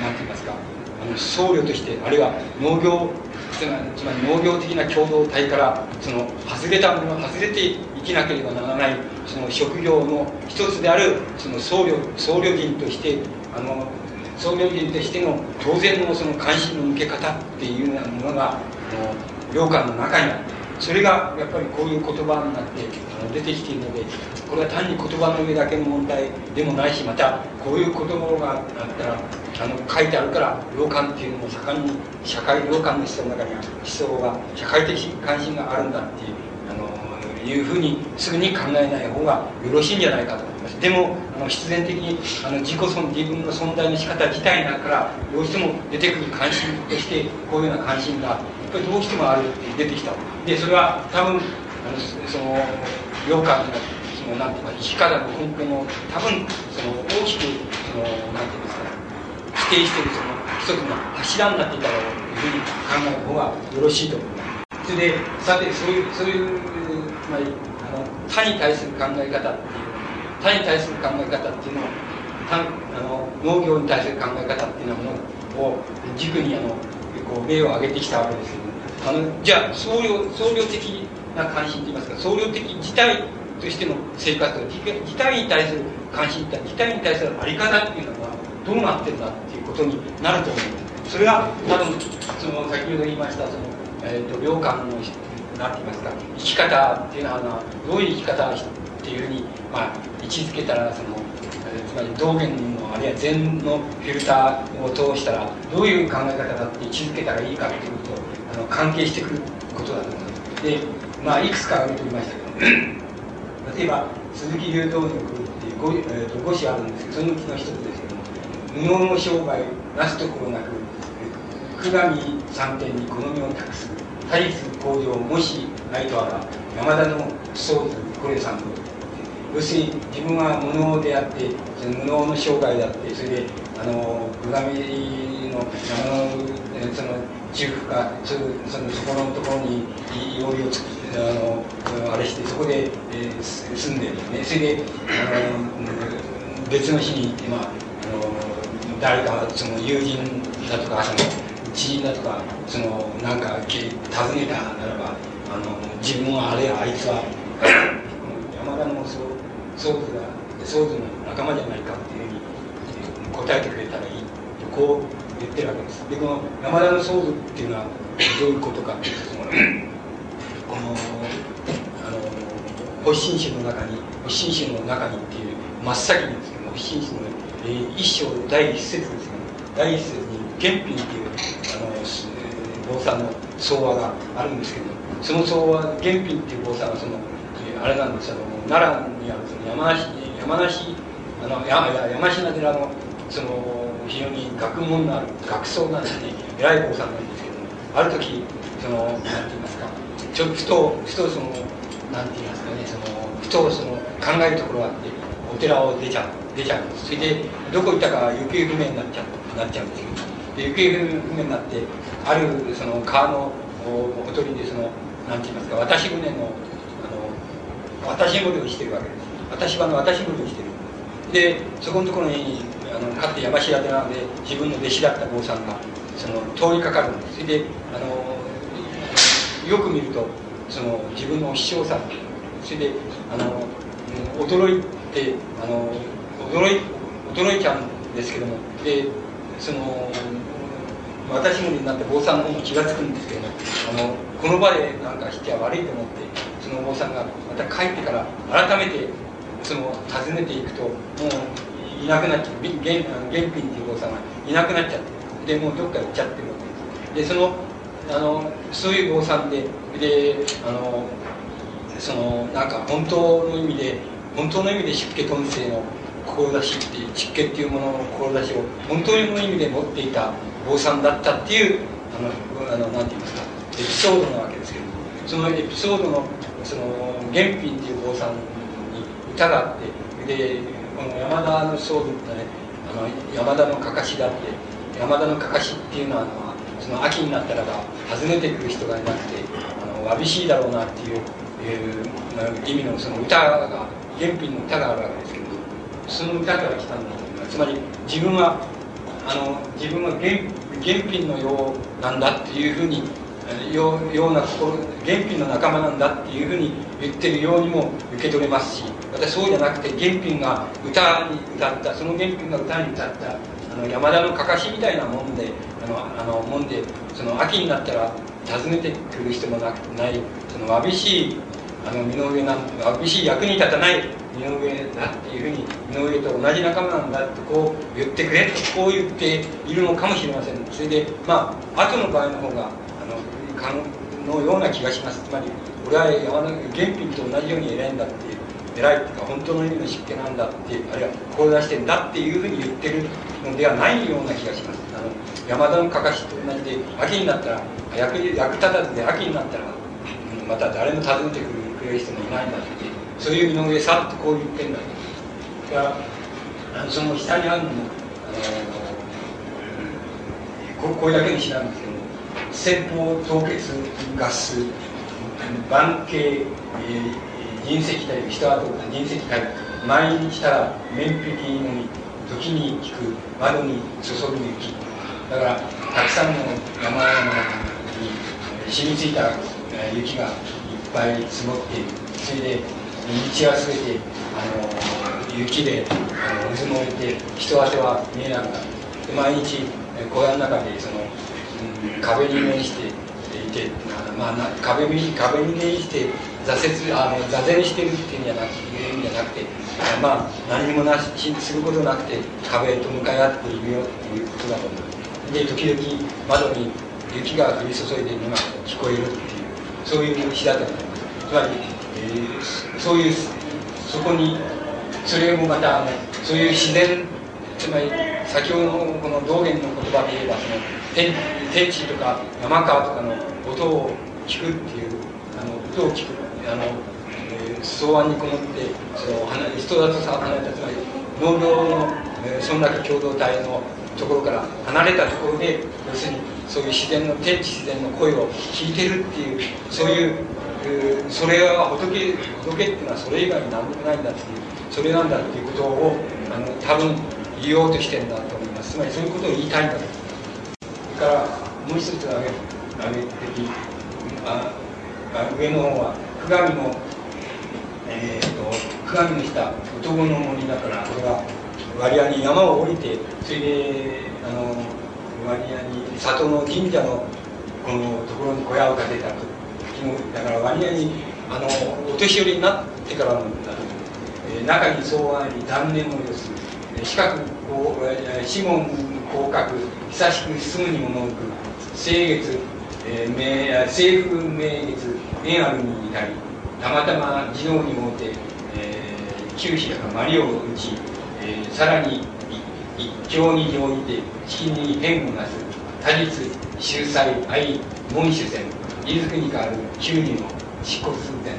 なんて言いますかあの僧侶としてあるいは農業つまり農業的な共同体からその外れたもの外れて生きなければならないその職業の一つであるその僧侶僧侶人としてあの僧侶人としての当然のその関心の向け方っていうようなものがあの良寛の中にあってそれがやっぱりこういう言葉になってあの出てきているのでこれは単に言葉の上だけの問題でもないしまたこういう言葉があったらあの書いてあるから良寛っていうのも盛んに社会良寛の人の中には思想が社会的関心があるんだっていうあのいうふうにすぐに考えない方がよろしいんじゃないかとますでもあの必然的にあの自己存自分の存在の仕方自体だからどうしても出てくる関心としてこういうような関心がやっぱりどうしてもあるって出てきた。でそれは多分あのその良寛のそのなんていうか生き方の根本を多分その大きくそのなんていうんですか否定してるその一つの柱になっていたろうというふうに考える方がよろしいと思いますそれでさてそういうそういうつまりあの他に対する考え方っていう他に対する考え方っていうのをあの農業に対する考え方っていうのを軸にあのこう例を挙げてきたわけですけどあのじゃあ総量総量的な関心といいますか総量的自体としての生活自体に対する関心自体に対する在り方っていうのはどうなってるんだっていうことになると思います。それが多分その先ほど言いましたその、えーと、良寛の何て言いますか生き方っていうのはどういう生き方っていうふうに、まあ、位置づけたらその、つまり道元のあるいは禅のフィルターを通したらどういう考え方だって位置づけたらいいかっていうことあの関係してくることだと思いますでまあいくつか挙げてみましたけど 例えば鈴木流動力っていう 5,、えー、と5詞あるんですけどそのうちの一つですけど無能の商売なすところなく久上三点に好みを託す他立工場もしないとあら山田の宗図これさん要するに自分は無能であってその無能の商売であってそれであの久上のあのその中府かそそのそこのところに曜日を作ってあのあれしてそこで、えー、住んでる、ね、それであの別の日に、まあ、あの誰かその友人だとかその知人だとかそのなんか尋ねたならばあの自分はあれあいつは山田の宗図が宗図の仲間じゃないかっていうふうに答えてくれたらいいとこう言ってるわけです。でこの山田の創造っていうのはどういうことかっていうとこのあの発信史の中に発信史の中にっていう真っ先にですけど発信史の、えー、一章第一節ですけど第一節に原品っていうあの坊さんの相話があるんですけどその相話原品っていう坊さんはその、えー、あれなんですあの奈良にあるその山梨山梨あの山山科寺のその非常に学問のある学僧なんですね偉い坊さんなんですけどある時その何て言いますかちょっとふとふとその何て言いますかねそのふとその考えるところがあってお寺を出ちゃう出ちゃうんですそれでどこ行ったか行方不明になっちゃうなっちゃうんですけどで行方不明になってあるその川のほとりでその何て言いますか渡し船のあの渡し船をしてるわけです私はの渡し船をしてるでそこのところにあのかつて山城寺で自分の弟子だった坊さんがその通りかかるんですそれであのよく見るとその自分の師匠さんそれであの驚いてあの驚い驚いちゃうんですけどもでその私もになって坊さんの方も気が付くんですけどもあのこの場でなんかしては悪いと思ってその坊さんがまた帰ってから改めてその訪ねていくともういなくなっちゃう原原品っていうお坊さんがいなくなっちゃってでもうどっか行っちゃってるわけです。でそのあのそういう坊さんでであのそのなんか本当の意味で本当の意味で湿気遁世の志っていう湿気っていうものの志を本当の意味で持っていた坊さんだったっていうあのあのなんて言いますかエピソードなわけですけど。そのエピソードのその原品っていう坊さんに歌があってでこの山田の僧侶ってねあの山田のかかしだって山田のかかしっていうのはあのその秋になったらば訪ねてくる人がいなくてあのわびしいだろうなっていういう意味のその歌が原品の歌があるわけですけどその歌から来たんだと思います。つまり自分はあの自分は原原品のようなんだっていうふうによような心原品の仲間なんだっていうふうに言ってるようにも受け取れますし私そうじゃなくて原品が歌に歌ったその原品が歌に歌ったあの山田のかかしみたいなもんであのあのもんでその秋になったら訪ねてくる人もなないそのわびしいあの身の上なんわびしい役に立たない身の上だっていうふうに身の上と同じ仲間なんだとこう言ってくれとこう言っているのかもしれません。それでまあ後の場合の方がののような気がします。つまり俺は山の原品と同じように偉いんだって偉いっていうか本当の意味の湿気なんだってあるいは志してんだっていうふうに言ってるのではないような気がします。あの山田のかかしと同じで秋になったら役役立たずで秋になったらまた誰も訪ねてくれる人もいないんだってそういう身の上さってこう言ってんだけどからその下にあるのもあのこれだけの詩なんです。先方凍結ガス万景、えー、人石体人跡人石体前にしたら面壁のみ時に効く窓に注ぐ雪だからたくさんの山々に染みついた雪がいっぱい積もっているそれで道は全てあの雪であの渦燃えて人当ては見えなくなる毎日小屋の中でその、壁に面していて、まあ、壁に壁に面して挫折あの座禅してるっていうんじゃなくていうんじゃなくてまあ何もなしすることなくて壁と向かい合っているよっていうことだと思うで時々窓に雪が降り注いでいるのが聞こえるっていうそういう詩だと思いますつまり、えー、そういうそこにそれもまたあのそういう自然つまり先ほどのこの道元の言葉で言えばその天天地とか山川とかの音を聞くっていうあの音を聞くあの、えー、草案にこもってその人里さ離れたつまり農業の、えー、そんだけ共同体のところから離れたところで要するにそういう自然の天地自然の声を聞いてるっていうそういう、えー、それは仏仏っていうのはそれ以外に何もないんだっていうそれなんだっていうことをあの多分言おうとしてるんだと思います。つまりそういうことを言いたいんだと。からもう一つ挙げ挙げてあ上の方は久我のえーと、久我の下男の森だからこれは割合に山を降りてそれであの割合に里の神社のこのところに小屋を建てたと。だから割合にあのお年寄りになってからの、えー、中に草案に断念の様子四角こう四門広角久しく住むにものく清月、えー、名政府名月縁あるに至りたまたま児童にもて、えー、九死やマリを打ち、えー、さらに一教に乗じて式に変をなす多実秀才愛門主戦飯塚に代わる九人の執行する点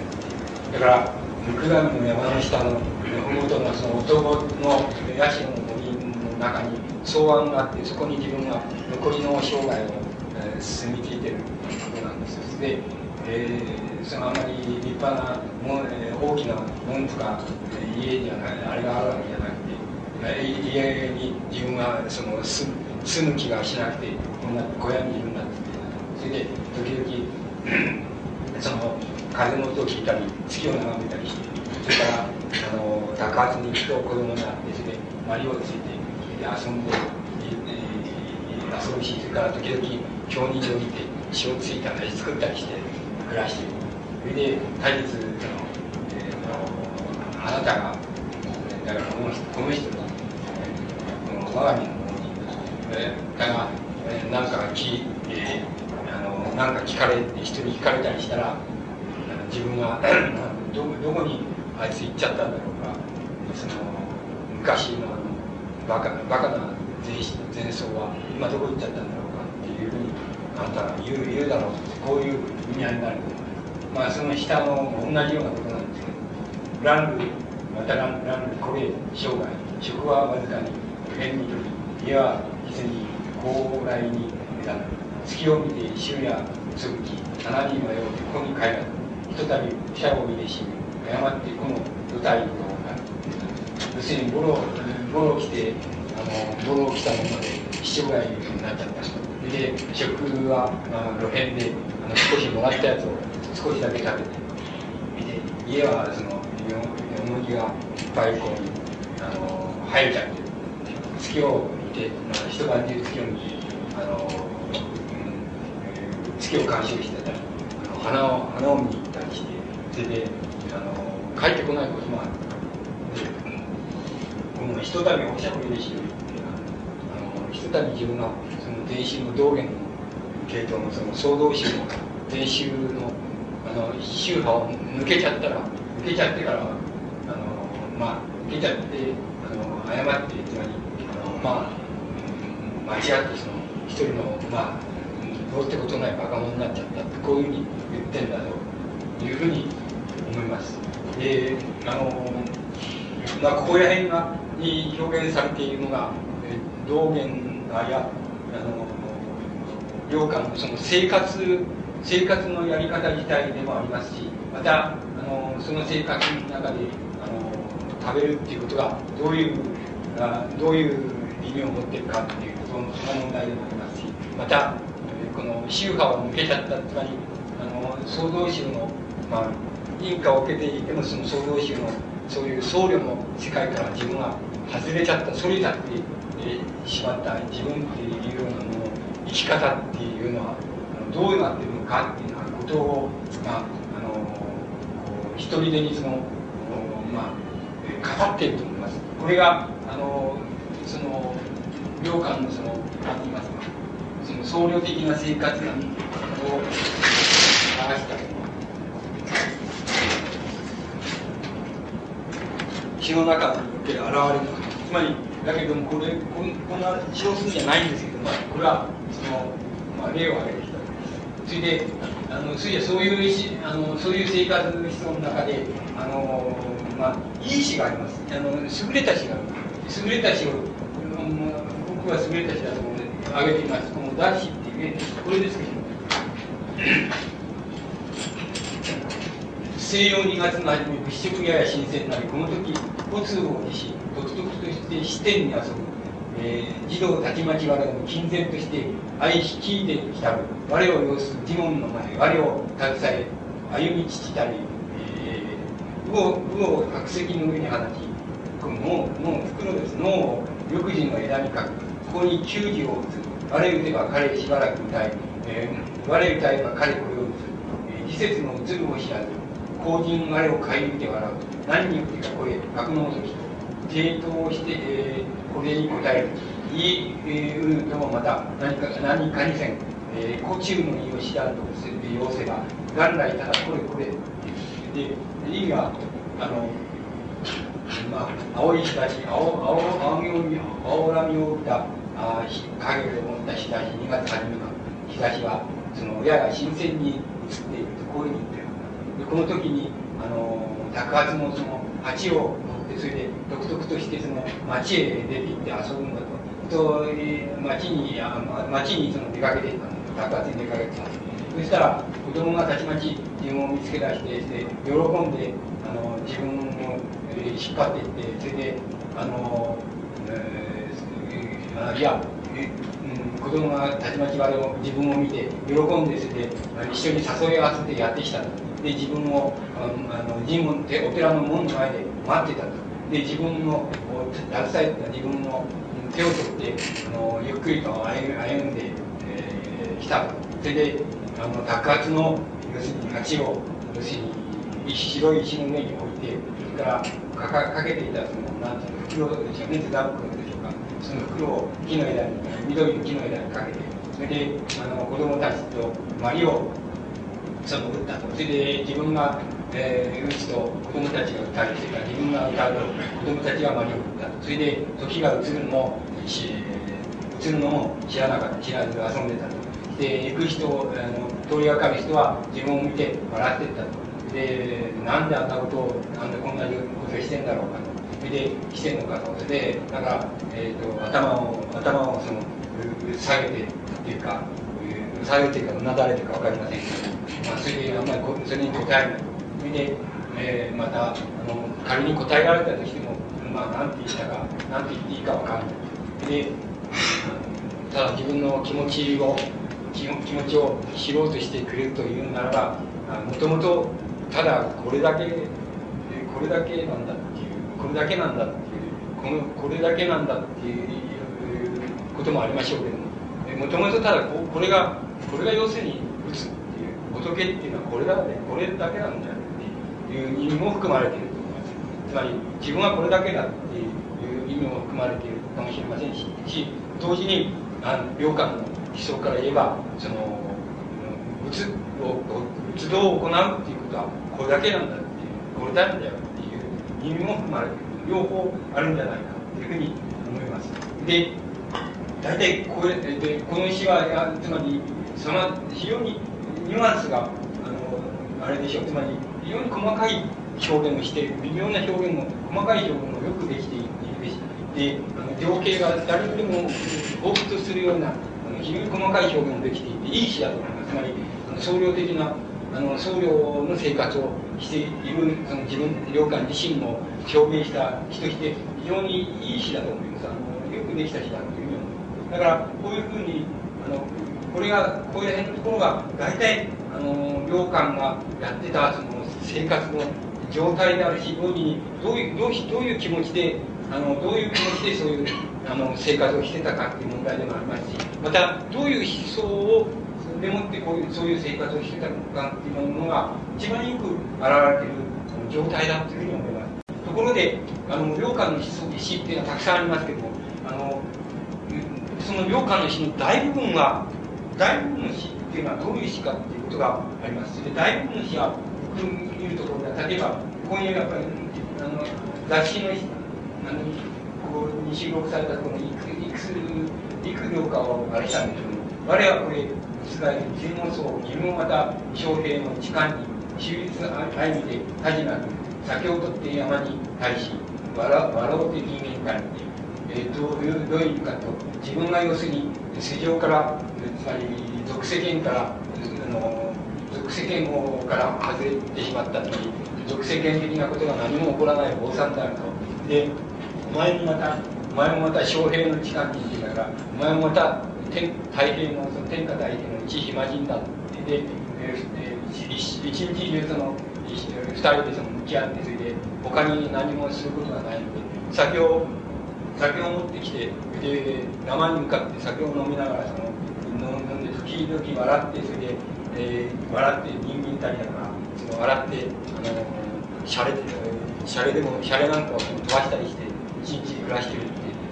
だから九段の山の下の麓のその男のヤシの森の中に草案があってそこに自分が残りの生涯を、えー、進み聞いてることなんですで、えー、そのあまり立派なも、えー、大きな門とか、えー、家じゃないあれがあるわけじゃなくて、え、家に自分がその住住む気がしなくてこんな小屋にいるんだってそれで時々 その風の音を聞いたり月を眺めたりしてそれからあの高発に行くと子供が別でマリオついて遊んで、えー、遊ぶしそれから時々京に乗じて塩ついたり作ったりして暮らしているそれで大日その、えー、あなたがだからこのこの人が、えー、我が身のものに、えー、だが、えー、なんか聞、えー、あのなんか聞かれ人に聞かれたりしたら自分がどどこにあいつ行っちゃったんだろうかその昔のバカバカな前前奏は今どこ行っちゃったんだろうかっていうふうにあんたが言う言うだろうこういう意味合いになるまあその下の同じようなことなんですけどランルまたランランルこれ生涯食はわずかに変にとり家は実に高来に目立月を見て昼夜つぶき七人のようここに帰らずひとたび飛車を見て死ぬ誤ってこの舞台の要するにボロボロ来てあのボロ来たもので七ぐらいになっちゃったで食は、まあ、路辺であの少しもらったやつを少しだけ食べてで家はそのよもぎがいっぱいこうあの生えちゃって月を見て、まあ、一晩中月を見てあの、うん、月を鑑賞してたりあの花を花を見に行ったりしてそれであの帰ってこないこともあるこのひとたびおしゃべりしよりっていうあのひとたび自分がその伝習の道元の系統のその総動詞の伝習のあの宗派を抜けちゃったら抜けちゃってからあのまあ抜けちゃってあの誤ってつまりあのまあ間違ってその一人のまあどうってことないバカ者になっちゃったってこういうふうに言ってんだというふうに思いますであのまあここら辺がに表現されているのがえ道元がやあの領館のその生活生活のやり方自体でもありますしまたあのその生活の中であの食べるっていうことがどういうあどういう意味を持っているかっていうそのその問題でもありますしまたこの宗派を抜けちゃったつまりあの創造宗の、まあ、認可を受けていてもその創造宗のそういう僧侶の世界から自分が外れちゃったそれちゃって、えー、しまった自分っていうようなもの生き方っていうのはどうなってるのかっていうようなことを、まあ、あの一人でにその、まあ、語っていると思います。これがあのその領館のその何て言いますかその僧侶的な生活を表した詩の中における現れのつまりだけどもこれこんこんな少数じゃないんですけどもこれはその、まあ、例を挙げてきたそれであのそれそういうあのそういう生活の人の中であの、まあ、いい詩がありますあの優れた詩がある優れた詩を、うん、僕は優れた詩だと思うので挙げていますこの「ダッシっていうねこれですけど西洋2月の初め物色やや新鮮なりこの時交通を持し独特として視点に遊ぶ、えー、児童たちまち我の金然として愛し聞いてきたる我を要する疑問の前我を携え歩み父たり、えー、魚を白石の上に放ちこの脳脳袋です脳を緑児の枝にかくここに球児を打つ我打てば彼しばらく歌い、えー、我歌えば彼これを打つ、えー、季節の移るを知らず後人我を顧みて笑う何によってかこれ格納時と抵当して、えー、これに答える言い、えー、うともまた何か何かにせん、えー、古中の意を知らんと要せば元来ただこれこれで意味はあのまあ、青い日差し青青青みを青波を帯びたあ影を持った日差し2月初めの日差しはそのやや新鮮に映っているとこういうふうにでこの時にあの宅発のその鉢を持ってそれで独特としてその町へ出て行って遊ぶんだと。と町にあ町にその出かけてたん宅発に出かけてたんですそしたら子供がたちまち自分を見つけ出してして喜んであの自分を引っ張っていってそれであの、えー、いや、うん、子供がたちまち我を自分を見て喜んでそれで一緒に誘い合わせてやってきたとで自分をあの神門ってお寺の門の前で待ってたと。で自分の携えた自分の手を取ってあのゆっくりと歩んで、えー、来たそれであの宅発の要するに鉢を要するに白い石の上に置いてそれからかかけていたそのなんていうの袋でしょうね。手袋でしょうか。その袋を木の枝に緑の木の枝にかけて。それであの子供たちとマリをその打ったとそれで自分が、えー、打つと子供たちが歌りそれから自分が歌うと子供たちがマリを打ったとそれで時が移るのも移るのも知らなかった知らず遊んでたとで行く人あの通りがかる人は自分を見て笑ってったとでなんであんなことをなんでこんなことしてんだろうかとそれでしてんのかとそれでだから、えーと、頭を頭をその下げてっていうか下げていうかうなだれてるか分かりません。まあ、それであんまりそれに答えないそれで、えー、またあの仮に答えられたとしてもまあ何て言ったか何て言っていいか分からない。でただ自分の気持ちを気持ちを知ろうとしてくれるというならばもともとただこれだけこれだけなんだっていうこれだけなんだっていうこのこれだけなんだっていうこともありましょうけども。もともとただここれがこれが要するに仏っていうのはこれだねこれだけなんだよっていう意味も含まれていると思います。つまり自分はこれだけだっていう意味も含まれているかもしれませんし同時にあの良寛の思想から言えばその仏を仏道を行うっていうことはこれだけなんだっていうこれだけだよっていう意味も含まれている。両方あるんじゃないかというふうに思います。で大体これでこの詩はつまりその非常にニュアンスがあのあれでしょうつまり非常に細かい表現をして微妙な表現も細かい表現もよくできているでしであの情景が誰よりも彷彿するような非常に細かい表現もできていていい詩だと思いますつまり総量的なあの僧侶の生活をしているその自分領館自身も表現した詩として非常にいい詩だと思います。あのよくできた詩だというふうにだからこういうふうにあのこれがこういう辺のところが大体あの領館がやってたその生活の状態であるし同時にどういうどうどういう気持ちであのどういう気持ちでそういうあの生活をしてたかっていう問題でもあります。しまたどういう思想をでもってこういうそういう生活をしてたのかっていうものが一番よく現れている状態だというふうに思いますところであの良寛の詩っていうのはたくさんありますけどもあのその良寛の詩の大部分は大部分の詩っていうのはどういう詩かっていうことがあります。で大部分の詩は僕見るところでは例えばここにやっぱりあの雑誌のあのここに収録されたこのいくいくついく量かをあれしたんでしょうね我はこれつまり天皇層自分また将兵の時間に秀逸な歩みで火事なく酒を取って山に対し笑笑うて人間界に、えー、どういうどういう意味かと自分が要するに世上からつまり俗世間からあの俗世間から外れてしまったつまり俗世間的なことが何も起こらない坊さんであると。でお前もまたお前もまた将兵の時間にって言うからお前もまた天太平のその天下太平の一暇人だで、えー、一日中その二人でその向き合ってそれで他に何もすることがないので酒を酒を持ってきてで生に向かって酒を飲みながらその飲んで時々笑ってそれで、えー、笑って人間たりだからその笑ってあのシャレシャレでもシャレなんかを飛ばしたりして一日暮らしてるって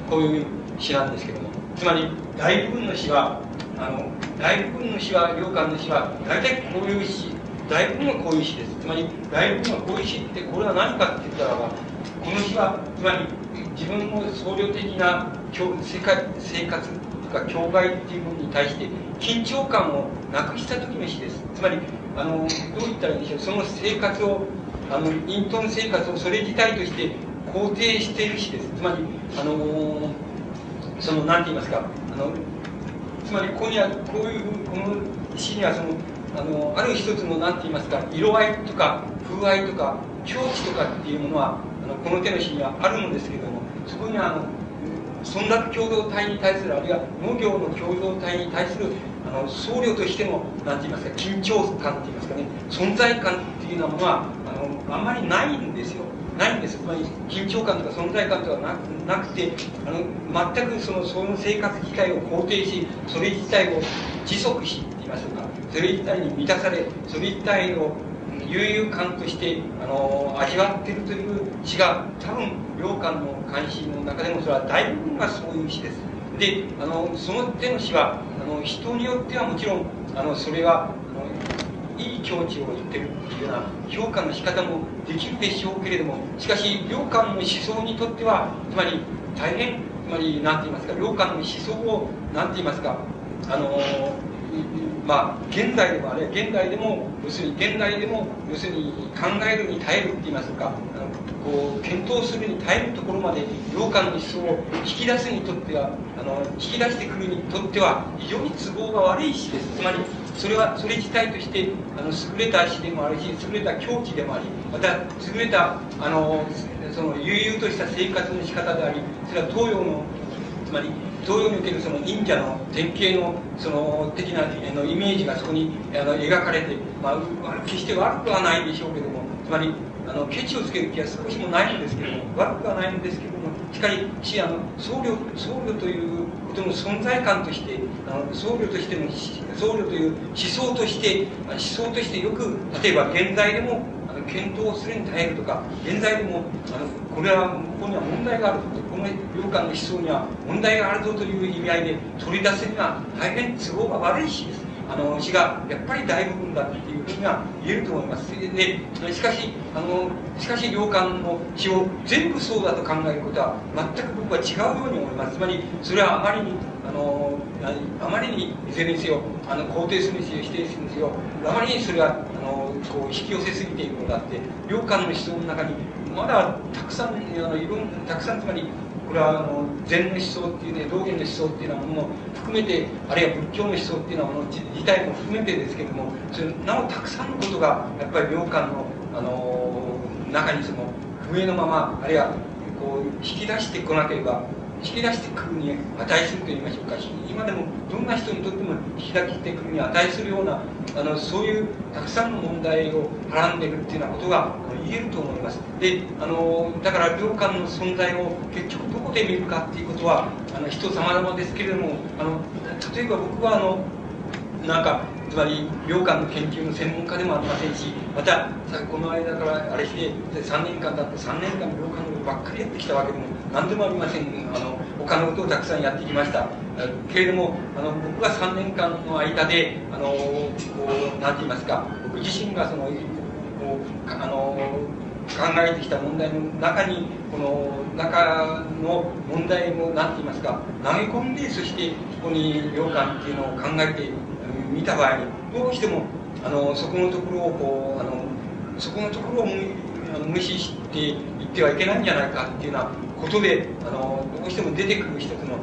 こういう詩なんですけどもつまり大部分の詩はあの大部分の詩は良寛の詩は大体こういう詩大部分はこういう詩ですつまり大部分はこういう詩ってこれは何かって言ったらばこの詩はつまり自分の総量的な世界生活とか境界っていうものに対して緊張感をなくした時の詩です。つまりあのどう言ったらいいでしょうその生活をあの隠遁生活をそれ自体として肯定している詩です。つまりあのーその何て言いますか。あのつまりここにはこういうこの詩にはそのあのある一つの何て言いますか色合いとか風合いとか境地とかっていうものはあのこの手の詩にはあるのですけれどもそこにはあの村落共同体に対するあるいは農業の共同体に対するあの僧侶としての何て言いますか緊張感って言いますかね存在感っていうようなものはあのあんまりないんですよ。ないんです。つまり緊張感とか存在感とかななくてあの全くそのその生活自体を肯定しそれ自体を自足しっていましょうか。それ自体に満たされそれ自体を悠々感としてあの味わってるという詩が多分良寛の関心の中でもそれは大部分がそういう詩です。であのその手の詩はあの人によってはもちろんあのそれはあのいい境地を言ってるっていうような評価の仕方もできるでしょうけれどもしかし良寛の思想にとってはつまり大変つまり何て言いますか良寛の思想を何て言いますかあのまあ現代でもあれ現代でも要するに現代でも要するに考えるに耐えるって言いますかこう検討するに耐えるところまで良寛の思想を引き出すにとってはあの引き出してくるにとっては非常に都合が悪い詩です。つまりそれはそれ自体としてあの優れた詩でもあるし優れた境地でもありまた優れたあのその悠々とした生活の仕方でありそれは東洋のつまり東洋におけるその忍者の典型のその的なあのイメージがそこにあの描かれて、まあ、決して悪くはないでしょうけどもつまりあのケチをつける気は少しもないんですけども悪くはないんですけどもしかしあの僧侶僧侶ということの存在感としてあの僧侶としての僧侶という思想として思想としてよく例えば現在でも検討するに耐えるとか現在でもあのこれはここには問題があるとこの領館の思想には問題があるぞという意味合いで取り出せるには大変都合が悪いしです。あの詩がやっぱり大部分だっていうふうには言えると思います。でしかしあのしかし良寛の詩を全部そうだと考えることは全く僕は違うように思います。つまりそれはあまりにあのあまりにいずれにせよあの肯定するにせよ否定するにせよあまりにそれはあのこう引き寄せすぎているのがあって良寛の思想の中にまだたくさんあのいろんたくさんつまりこれはあの禅の思想っていうね道元の思想っていうようなものも含めてあるいは仏教の思想っていうようなもの自体も含めてですけどもそれなおたくさんのことがやっぱり良寛の、あの中にその不明のままあるいはこう引き出してこなければ引き出してくるに値すると言いましょうか今でもどんな人にとっても引き出してくるに値するようなあのそういうたくさんの問題をはらんでるっていうようなことが言えると思います。であのだから領館の存在を結局どこで見るかっていうことはあの人様々ですけれどもあの例えば僕はあのなんかつまり領館の研究の専門家でもありませんしまたこの間からあれして3年間だって3年間領館のことばっかりやってきたわけでも何でもありません。あの他のことをたくさんやってきました。けれどもあの僕が3年間の間であのこうなんて言いますか僕自身がそのこうあの考えてきた問題の中にこの中の問題も何て言いますか投げ込んでそしてここに領館っていうのを考えて見た場合にどうしてもあのそこのところをこうあのそこのところをあの無視していってはいけないんじゃないかっていうようなことであのどうしても出てくる一つの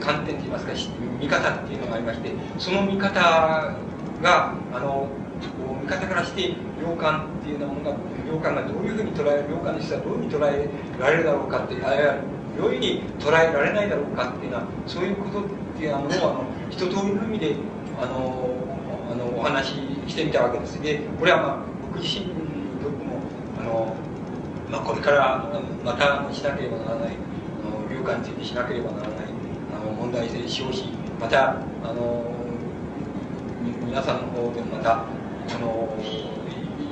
観点といいますか見方っていうのがありましてその見方があの見方からして良寛っていうようなものが良寛がどういうふうに捉える良寛の人はどういうふうに捉えられるだろうかってあるいはどういうふうに捉えられないだろうかっていうのはそういうことっていうのをあの一通りの意味であのあのお話ししてみたわけです。でこれはまあ僕自身の、まあ、これからまたしなければならないあの流感についてしなければならないあの問題性しようしまたあの皆さんの方でもまたその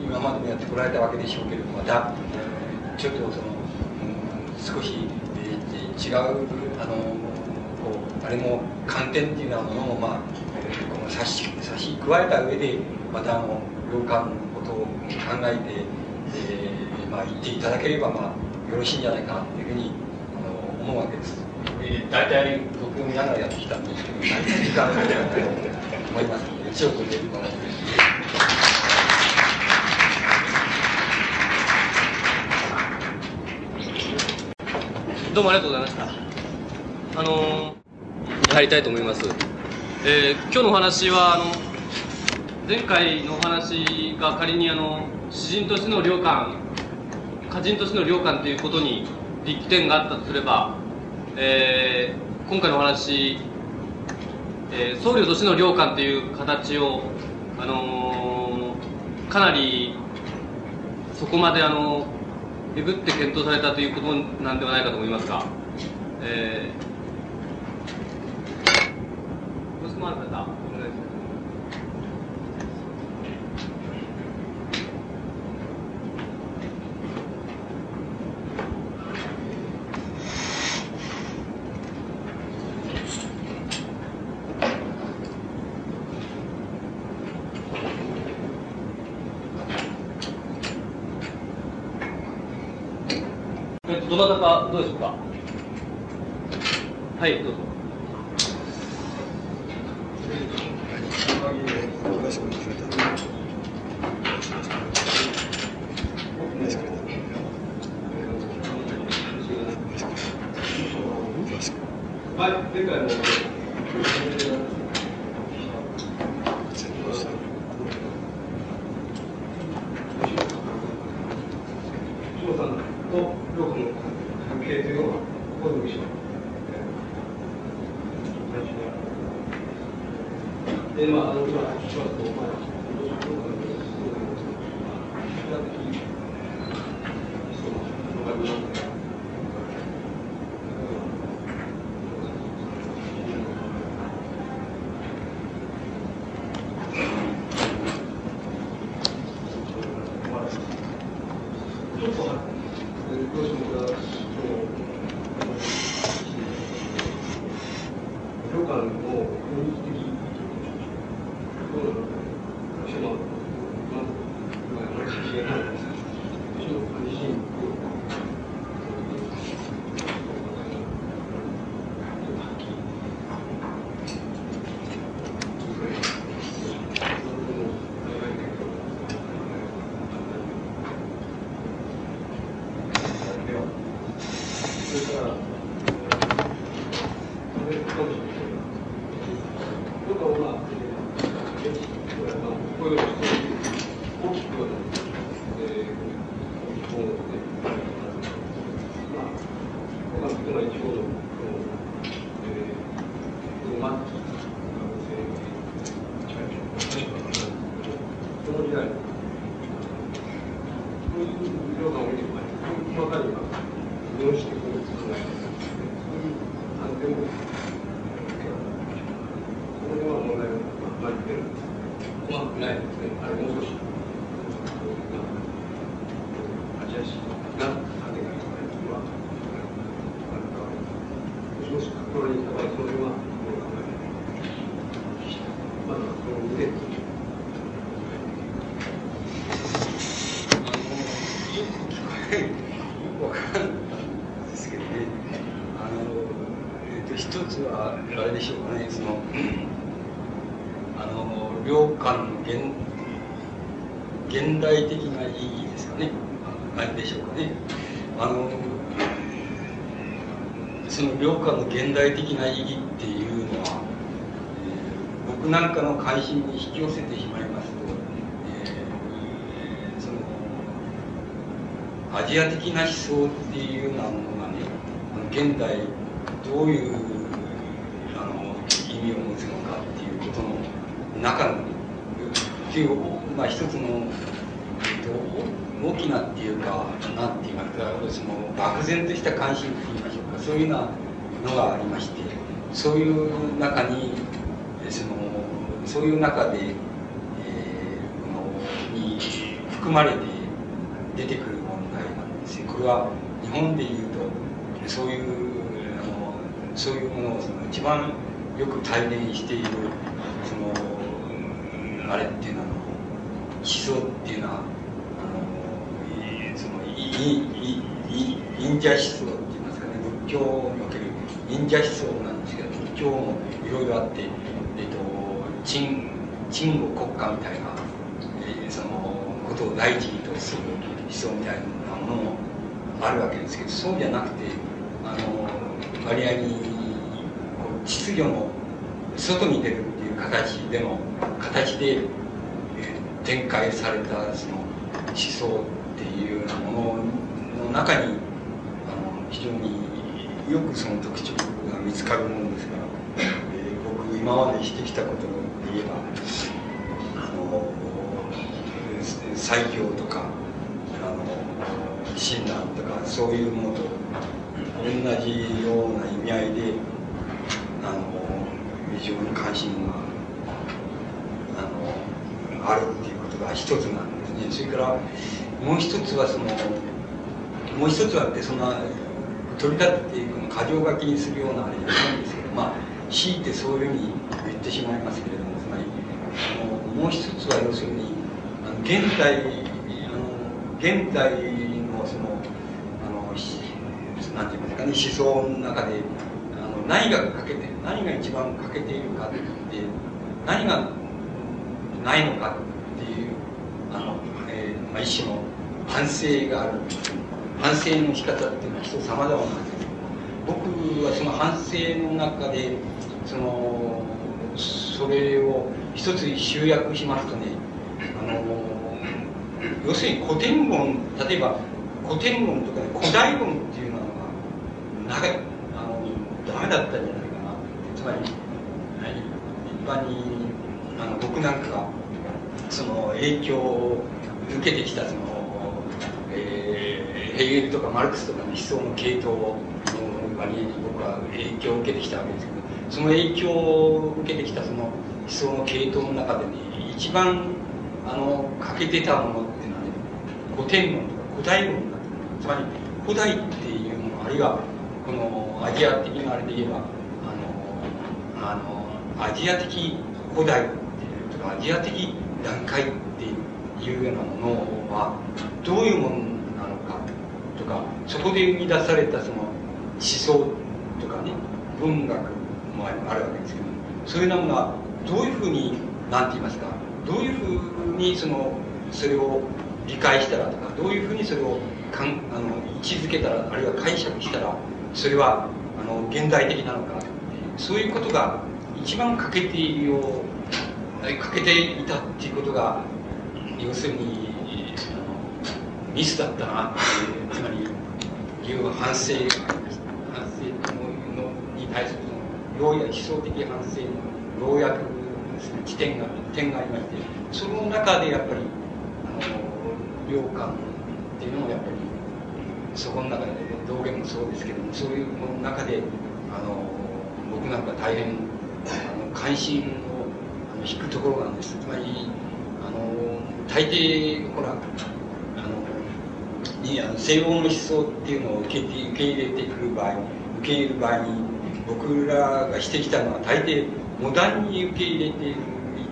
今までもやってこられたわけでしょうけれどまたちょっとその、少し、違うあのこうあれも観点っていうようなものもまあこの差し差し加えた上でまたあの領館のことを考えて、まあ、言っていただければまあよろしいんじゃないかなというふうにあの思うわけです。えー、大体僕を見ながらやってきたんです。けど大体時間がかかると思いますので一応これで伺ってどうもありがとうございましたあの入りたいと思いますえー、今日のお話はあの前回のお話が仮にあの詩人としての領感歌人としての領感ということに力点があったとすれば、えー、今回のお話、えー、僧侶としての領感という形を、あのー、かなりそこまであのえぐって検討されたということなんではないかと思いますが、えーもある方。まあ、ありまく、ないですね。あれ、もう少し、アジア式な安全がは、あるか、もしもし、これに、その辺は、どう考えてまだ、その2点よくわからんですけどね、あの、えー、と一つは、あれでしょうかね、その、あの、領館の現現代的な意義ですかね、ああれでしょうかね。あの、その領館の現代的な意義っていうのは、えー僕なんかの関心に引き寄せてしまいますと、えーその、アジア的な思想っていうようなものがね、現代どういうあの意味を持つのかっていうことの中の、っていう、まあ一つの、えっと、大きなっていうか、なんて言いますか、その漠然とした関心って言いましょうか、そういうようなのがありまして、そういう中に、その、そういう中で、えーのに含まれて出てくる問題なんですよ。これは日本でいうと、そういう、あのそういうものをその一番よく体現している、その、あれっていうのは、思想っていうのは、あの、その、いい、いい、忍者思想って言いますかね、仏教における忍者思想なんですけど、仏教もいろいろあって、えっと、陳、陳護国家みたいな、えーそのことを第一にとする思想みたいなものもあるわけですけど、そうじゃなくて、あの、割合に、こう秩序の外に出るっていう形での、形で、えー展開されたその思想っていうようなものの中に、あの、非常によくその特徴が見つかるものですから、えー僕今までしてきたことで言えば、あの、最強とか、あの、親鸞とか、そういうものと同じような意味合いで、あの、非常に関心が、あの、あるっていうことが一つなんですね。それから、もう一つはその、もう一つはってそんな取り立ててこの箇条書きにするようなあれじゃないんですけどまあ強いてそういうふうに言ってしまいますけれどもつまりあのもう一つは要するにあの現代あの現代のそのあのなんて言いますかね思想の中であの何が欠けて何が一番欠けているかって何がないのかっていうあの、えーまあ、一種の反省がある。反省の仕方っていうのは人様々なんですけど僕はその反省の中でそのそれを一つ集約しますとねあの要するに古典論例えば古典論とか、ね、古代論っていうのが長いあのダメだったんじゃないかな。つまり、はい、一般にあの僕なんかがその影響を受けてきたその、ヘーゲルとかマルクスとかの思想の系統をに僕は影響を受けてきたわけですけどその影響を受けてきたその思想の系統の中でね一番あの欠けてたものっていうのはね古典論とか古代論だつまり古代っていうものあるいはこのアジア的なあれで言えばあのあのアジア的古代っていうとかアジア的段階っていうようなものはどういうものなのかとかそこで生み出されたその思想とかね文学もあるわけですけどそういうようなものはどういうふうに何て言いますかどういうふうにそのそれを理解したらとかどういうふうにそれをかんあの位置づけたらあるいは解釈したらそれはあの現代的なのかそういうことが一番欠けていよ欠けていたっていうことが要するにミスだったなっていうつまりいう反省反省のに対するその要約思想的反省の要約地点が点がありましてその中でやっぱりあの良感っていうのもやっぱりそこの中で道元もそうですけどもそういうの中であの僕なんか大変あの関心をあの引くところなんです。つまりあの大抵ほらあの西欧の思想っていうのを受け受け入れてくる場合受け入れる場合に僕らがしてきたのは大抵モダンに受け入れて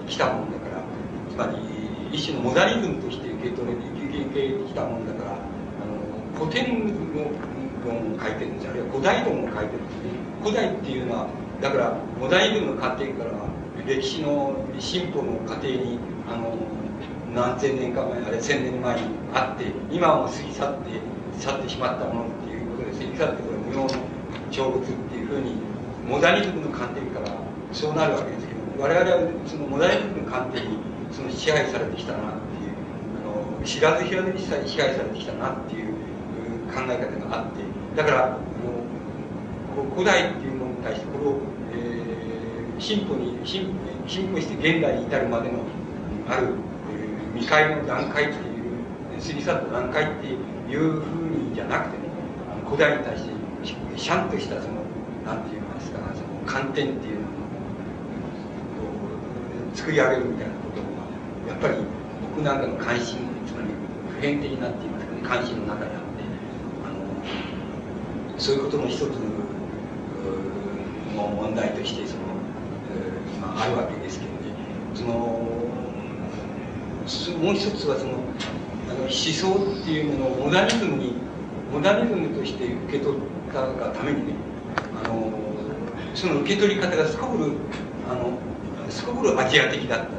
きたもんだからつまり一種のモダニズムとして受け取れて受け入れてきたもんだからあの古典の論を書いてるんですあるいは古代論を書いてるんですね。古代っていうのはだからモダニズムの過程から歴史の進歩の過程にあの何千年か前あれ千年前にあって今はもう過ぎ去って去ってしまったものっていうことで過ぎ去ってこれ無用の長物っていうふうにモダニズムの観点からそうなるわけですけど我々はそのモダニズムの観点にその支配されてきたなっていうあの知らず知らずに支配されてきたなっていう考え方があってだから古代っていうものに対してこれを、えー、進歩に進進歩して現代に至るまでのある、未開の段階っていう過ぎ去った段階っていうふうにじゃなくてね古代に対してシャンとしたそのなんて言いますかその観点っていうのを作り上げるみたいなことがやっぱり僕なんかの関心つまり普遍的になっていますかね関心の中にあってあのそういうことの一つの問題としてその今あるわけですけどねそのもう一つはそのあの思想っていうものをモダニズムにモダニズムとして受け取ったがためにねあのその受け取り方がすこぶるあのすこぶるアジア的だったって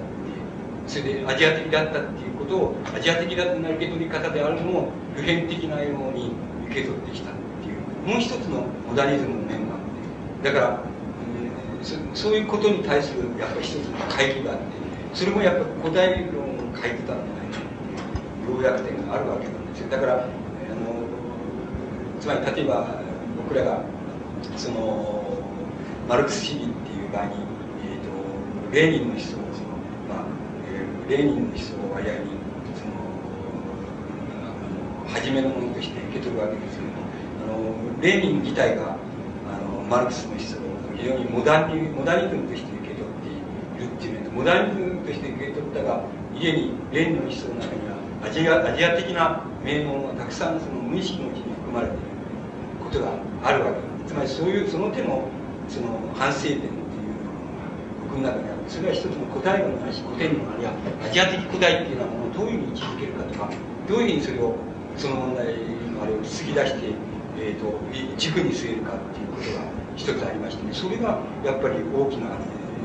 それでアジア的だったっていうことをアジア的だな受け取り方であるのも普遍的なように受け取ってきたっていうもう一つのモダニズムの面があってだから、うん、そそういうことに対するやっぱり一つの回帰があってそれもやっぱ古代論書いてたんじゃない要約点があるわけなんですよ。だからあのつまり例えば僕らがそのマルクス主義っていう場合に、えーと、レーニンの思想をその、まあえー、レーニンの思想を割合にその初めのものとして受け取るわけですけどもあのレーニン自体があのマルクスの思想を非常にモダニモダニズムとして受け取っているっていう面とモダニズムとして受け取ったが家にレーニンの思想の中にはアジアアジア的な名門がたくさんその無意識のうちに含まれていることがあるわけ。ですつまりそういうその手のその反省点っていう僕の中にある。それは一つの答えのないし古典のあるいはアジア的古代っていうのはものをどういうふうに位置づけるかとかどういうふうにそれをその問題のあれを突き出して、えーと、軸に据えるかっていうことが一つありまして、ね、それがやっぱり大きな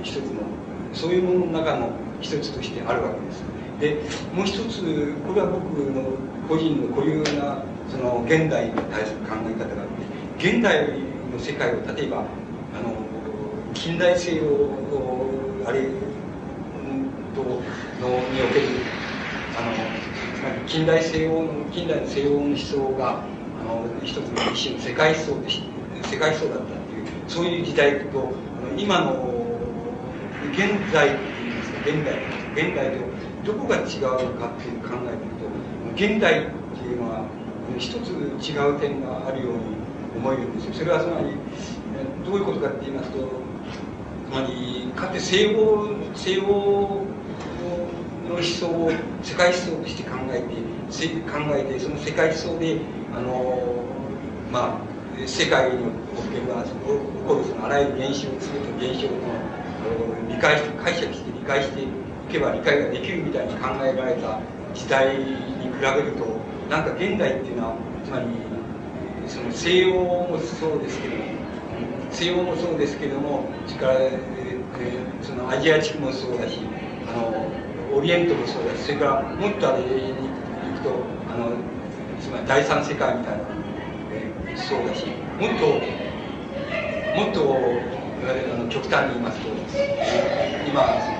一つのそういうものの中の一つとしてあるわけです。でもう一つこれは僕の個人の固有なその現代に対する考え方があって現代の世界を例えばあの近代西洋あれとのにおけるあのつまり近代西洋の近代の西洋の思想があの一つの一種の世界思想として世界思想だったっていうそういう時代とあの今の現在現現代現代とどこが違うかっていう考えていくと現代っていうのは一つ違う点があるように思えるんですよ。それはつまりどういうことかって言いますとつまりかつて西欧西欧の思想を世界思想として考えて考えてその世界思想であのまあ世界における起こるそのあらゆる現象全ての現象を理解して解釈して理解していけば理解ができるみたいに考えられた時代に比べるとなんか現代っていうのはつまりその西洋もそうですけど西洋もそうですけどもそれから、え、そのアジア地区もそうだしあのオリエントもそうだしそれからもっとあれに行くとあのつまり第三世界みたいな、えー、そうだしもっともっとあの極端に言いますと今その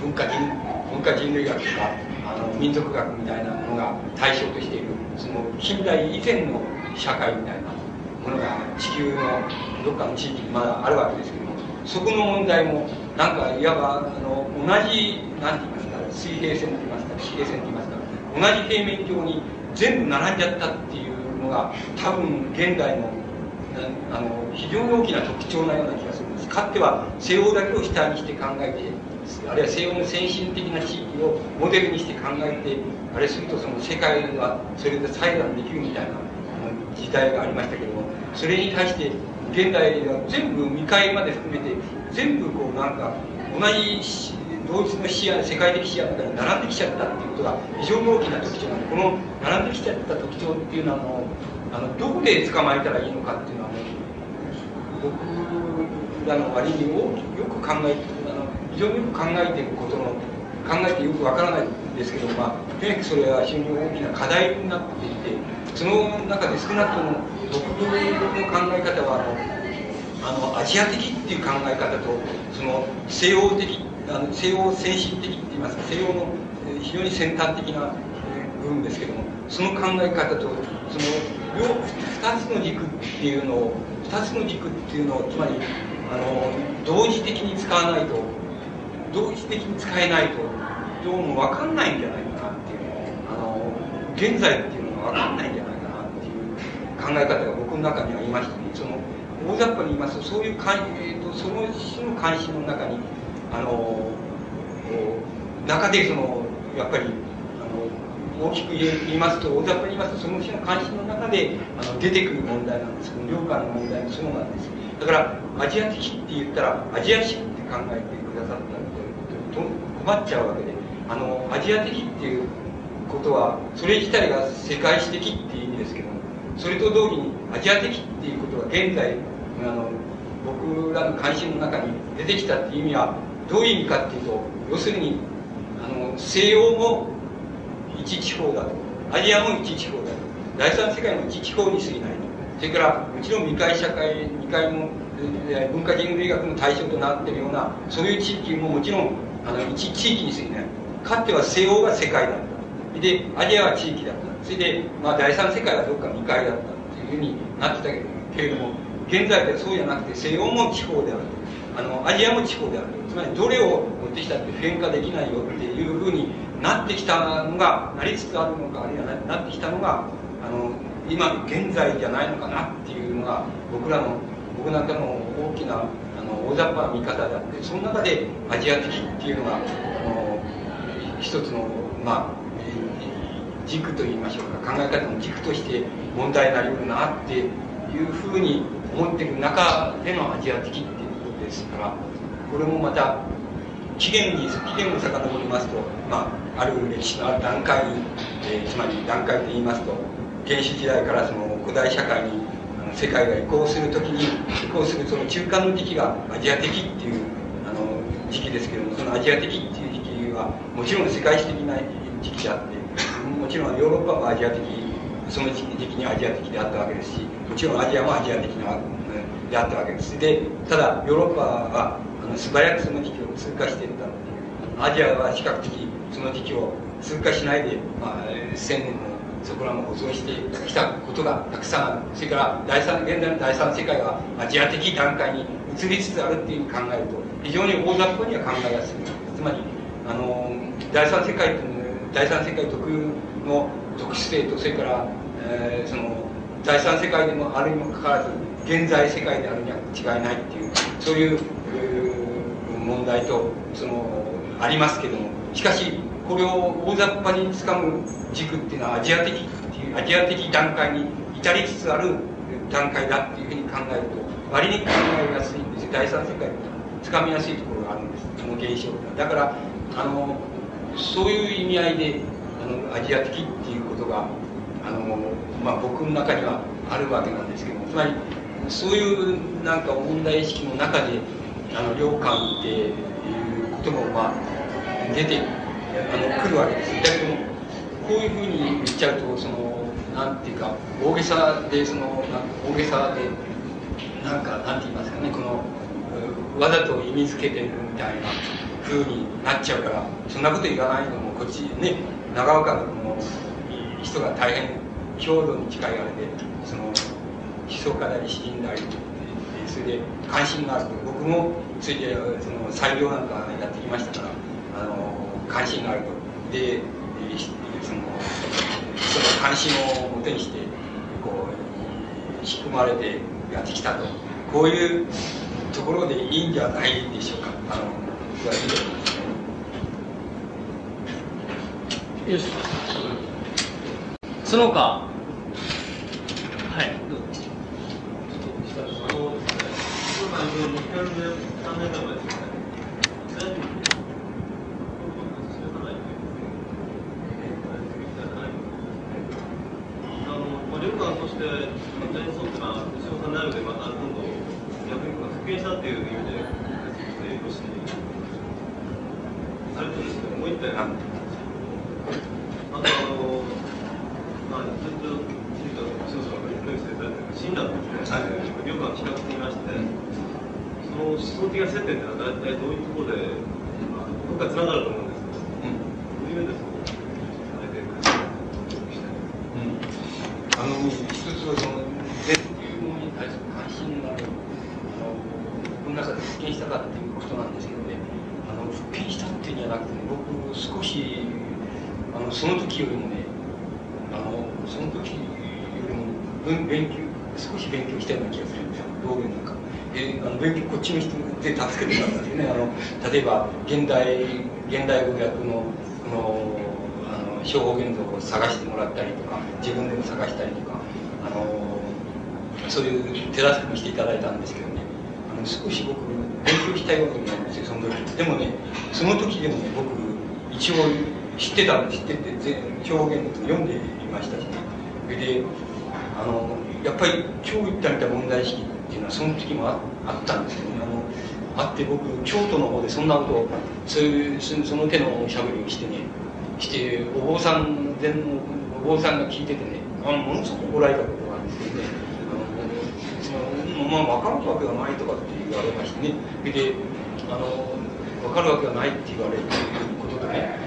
文化人文化人類学とかあの民族学みたいなものが対象としているその近代以前の社会みたいなものが地球のどっかの地域にまだあるわけですけどもそこの問題もなんかいわばあの同じ何て言いますか水平線と言いますか地平線と言いますか同じ平面上に全部並んじゃったっていうのが多分現代のあの非常に大きな特徴なような気がするんです。かつては西欧だけを主体にして考えてあるいは西欧の先進的な地域をモデルにして考えてあれするとその世界はそれで裁断できるみたいな時代がありましたけどもそれに対して現代では全部見返りまで含めて全部こうなんか同じ同一の視野世界的視野の中に並んできちゃったっていうことが非常に大きな特徴なのでこの並んできちゃった特徴っていうのはあのどこで捕まえたらいいのかっていうのは僕らの割によく考えてあの非常によく考えていることの考えてよくわからないんですけど、まあ、とにかくそれは非常に大きな課題になっていてその中で少なくとも僕の考え方はあのあのアジア的っていう考え方とその西洋的あの西洋先進的って言いますか西洋の非常に先端的な部分ですけどもその考え方とその両2つの軸っていうのを2つの軸っていうのをつまりあの同時的に使わないと同時的に使えないとどうも分かんないんじゃないかなっていうあの現在っていうのが分かんないんじゃないかなっていう考え方が僕の中にありましてね。その大雑把に言いますとそういうか、えーと、その種の関心の中にあの中でそのやっぱり大きく言いますと大雑把に言いますとその種の関心の中であの出てくる問題なんです。けど領間の問題もそうなんです。だからアジア的って言ったらアジア史って考えてくださったらと困っちゃうわけであのアジア的っていうことはそれ自体が世界史的っていう意味ですけどもそれと同時にアジア的っていうことが現在あの僕らの関心の中に出てきたっていう意味はどういう意味かっていうと要するにあの西洋も一地方だとアジアも一地方だと第三世界も一地方に過ぎないとそれからもちろん未開社会未開の文化人類学の対象となっているようなそういう地域ももちろんあの一地域に過ぎないかつては西欧が世界だったでアジアは地域だったそれで、まあ、第三世界はどっか未開だったっていうふうになってたけれども現在ではそうじゃなくて西欧も地方であるあのアジアも地方であるつまりどれを持ってきたって変化できないよっていうふうになってきたのがなりつつあるのかあるいはなってきたのがあの今現在じゃないのかなっていうのが僕らの僕なんかの大きなあの大雑把な見方であってその中でアジア的っていうのがあの一つのまあ軸といいましょうか考え方の軸として問題になりうるなっていうふうに思ってる中でのアジア的っていうことですからこれもまた起源に起源を遡りますと、まあ、ある歴史のある段階に、えー、つまり段階といいますと原始時代からその古代社会に世界が移行するときに移行するその中間の時期がアジア的っていうあの時期ですけどもそのアジア的っていう時期はもちろん世界史的な時期であってもちろんヨーロッパもアジア的その時期にアジア的であったわけですしもちろんアジアもアジア的なであったわけです。でただヨーロッパはあの素早くその時期を通過していったアジアは比較的その時期を通過しないで、まあ、1000年のそこらも保存してきたことがたくさんある。それから第三現在の第三世界はアジア的段階に移りつつあるっていうふうに考えると非常に大雑把には考えやすい。つまりあの第三世界と第三世界特有の特殊性とそれから、えー、その第三世界でもあるにもかかわらず現在世界であるには違いないっていうそういう問題とそのありますけどもしかしこれを大雑把につかむ軸っていうのはアジア的っていうアジア的段階に至りつつある段階だっていうふうに考えると割に考えやすいんですよ。第三世界つかみやすいところがあるんです。その現象がだからあのそういう意味合いであのアジア的っていうことがあの、まあ、僕の中にはあるわけなんですけどもつまりそういうなんか問題意識の中であの領感っていうこともまあ出てあの来るわけですだけどもこういうふうに言っちゃうとそのなんていうか大げさでその大げさでなんかなんて言いますかねこのわざと意味付けてるみたいなふうになっちゃうからそんなこと言わないのもこっちね長岡の人が大変郷土に近いあれでその思想家なり詩人なりそれで関心があると僕もついでその裁量なんかやってきましたからあの関心があると。でそのその関心をもとにしてこう仕組まれてやってきたと。こういうところでいいんじゃないでしょうか。あの僕はいいと思いますよし。その他はいどうぞあの、3年前ですね。として完全にそうっていうのは後ろさんなるでまた今度逆に復権したっていう意味で解説してされてるんですけどもう一点あとあのまあずっと知った少々のニュースでされてる親鸞ですね、はい、よく比較していましてその思想的な接点っていうのは大体どういうところで、まあ、どこかつながると思うんですけど、うん、どういう意味でそうあの一つはその絶っていうものに対する関心があるあの僕の中で復権したかっていうことなんですけどねあの復権したっていうんじゃなくてね僕少しあのその時よりもねあのその時よりも勉強少し勉強したような気がするんですよ道元なんか。えで助けてもらったんですよねあの例えば現代現代語訳のこの情報現像を探してもらったりとか自分でも探したりとかあのそういう手助けもしていただいたんですけどねあの少し僕勉強したように。思うんですよその時でもねその時でもね僕一応知ってた知ってて表現読んでいましたしねれであのやっぱり今日言ったみたいな問題意識っていうのはその時もあったんですけどね。あのあって僕京都の方でそんなことをそういうその手のおしゃべりをしてねしてお坊さん前のお坊さんが聞いててねあものすごく怒られたことがあるんですけどね。あのまあ分かるわけがないとかって言われましてね。であの分かるわけがないって言われるということでね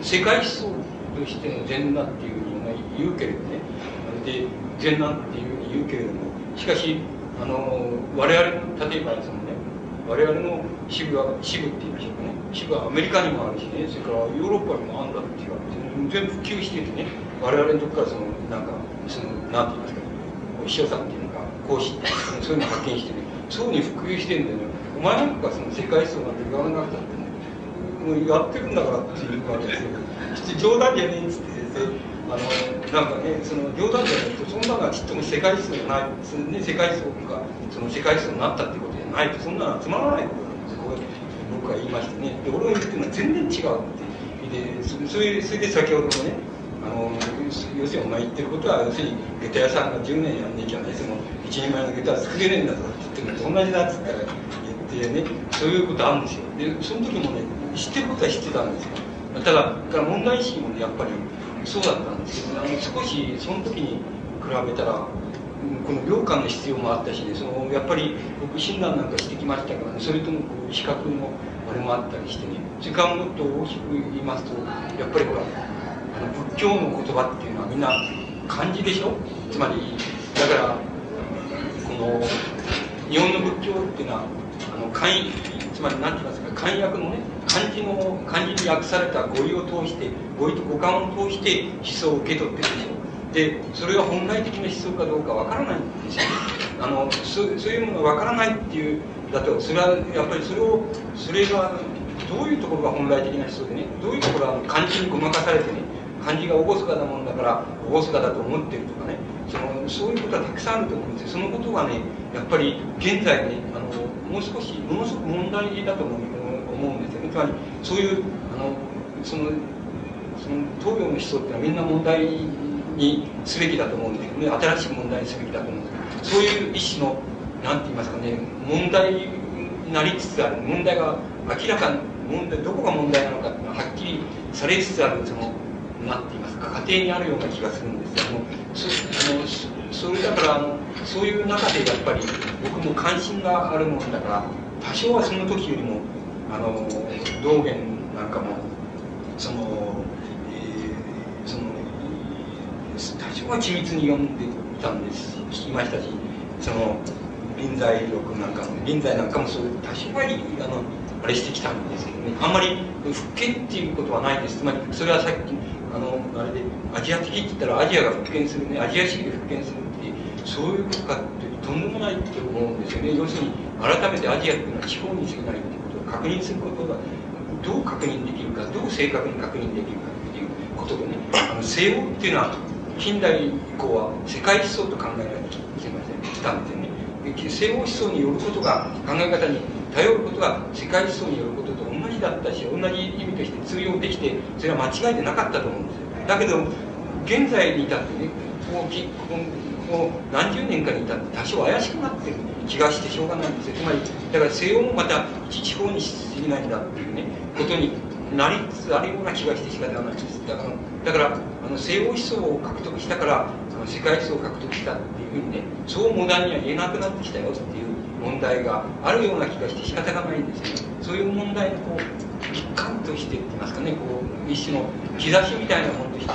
世界思想としての善だっていうふうに言うけれどね。で善なんていうふうに言うけれどもしかしあの我々例えばそのね我々の支部は支部って言いましょうかね。支部はアメリカにもあるしねそれからヨーロッパにもあるんだって言われて全部普及しててね我々のとこからそのなんかそのなんて言いますかお師匠さんっていうのか講師っていうのそういうのを発見してねそうに普及してんだよね。お前なんかその世界思想なんて言わなくたってねもうやってるんだからっていうわけですよ。冗談じゃねえっつってあのなんかねその冗談じゃなくてそんなのはちっとも世界思想じゃない、ね、世界思想とかその世界思想になったってことじゃないとそんなのはつまらないことなんですこう僕は言いましてねで俺が言ってるのは全然違うってでそれそれで先ほどもねあの要するにお前言ってることは要するに下駄屋さんが10年やんねえきゃねその一人前の下駄は作れねえんだとかって言ってるのと同じだっつったら言ってねそういうことあるんですよでその時もね知ってることは知ってたんですよ。ただから問題意識もねやっぱりそうだったんですけど、ね、少しその時に比べたらこの良感の必要もあったしねそのやっぱり僕診断なんかしてきましたから、ね、それともこう比較のあれもあったりしてね時間をもっと大きく言いますとやっぱりほらあの仏教の言葉っていうのはみんな漢字でしょ？つまりだからこの日本の仏教っていうのはあの簡易つまり何て言いますか漢訳のね漢字の漢字に訳された語彙を通して語彙と五感を通して思想を受け取ってるでしょでそれが本来的な思想かどうかわからないんですよ。あのそそういうものがわからないっていうだとそれはやっぱりそれをそれがどういうところが本来的な思想でねどういうところは漢字にごまかされてね漢字が厳かなもんだから厳かだと思ってるとかねそのそういうことはたくさんあると思うんですよ。そのことがねやっぱり現在ねあのもう少しものすごく問題だと思う思うんですよね。つまりそういうあのそのその東洋の思想っていうのはみんな問題にすべきだと思うんですけどね新しい問題にすべきだと思うんですけどそういう一種のなんて言いますかね問題になりつつある問題が明らかに問題どこが問題なのかっていうのははっきりされつつあるそのなんて言いますか家庭にあるような気がするんですけどもそあのそれだからあのそういう中でやっぱり僕も関心があるもんだから多少はその時よりもあの道元なんかも、その多少は緻密に読んでいたんです。聞きましたしその臨済録なんかも臨済なんかもそういう多少はあのあれしてきたんですけどね。あんまり復権っていうことはないです。つまりそれはさっきあのあれでアジア的って言ったらアジアが復権するね。アジア主義で復権するってそういうことかってとんでもないって思うんですよね。要するに改めてアジアっていうのは地方に過ぎないっていうことを確認することがどう確認できるかどう正確に確認できるかっていうことでね。あの西欧っていうのは近代以降は世界思想と考えられてきませんたんですよね。西欧思想によることが考え方に頼ることが世界思想によ。ることと同じだったし同じ意味として通用できてそれは間違えてなかったと思うんですよ。だけど現在に至ってねこうこう何十年かに至って多少怪しくなってる気がしてしょうがないんですよ。つまりだから西欧もまた一地方にしすぎないんだっていうねことになりつつあるような気がして仕方がないですだからだからあの西欧思想を獲得したからその世界思想を獲得したっていうふうにねそうモダンには言えなくなってきたよっていう問題があるような気がして仕方がないんですよねそういう問題のこう一環としてって言いますかねこう一種の兆しみたいなものとして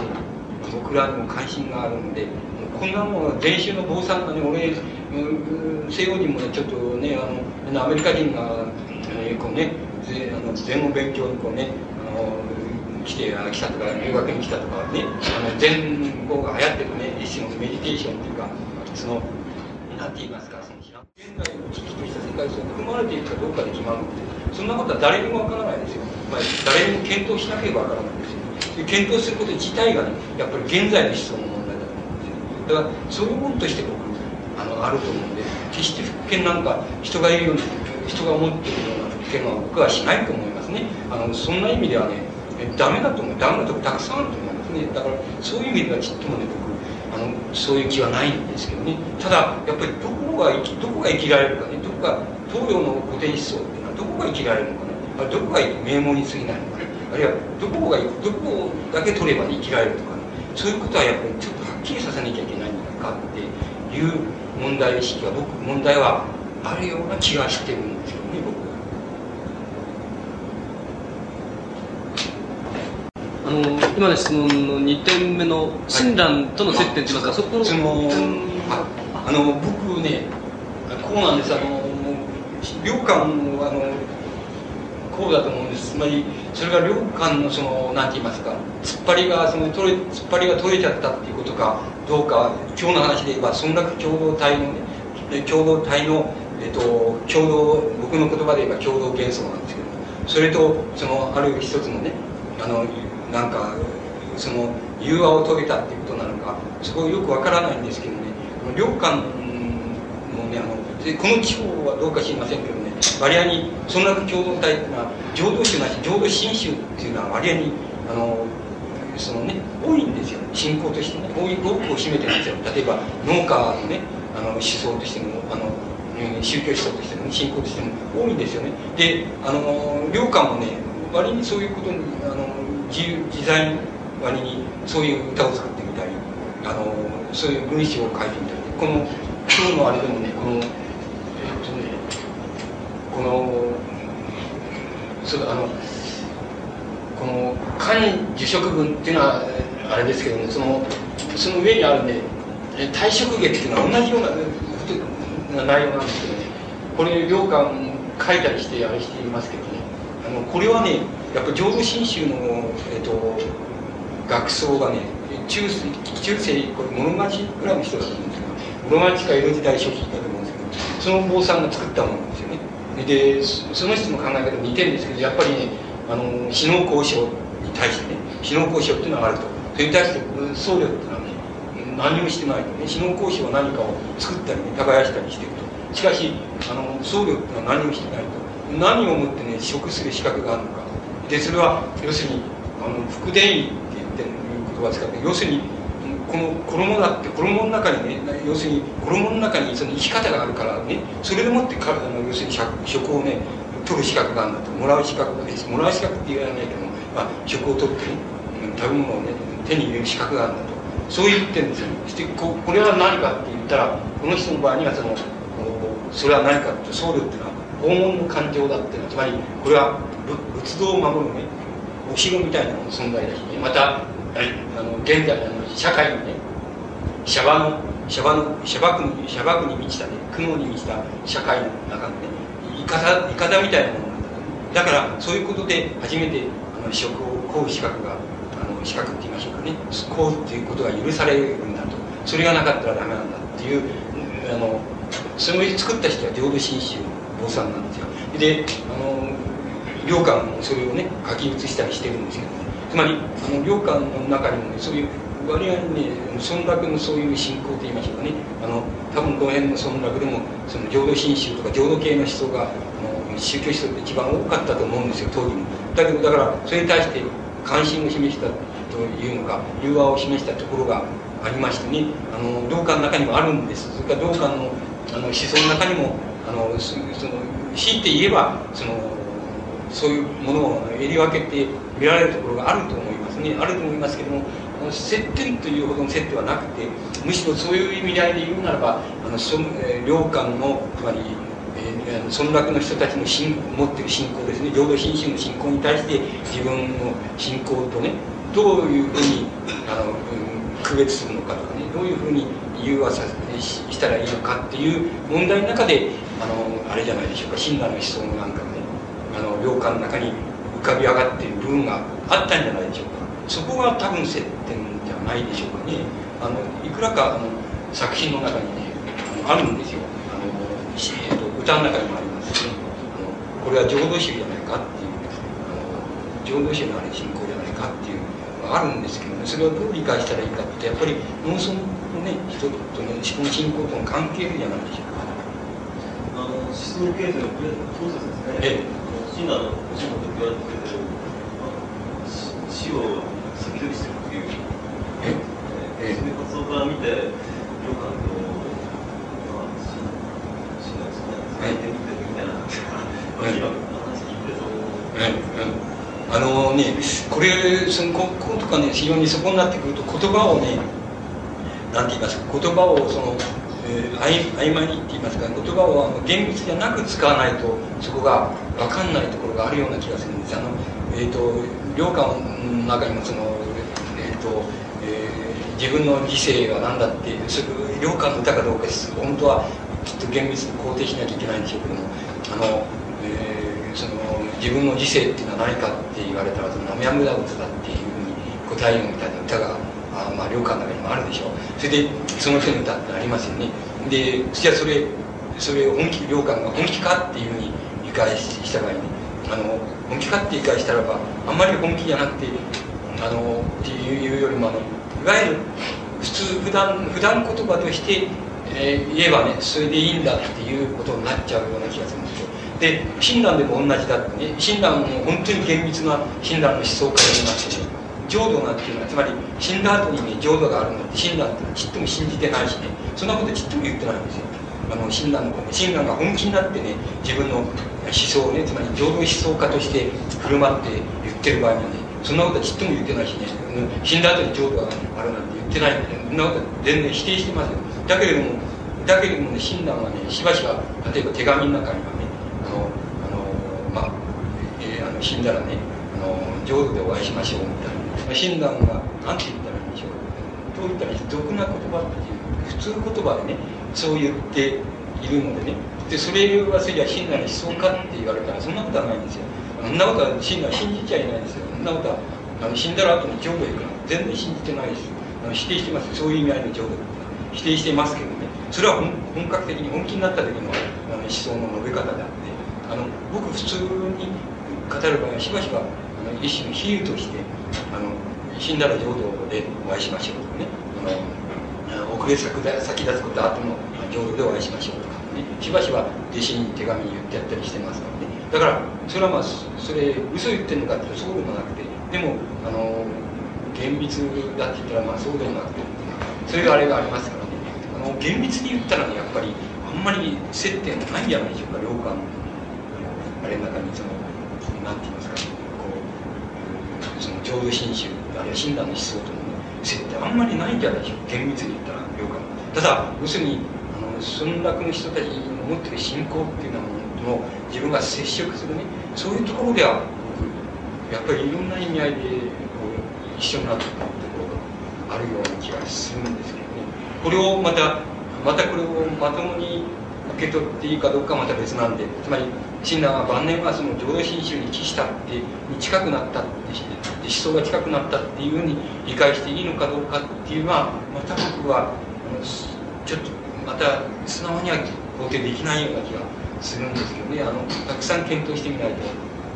僕らにも関心があるのでこんなもの禅宗の坊さんがね俺西洋人もねちょっとねあのアメリカ人が、えこうねあの禅の勉強にこうねあの来てあの来たとか留学に来たとかねあの禅語が流行ってるね一種のメディテーションっていうかそのなんて言いますかその現在の危機とした世界線に含まれているかどうかで決まるのでそんなことは誰にもわからないですよ、まあ、誰にも検討しなければわからないですよ。で検討すること自体がねやっぱり現在の思想の問題だと思うんですよ。だからそういうものとして僕あのあると思うんで決して復権なんか人が言うように人が思っているような復権は僕はしないと思いますね。あのそんな意味ではねダメだと思う。ダメなとこたくさんあると思いますね。だからそういう意味ではちっともね僕あのそういう気はないんですけどね。ただやっぱりどこが生きどこが生きられるかね。どこが東洋の古典思想っていうのはどこが生きられるのかね。あどこが名門に過ぎないのかね。あるいはどこがどこだけ取れば、ね、生きられるとかね。そういうことはやっぱりちょっとはっきりさせなきゃいけないんだかっていう問題意識は僕問題はあるような気がしてるんですよね僕は。あの今の質問の2点目の親鸞との接点といいますか、そこのそのあの僕ねこうなんです。あの良寛もあのこうだと思うんです。つまりそれが良寛のそのなんて言いますか突っ張りがその取れ突っ張りが取れちゃったっていうことかどうか今日の話で言えば村落共同体のね共同体のえっと共同僕の言葉で言えば共同幻想なんですけどそれとそのある一つのねあのなんかその融和を遂げたっていうことなのかそこよくわからないんですけどね。良寛のねあのこの地方はどうか知りませんけどね。割合に村落共同体っていうのは浄土宗なし浄土真宗っていうのは割合にあのそのね多いんですよ。信仰としてね多い多くを占めてるんですよ。例えば農家のねあの思想としてもあの宗教思想としても、ね、信仰としても多いんですよね。であの良寛もね割にそういうことにあの自由自在割にそういう歌を作ってみたりあのそういう文章を書いてみたりこの今日のあれでもねこのえっとねこのそあのこの漢受食文っていうのはあれですけどもそのその上にあるね退職月っていうのは同じような内容なんですけどね。これ良寛書いたりしてあれしていますけどね。あのこれはねやっぱ浄土真宗の、えっと、学僧がね中世中世これ物町ぐらいの人だと思うんですけど室町か江戸時代初期だと思うんですけどその坊さんが作ったものですよね。でその人の考え方似てるんですけどやっぱりねあの死の交渉に対してね死の交渉っていうのがあると。それに対して僧侶っていうのはね何もしてないとね死の交渉は何かを作ったりね耕したりしていくとしかしあの僧侶っていうのは何もしてないと。何をもってね食する資格があるのかでそれは要するにあの福伝医って言ってる言葉を使って要するにこの衣だって衣の中にね要するに衣の中にその生き方があるからねそれでもってかあの要するに食をね取る資格があるんだともらう資格がねもらう資格って言わないけども、まあ、食を取ってね食べ物をね手に入れる資格があるんだと。そう言ってるんですよそしてここれは何かって言ったらこの人の場合にはそのそれは何かって僧侶っていうのは黄金の感情だっていうのはつまりこれは仏道を守るねお城みたいな存在だしね。またあの現在の社会のねシャバのシャバのシャバ区にシャバ区に満ちたね苦悩に満ちた社会の中のねいかだいかだみたいなものなんだだからそういうことで初めてあの職を請う資格があの資格って言いましょうかね。請うっていうことが許されるんだと。それがなかったらダメなんだっていうあのそれを作った人は浄土真宗の坊さんなんですよ。であの良寛もそれをね書き写したりしてるんですけどね。つまりあの良寛の中にもねそういう割合にね村落のそういう信仰といいましょうかね。あの多分この辺の村落でもその浄土真宗とか浄土系の思想があの宗教思想って一番多かったと思うんですよ当時も。だけどだからそれに対して関心を示したというのか融和を示したところがありましてね。あの道家の中にもあるんです。それから道家のあの思想の中にもあのその強いて言えばそのそういうものを襟分けて見られるところがあると思いますね。あると思いますけども接点というほどの接点はなくてむしろそういう意味合いで言うならばあのそ、えー、領館のつまり、えー、村落の人たちの信持っている信仰ですね。浄土真宗の信仰に対して自分の信仰とねどういうふうにあの、うん、区別するのかとかねどういうふうに融和さしたらいいのかっていう問題の中であのあれじゃないでしょうか。親鸞の思想なんかねあの領館の中に浮かび上がっている部分があったんじゃないでしょうか。そこが多分接点じゃないでしょうかね。あのいくらかあの作品の中にねあのあるんですよ。あの、えーと、歌の中にもありますし、ね、あのこれは浄土宗じゃないかっていうあの浄土宗のあれ信仰じゃないかっていうのがあるんですけどね。それをどう理解したらいいかってやっぱり農村のね人との信仰との関係じゃないでしょうか。思想経済のプレプロセスですね。ええ。シナの星野と言われてる、死を先取りしてるっていう。え？え。そういう発想から見て、良寛と、まあ、シナ、シナ、相手見てるみた。あのね、これ、その、こことかね、非常にそこになってくると、言葉をね、なんて言いますか、言葉をその、えー、曖昧にって言いますか言葉を厳密じゃなく使わないとそこが分かんないところがあるような気がするんです。あの、えーと、良寛の中にもその、えーとえー、自分の理性は何だってそれ良寛の歌かどうかです本当はきっと厳密に肯定しなきゃいけないんでしょうけどもあの、えー、その自分の理性っていうのは何かって言われたらその「ナメヤムダ歌だ」っていうふうに答えるみたいな歌があまあ良寛の中にもあるでしょう。それでその人の歌ってありますよね。でじゃあそれそれ本気良寛が本気かっていうふうに理解した場合に、あの本気かって理解したらばあんまり本気じゃなくてあのっていうよりもあのいわゆる普通普段普段言葉として、えー、言えばねそれでいいんだっていうことになっちゃうような気がするんですよ。で親鸞でも同じだってね。親鸞も本当に厳密な親鸞の思想家になってね。浄土なんていうのはつまり死んだ後にね浄土があるのって親鸞ってちっとも信じてないしね。そんなことちっとも言ってないんですよ。あの親鸞の親鸞が本気になってね自分の思想をねつまり浄土思想家として振る舞って言ってる場合にはねそんなことちっとも言ってないしね。死んだ後に浄土があるなんて言ってないんで、ね、そんなこと全然否定してますよだけれどもだけれどもね親鸞はねしばしば例えば手紙の中にはねあのあのまあ、えー、あの死んだらねあの浄土でお会いしましょうみたいな。親鸞が何て言ったらいいんでしょうどう言ったらいい俗な言葉っていう普通言葉でねそう言っているのでね。でそれはそれじゃ親鸞の思想かって言われたらそんなことはないんですよそんなことは死んだ信じちゃいないですよ。そんなことはあの死んだら後の浄土行くの全然信じてないですあの否定してますそういう意味合いの浄土否定してますけどね。それは本本格的に本気になった時のあの思想の述べ方であってあの僕普通に語る場合はしばしばあの一種の比喩としてあの死んだら浄土でお会いしましょうとかねあの遅れ先先立つことあっても浄土でお会いしましょうとかね。しばしば弟子に手紙言ってやったりしてますからねだからそれはまあそれ嘘言ってるのかってそうでもなくてでもあの厳密だって言ったらまあそうでもな。くてそういうあれがありますからね。あの厳密に言ったらねやっぱりあんまり接点がないんじゃないでしょうか良寛のあれの中にそのなんて言いますその浄土真宗あるいは親鸞の思想との、接点あんまりないんじゃないでしょう。厳密に言ったら良寛ただ要するにあの村落の人たちの持ってる信仰っていうようなものと自分が接触するねそういうところでは僕やっぱりいろんな意味合いでこう一緒になっていくところがあるような気がするんですけどね。これをまたまたこれをまともに受け取っていいかどうかはまた別なんでつまり親鸞は晩年はその浄土真宗に帰したってに近くなったって思想が近くなったっていうふうに理解していいのかどうかっていうのはまた僕はちょっとまた素直には肯定できないような気がするんですけどねあのたくさん検討してみないと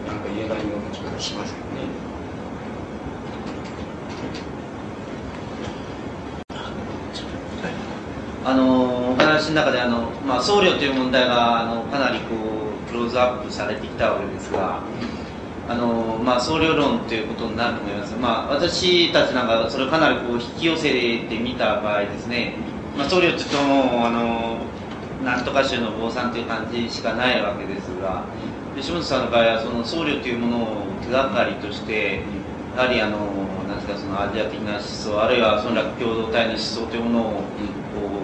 なんか言えないような気がしますけどね。あのお話の中であの、まあ、僧侶という問題があのかなりこうクローズアップされてきたわけですがあの、まあ、僧侶論ということになると思います、まあ、私たちなんかそれをかなりこう引き寄せてみた場合ですね、まあ、僧侶って言ってもあのなんとか宗の坊さんという感じしかないわけですが吉本さんの場合はその僧侶というものを手がかりとしてやはりあのなんですかそのアジア的な思想あるいは村落共同体の思想というものをこ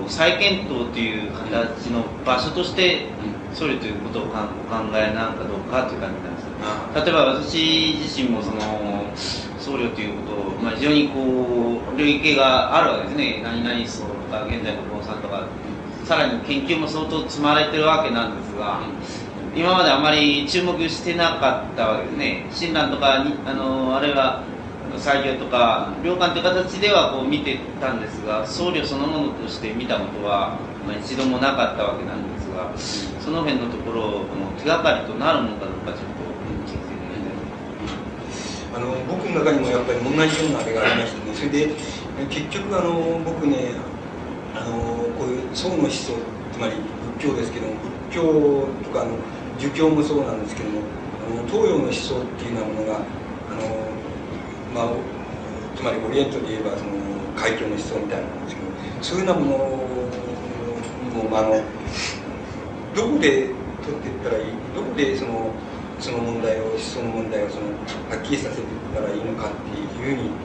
う再検討という形の場所として僧侶ということをお考えなんかどうかという感じなんです。例えば私自身もその僧侶ということを、まあ、非常にこう領域があるわけですね。何々思想とか現在の坊さんとかさらに研究も相当積まれてるわけなんですが、今まであまり注目してなかったわけですね。親鸞とかにあのあるいは採業とか良寛という形ではこう見てたんですが僧侶そのものとして見たことは、まあ、一度もなかったわけなんですがその辺のところの手がかりとなるのかどうかちょっとあの僕の中にもやっぱり同じようなあれがありましてね。それで結局あの僕ねあのこういう宋の思想つまり仏教ですけども仏教とかあの儒教もそうなんですけどもあの東洋の思想っていうようなものがあの、まあ、つまりオリエントで言えばその海峡の思想みたいなものですけどそういうようなものも、まあ、あのどこで取っていったらいい？どこでそのその問題を思想の問題をそのはっきりさせていったらいいのかっていうふうに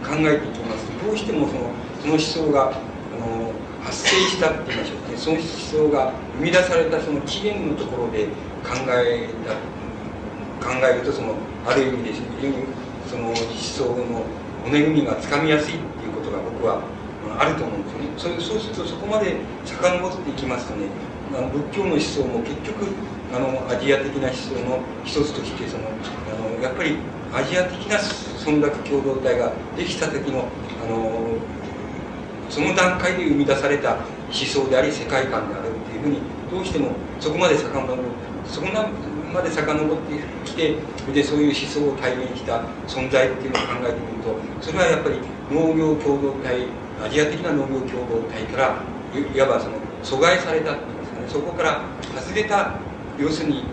考えていきます。とどうしてもそのその思想があの発生したって言いましょうねその思想が生み出されたその起源のところで考えた考えるとそのある意味で非常にその思想の骨組みがつかみやすいっていうことが僕はあると思うんですよね。そうそうするとそこまで遡っていきますとね仏教の思想も結局あのアジア的な思想の一つとしてそのあのやっぱりアジア的な村落共同体ができた時のあのその段階で生み出された思想であり世界観であるっていうふうにどうしてもそこまで遡るそこまで遡ってきてでそういう思想を体現した存在っていうのを考えてみるとそれはやっぱり農業共同体アジア的な農業共同体からいわばその阻害されたっていいますかねそこから外れた要するに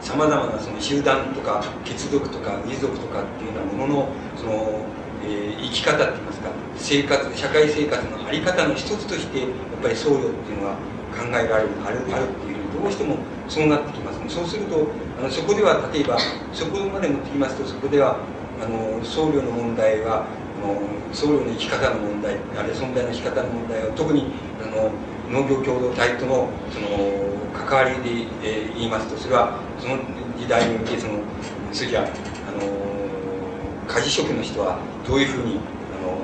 さまざまなその集団とか血族とか遺族とかっていうようなもののその、えー、生き方っていいますか生活社会生活の在り方の一つとしてやっぱり僧侶っていうのは考えられるあるあるっていうふうにどうしてもそうなってきます。そうするとあのそこでは例えばそこまで持ってきますとそこではあの僧侶の問題はあの僧侶の生き方の問題あるいは存在の生き方の問題は特にあの農業共同体とのその関わりで、えー、言いますとそれはその時代においてその次はあの家事職の人はどういうふうにあの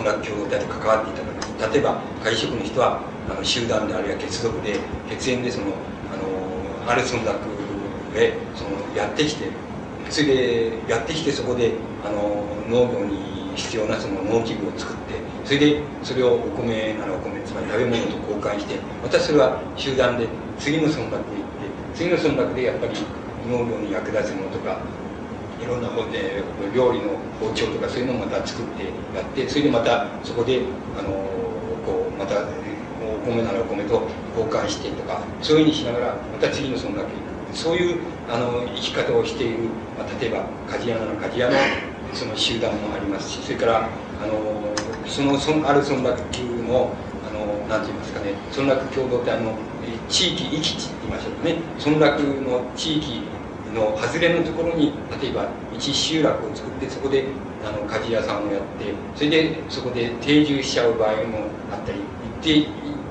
村落共同体と関わっていたか。例えば家事職の人はあの集団であるいは血族で血縁でそのあのある村落えそのやってきてそれでやってきてそこであの農業に必要なその農機具を作ってそれでそれをお米ならお米つまり食べ物と交換してまたそれは集団で次の村落へ行って次の村落でやっぱり農業に役立つものとかいろんなもんで料理の包丁とかそういうのをまた作ってやってそれでまたそこであのこうまたお米ならお米と交換してとかそういうふうにしながらまた次の村落へ行く。そういうあの生き方をしている、まあ、例えば鍛冶屋なら鍛冶屋のその集団もありますしそれからあのそのそある村落のあのなんて言いますかね村落共同体の地域域地って言いましょうかね。村落の地域の外れのところに例えば一集落を作ってそこであの鍛冶屋さんをやってそれでそこで定住しちゃう場合もあったり一定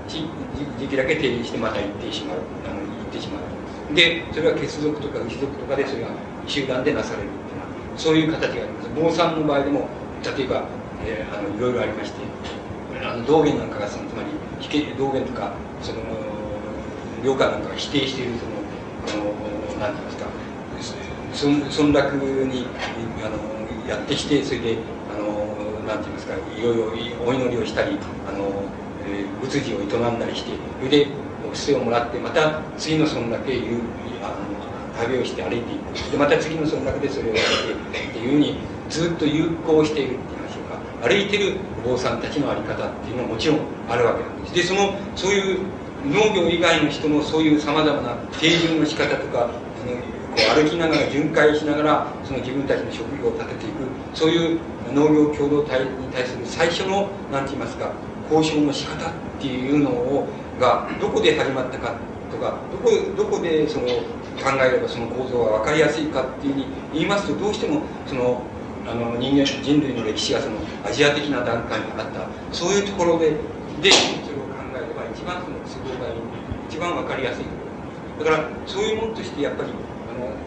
時期だけ定住してまた行ってしまうあの行ってしまう。でそれは血族とか牛族とかでそれが集団でなされるっていうそういう形があります。坊さんの場合でも例えば、えー、あのいろいろありましてあの道元なんかがそのつまり道元とかその領下なんかが否定しているそのあのなんて言いますか村落にあのやってきてそれであのなんて言いますかいろいろお祈りをしたりあの、えー、仏事を営んだりしてそれでお布施をもらってまた次の村落へいうあの旅をして歩いていく。でまた次の村落でそれをやってっていうふうにずっと友好しているっていう歩いてるお坊さんたちの在り方っていうのはもちろんあるわけなんです。でそのそういう農業以外の人のそういうさまざまな定住の仕方とかあのこう歩きながら巡回しながらその自分たちの職業を立てていくそういう農業共同体に対する最初の何て言いますか交渉の仕方っていうのをがどこで始まったかとかどこどこでその考えればその構造が分かりやすいかっていうふうに言いますとどうしてもそのあの人間人類の歴史がそのアジア的な段階にあった。そういうところででそれを考えれば一番その都合がいい。一番分かりやすいところ。だからそういうものとしてやっぱりあの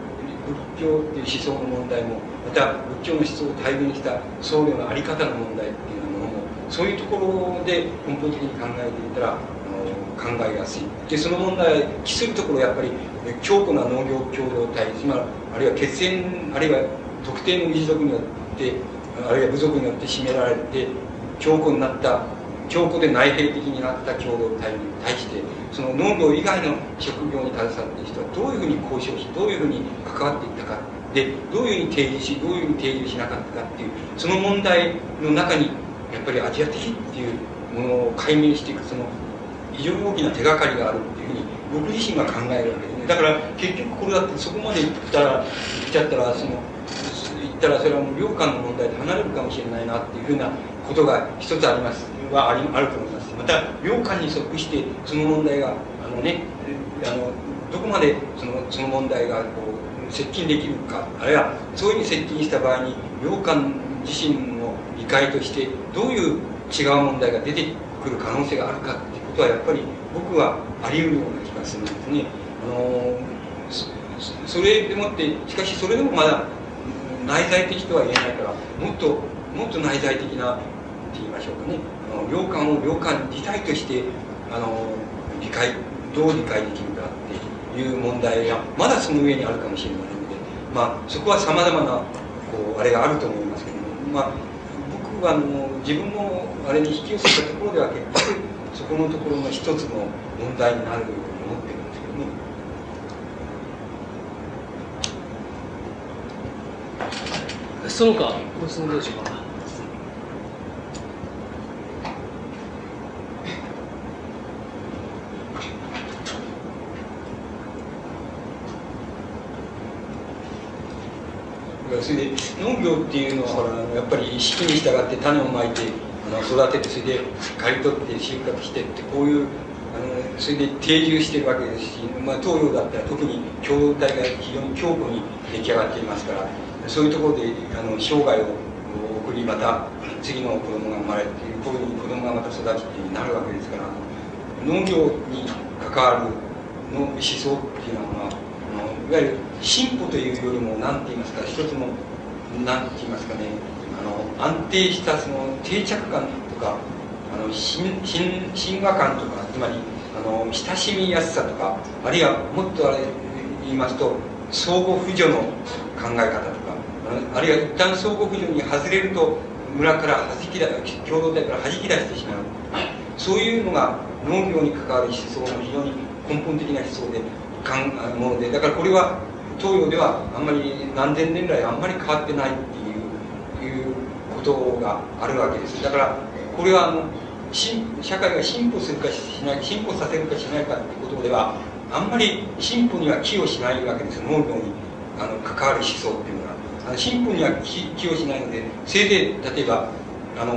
仏教っていう思想の問題もまた仏教の思想を体現した僧侶の在り方の問題っていうものもそういうところで根本的に考えていたら考えやすい。でその問題期するところやっぱり強固な農業共同体つまりあるいは血縁あるいは特定の民族によってあるいは部族によって占められて強固になった強固で内兵的になった共同体に対してその農業以外の職業に携わっている人はどういうふうに交渉しどういうふうに関わっていったかでどういうふうに提示しどういうふうに提示しなかったかっていうその問題の中にやっぱりアジア的っていうものを解明していくその非常に大きな手がかりがあるっていうふうに僕自身が考えるわけです。だから結局これだってそこまで行ったら来ちゃったらその行ったらそれはもう領間の問題で離れるかもしれないなっていうふうなことが一つありますはありあると思いますまた領間に即してその問題があのねあのどこまでそのその問題がこう接近できるかあるいはそういうふうに接近した場合に領間自身の理解としてどういう違う問題が出てくる可能性があるかっていうことはやっぱり僕はあり得るような気がするんですね。のそれでもってしかしそれでもまだ内在的とは言えないからもっともっと内在的なって言いましょうかね。あの領感を領感自体としてあの理解どう理解できるかっていう問題がまだその上にあるかもしれないのでまあそこはさまざまなこうあれがあると思いますけども、まあ、僕はあの自分のあれに引き寄せたところでは結局そこのところの一つの問題になるんですけどね。その他ご質問どうしょうかそれで農業っていうのはほらやっぱり四季に従って種をまいてあの育ててそれで刈り取って収穫してってこういうあのそれで定住してるわけですし、まあ、東洋だったら特に共同体が非常に強固に出来上がっていますからそういうところであの生涯を送りまた次の子供が生まれてこういう子供がまた育ちってなるわけですから農業に関わるの思想っていうのは、あのいわゆる進歩というよりも何て言いますか一つの何て言いますかねあの安定したその定着感とかあの親親和感とかつまりあの親しみやすさとかあるいはもっとあれ言いますと相互扶助の考え方とかあるいは一旦相互扶助に外れると村から弾き出共同体から弾き出してしまう。そういうのが農業に関わる思想の非常に根本的な思想でものでだからこれは東洋ではあんまり何千年来あんまり変わってないっていういうことがあるわけです。だからこれはあの社会が進歩するかしない進歩させるかしないかっていうことではあんまり進歩には寄与しないわけです。農業にあの関わる思想っていうのは。あの進歩には寄与しないのでせいぜい例えばあの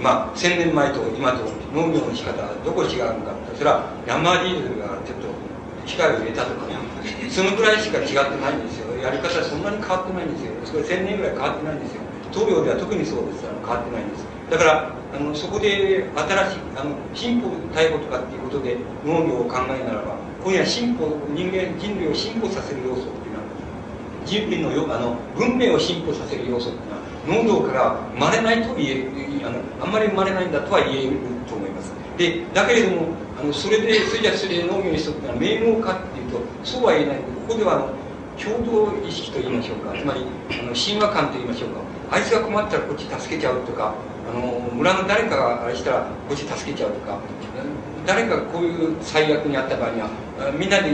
まあ1000年前と今と農業の仕方はどこ違うのかそれはヤンマーディーゼルがちょっと機械を入れたとかねそのぐらいしか違ってないんですよ。やり方はそんなに変わってないんですよ。それ1000年ぐらい変わってないんですよ。東洋では特にそうです。変わってないんです。だからあのそこで新しいあの進歩対応とかっていうことで農業を考えならばここには進歩人間人類を進歩させる要素人類のよあの文明を進歩させる要素っていうのは農業からまれないと言えあのあんまりまれないんだとは言えると思います。でだけれどもあのそれでそれじゃそれで農業にしとくのは名門かっていうとそうは言えない。ここでは共同意識と言いましょうか。つまりあの神話感と言いましょうか。あいつが困ったらこっち助けちゃうとかあの村の誰かがあれしたらこっち助けちゃうとか誰かこういう最悪にあった場合にはみんなで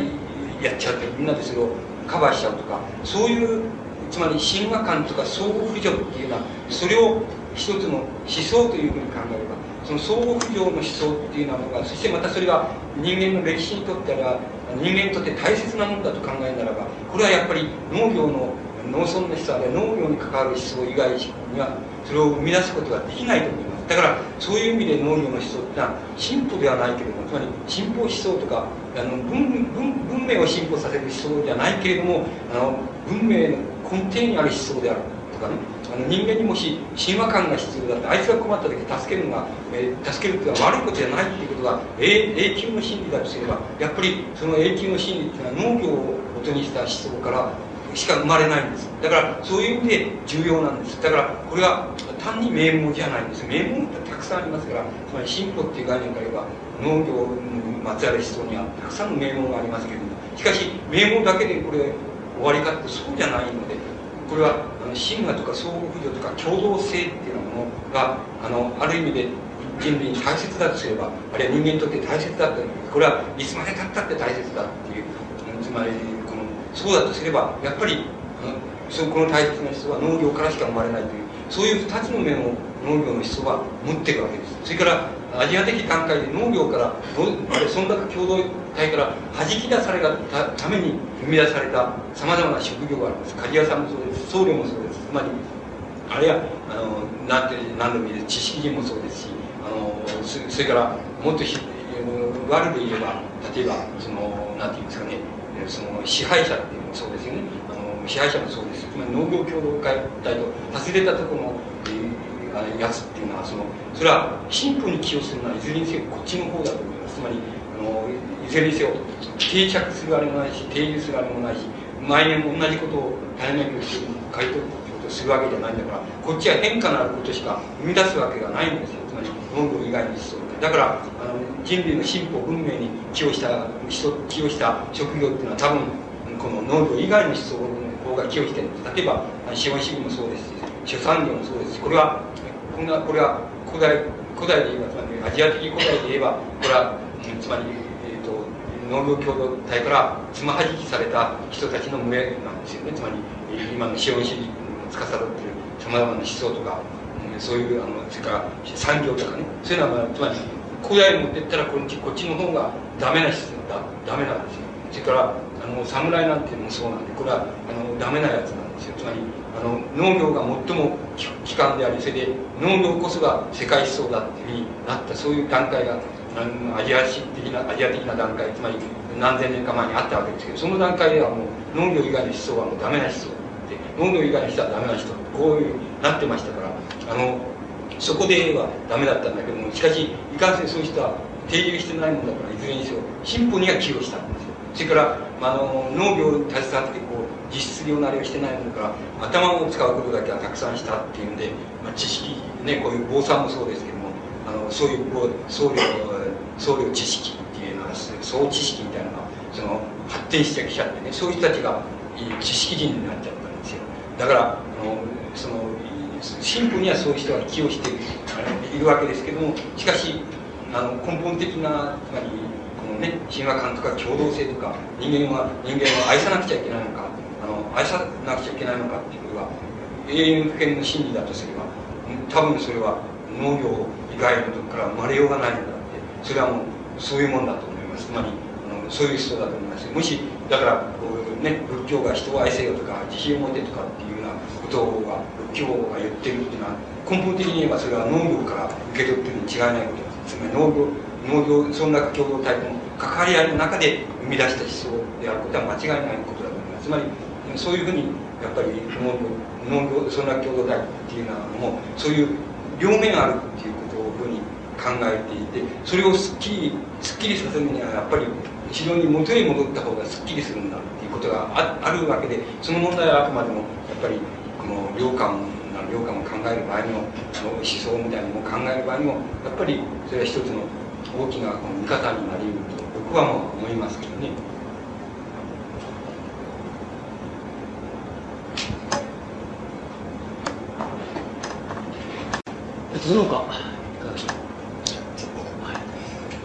やっちゃうってみんなでそれをカバーしちゃうとかそういうつまり神話観とか相互扶助っていうのはそれを一つの思想というふうに考えればその相互扶助の思想っていうのがそしてまたそれが人間の歴史にとっては人間にとって大切なものだと考えならばこれはやっぱり農業の農村の思想あるいは農業に関わる思想以外にはそれを生み出すことができないと思います。だからそういう意味で農業の思想ってのは進歩ではないけれどもつまり進歩思想とかあの文文文明を進歩させる思想じゃないけれどもあの文明の根底にある思想であるとかねあの人間にもし神話感が必要だってあいつが困った時助けるのが、えー、助けるっていうのは悪いことじゃないっていうことが永久の真理だとすればやっぱりその永久の真理っていうのは農業を元にした思想からしか生まれないんです。だからそういう意味で重要なんです。だからこれは単に名門じゃないんです。名門ってたくさんありますからつまり進歩っていう概念から言えば農業にまつわる思想にはたくさんの名門がありますけれどもしかし名門だけでこれ終わりかってそうじゃないのでこれはあの神話とか相互扶助とか共同性っていうものがあのある意味で人類に大切だとすればあるいは人間にとって大切だとこれはいつまでたったって大切だっていうつまりそうだとすればやっぱりそこの大切な思想は農業からしか生まれないというそういう2つの面を農業の思想は持っているわけです。それからアジア的段階で農業から村落共同体から弾き出されたために生み出されたさまざまな職業があります。鍛冶屋さんもそうです。僧侶もそうです。つまりあるいはあのなんて何度も言う知識人もそうですしあのそれからもっと悪く言えば例えばそのなんて言うんですかね。その支配者っていうのもそうですよね。あの支配者もそうです。つまり農業協同会体と外れたところの、えー、やつっていうのはそのそれは進歩に寄与するのはいずれにせよこっちの方だと思います。つまりあのいずれにせよ定着するあれもないし定住するあれもないし毎年同じことを大変なして回答するわけじゃないんだからこっちは変化のあることしか生み出すわけがないんですよ。つまり農業以外にそうだからあの人類の進歩文明に寄与した寄与した職業っていうのは多分この農業以外の思想の方が寄与してるんです例えば資本主義もそうですし主産業もそうですしこれはこんなこれは古代古代で言えばつまりアジア的古代で言えばこれはつまり、えーと、農業共同体からつまはじきされた人たちの群れなんですよね。つまり今の資本主義を司っているさまざまな思想とかそういうあのそれから産業とかねそういうのは、まあ、つまり古代に持ってったらこっちこっちの方がダメな人だ。ダメなんですよ。それからあの侍なんていうのもそうなんでこれはあのダメなやつなんですよ。つまりあの農業が最も機関でありそれで農業こそが世界思想だっていうふうになった。そういう段階がアジア的なアジア的な段階つまり何千年か前にあったわけですけどその段階ではもう農業以外の思想はもうダメな思想で農業以外の人はダメな人こういうふうになってましたからあのそこではダメだったんだけどもしかしいかんせんそういう人は定住してないもんだからいずれにせよ進歩には寄与したんですよ。それから、まあ、あの農業に携わってこう実質業なりをしてないもんだから頭を使うことだけはたくさんしたっていうんで、まあ、知識ねこういう坊さんもそうですけどもあのそういうこう僧侶僧侶知識っていうのは総知識みたいなのがその発展してきちゃってねそういう人たちが知識人になっちゃったんですよ。だからあのその神父にはそういう人が寄与しているわけですけどもしかしあの根本的なつまりこのね神話観とか共同性とか人間は人間は愛さなくちゃいけないのかあの愛さなくちゃいけないのかっていうことが永遠不変の真理だとすれば多分それは農業以外のとこから生まれようがないのだってそれはもうそういうもんだと思います。つまりあのそういう人だと思います。もしだからこう、ね、仏教が人を愛せよとか自信を持てとかっていうようなことが教が言ってるっていうのは根本的に言えばそれは農業から受け取ってるに違いないことつまり農業農業そんな共同体との関わり合いの中で生み出した思想であることは間違いないことだと思います。つまりそういうふうにやっぱり農業農業そんな共同体っていうのはもうそういう両面あるっていうことをふうに考えていてそれをすっきりすっきりさせるにはやっぱり非常に元に戻った方がすっきりするんだっていうことがああるわけでその問題はあくまでもやっぱりの良寛良寛を考える場合にも思想みたいなのを考える場合にもやっぱりそれは一つの大きなこの見方になりうると僕はもう思いますけどね。その他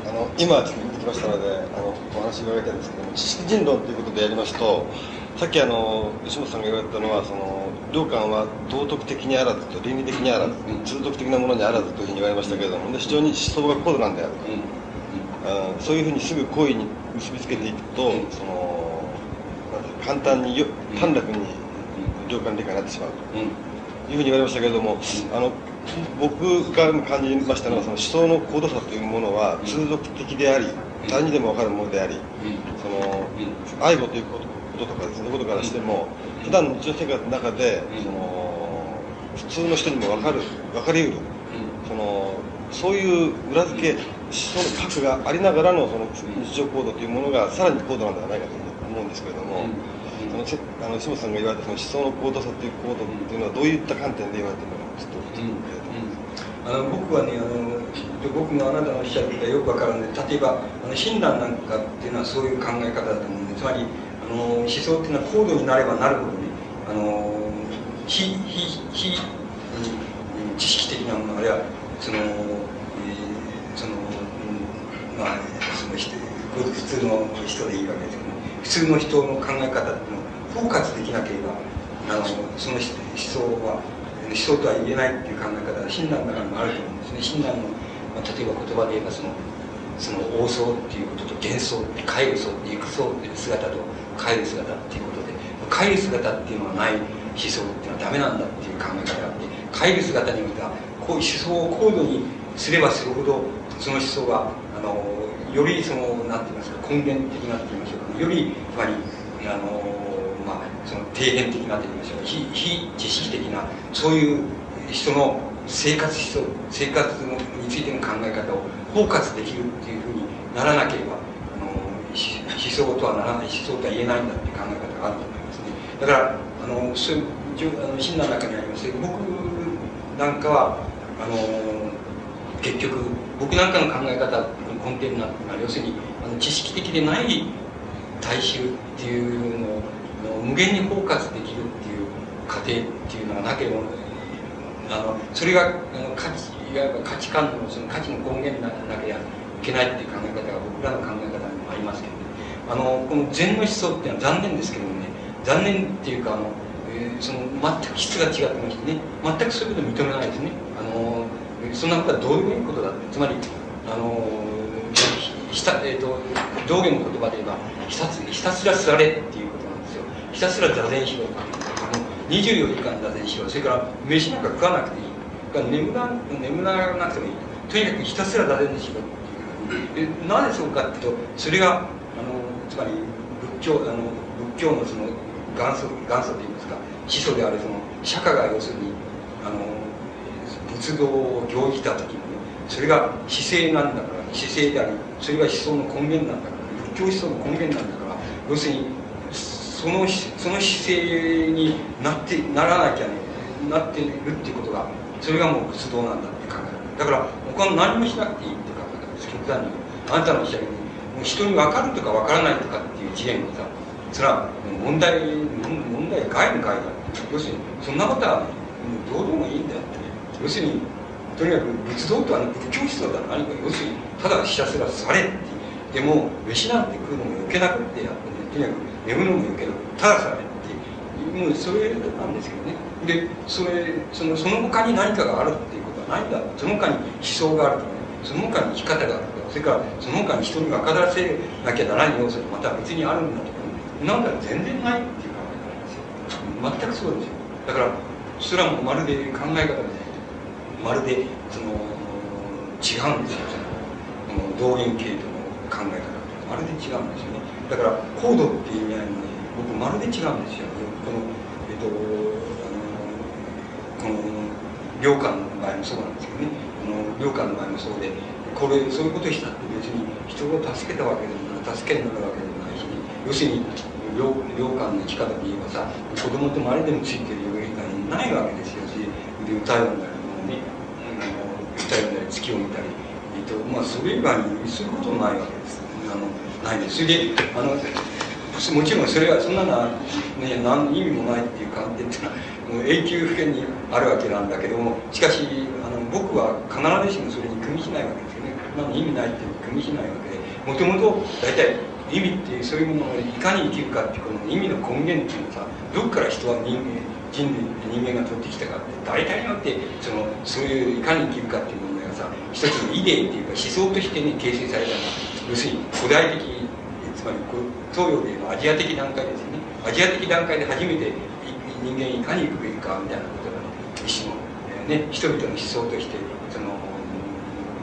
あの今ちょっと言ってきましたのであのお話伺いたいんですけども知識人論ということでやりますとさっきあの吉本さんが言われたのはその良寛は道徳的にあらずと倫理的にあらず通俗的なものにあらずというふうに言われましたけれどもで非常に思想が高度なんであると、うん、そういうふうにすぐ行為に結びつけていくと、その簡単によ短絡に良寛理解になってしまうと。いうふうに言われましたけれどもあの僕が感じましたのはその思想の高度さというものは通俗的であり誰にでも分かるものでありその愛護ということとかですねことからしても普段の日常生活の中でその普通の人にも分かる分かりうる。そのそういう裏付け思想の核がありながらのその日常行動というものがさらに高度なんではないかと思うんですけれども。そのあの石本さんが言われたその思想の高度さという高度っていうのはどういった観点で言われてるのかちょっとあの僕はねあの僕もあなたのおっしゃることはよくわかるんで例えばあの親鸞なんかっていうのはそういう考え方だと思うんでつまりあの思想っていうのは高度になればなるほどねあの非非非、うん、知識的なものあるいはその、えー、その、うん、まあその普通の人でいいわけですけど、ね、普通の人の考え方っていうのを包括できなければあのその思想は思想とは言えないっていう考え方は親鸞の中にもあると思うんですね。親鸞の、まあ、例えば言葉で言えばそのその王相っていうことと幻想帰る相行く相っていう姿と帰る姿っていうことで帰る姿っていうのはない思想っていうのはダメなんだっていう考え方があって帰る姿においてはこういう思想を高度にすればするほどその思想があのよりその何て言いますか根源的なって言いましょうかよりつまりあのまあその底辺的なと言いましょうか。非非知識的なそういう人の生活思想生活についての考え方を包括できるっていうふうにならなければ思想とはならない思想とは言えないんだって考え方があると思いますね。だからあのそういうあの親鸞の中にありますけど僕なんかはあの結局僕なんかの考え方の根底になって要するにあの知識的でない大衆っていうのを無限に包括できるっていう過程っていうのがなければあのそれがあの価値いわば価値観のその価値の根源ななければけないっていう考え方が僕らの考え方にもありますけど、ね、あのこの禅の思想っていうのは残念ですけどもね残念っていうかあの、えー、その全く質が違ってましてね全くそういうことを認めないですね。あのそんなことはどういうことだってつまりあのひた、えーと、道元の言葉で言えばひたひたすらすられっていうことなんですよ。ひたすら座禅しろ24時間座禅しろそれから飯なんか食わなくていい。眠ら眠らなくてもいい。とにかくひたすら座禅しろでなぜそうかっていうとそれがあのつまり仏教あの仏教のその元祖元祖といいますか始祖であるその釈迦が要するにあの仏道を行じた時にねそれが姿勢なんだから姿勢でありそれが思想の根源なんだから仏教思想の根源なんだから要するにそのその姿勢になってならなきゃねなってるっていうことがそれがもう仏道なんだって考える。だから他の何もしなくていいって考え方です極端にあなたのおっしゃるようにもう人に分かるとか分からないとかって。いう次元がさそれは問題問題外の外だ要するにそんなことはどうでもいいんだよって。要するにとにかく仏道とは仏教思想だ何か要するにただひたすら座れってでも飯なんて食うのも余計なくってやってねとにかく眠るのも余計なくただ座れってもうそれなんですけどねでそれそのその他に何かがあるっていうことはないんだ。その他に思想があるとかねその他に生き方がある。それからその他に人に分からせなきゃならない要素がまた別にあるんだとか、なんだ全然ないっていう考え方なんですよ全くそうですよだからそれはもまるで考え方でまるでその違うんですよその動員系との考え方まるで違うんですよねだから高度っていう意味合いもね僕まるで違うんですよこのえっとあのこの領館の場合もそうなんですけどねこの領館の場合もそうでこれそういうことしたって別に人を助けたわけでもない。助けになるわけでもないし、要するに領領館の生き方で言えばさ子供と周りでもついてるよりかにないわけですよ。しで歌うんだりもね。あの歌うんだり月を見たり、えっとまあ、それ以外にすることもないわけです。あのないですそれであのもちろんそれはそんなのは、ね、何の意味もないっていう観点っていうのはもう永久不変にあるわけなんだけどもしかしあの僕は必ずしもそれに組みしないわけです。よね何の意味ないっていう組みしないわけでもともと大体意味っていうそういうものをいかに生きるかっていうこの意味の根源っていうのはさどっから人は人間人類人間が取ってきたかって大体によってそのそういういかに生きるかっていうものがさ一つのイデーっていうか思想としてね形成されたのは要するに古代的つまり東洋でいうアジア的段階ですよね。アジア的段階で初めて人間いかに行くべきかみたいなことがね一種の、ね、人々の思想として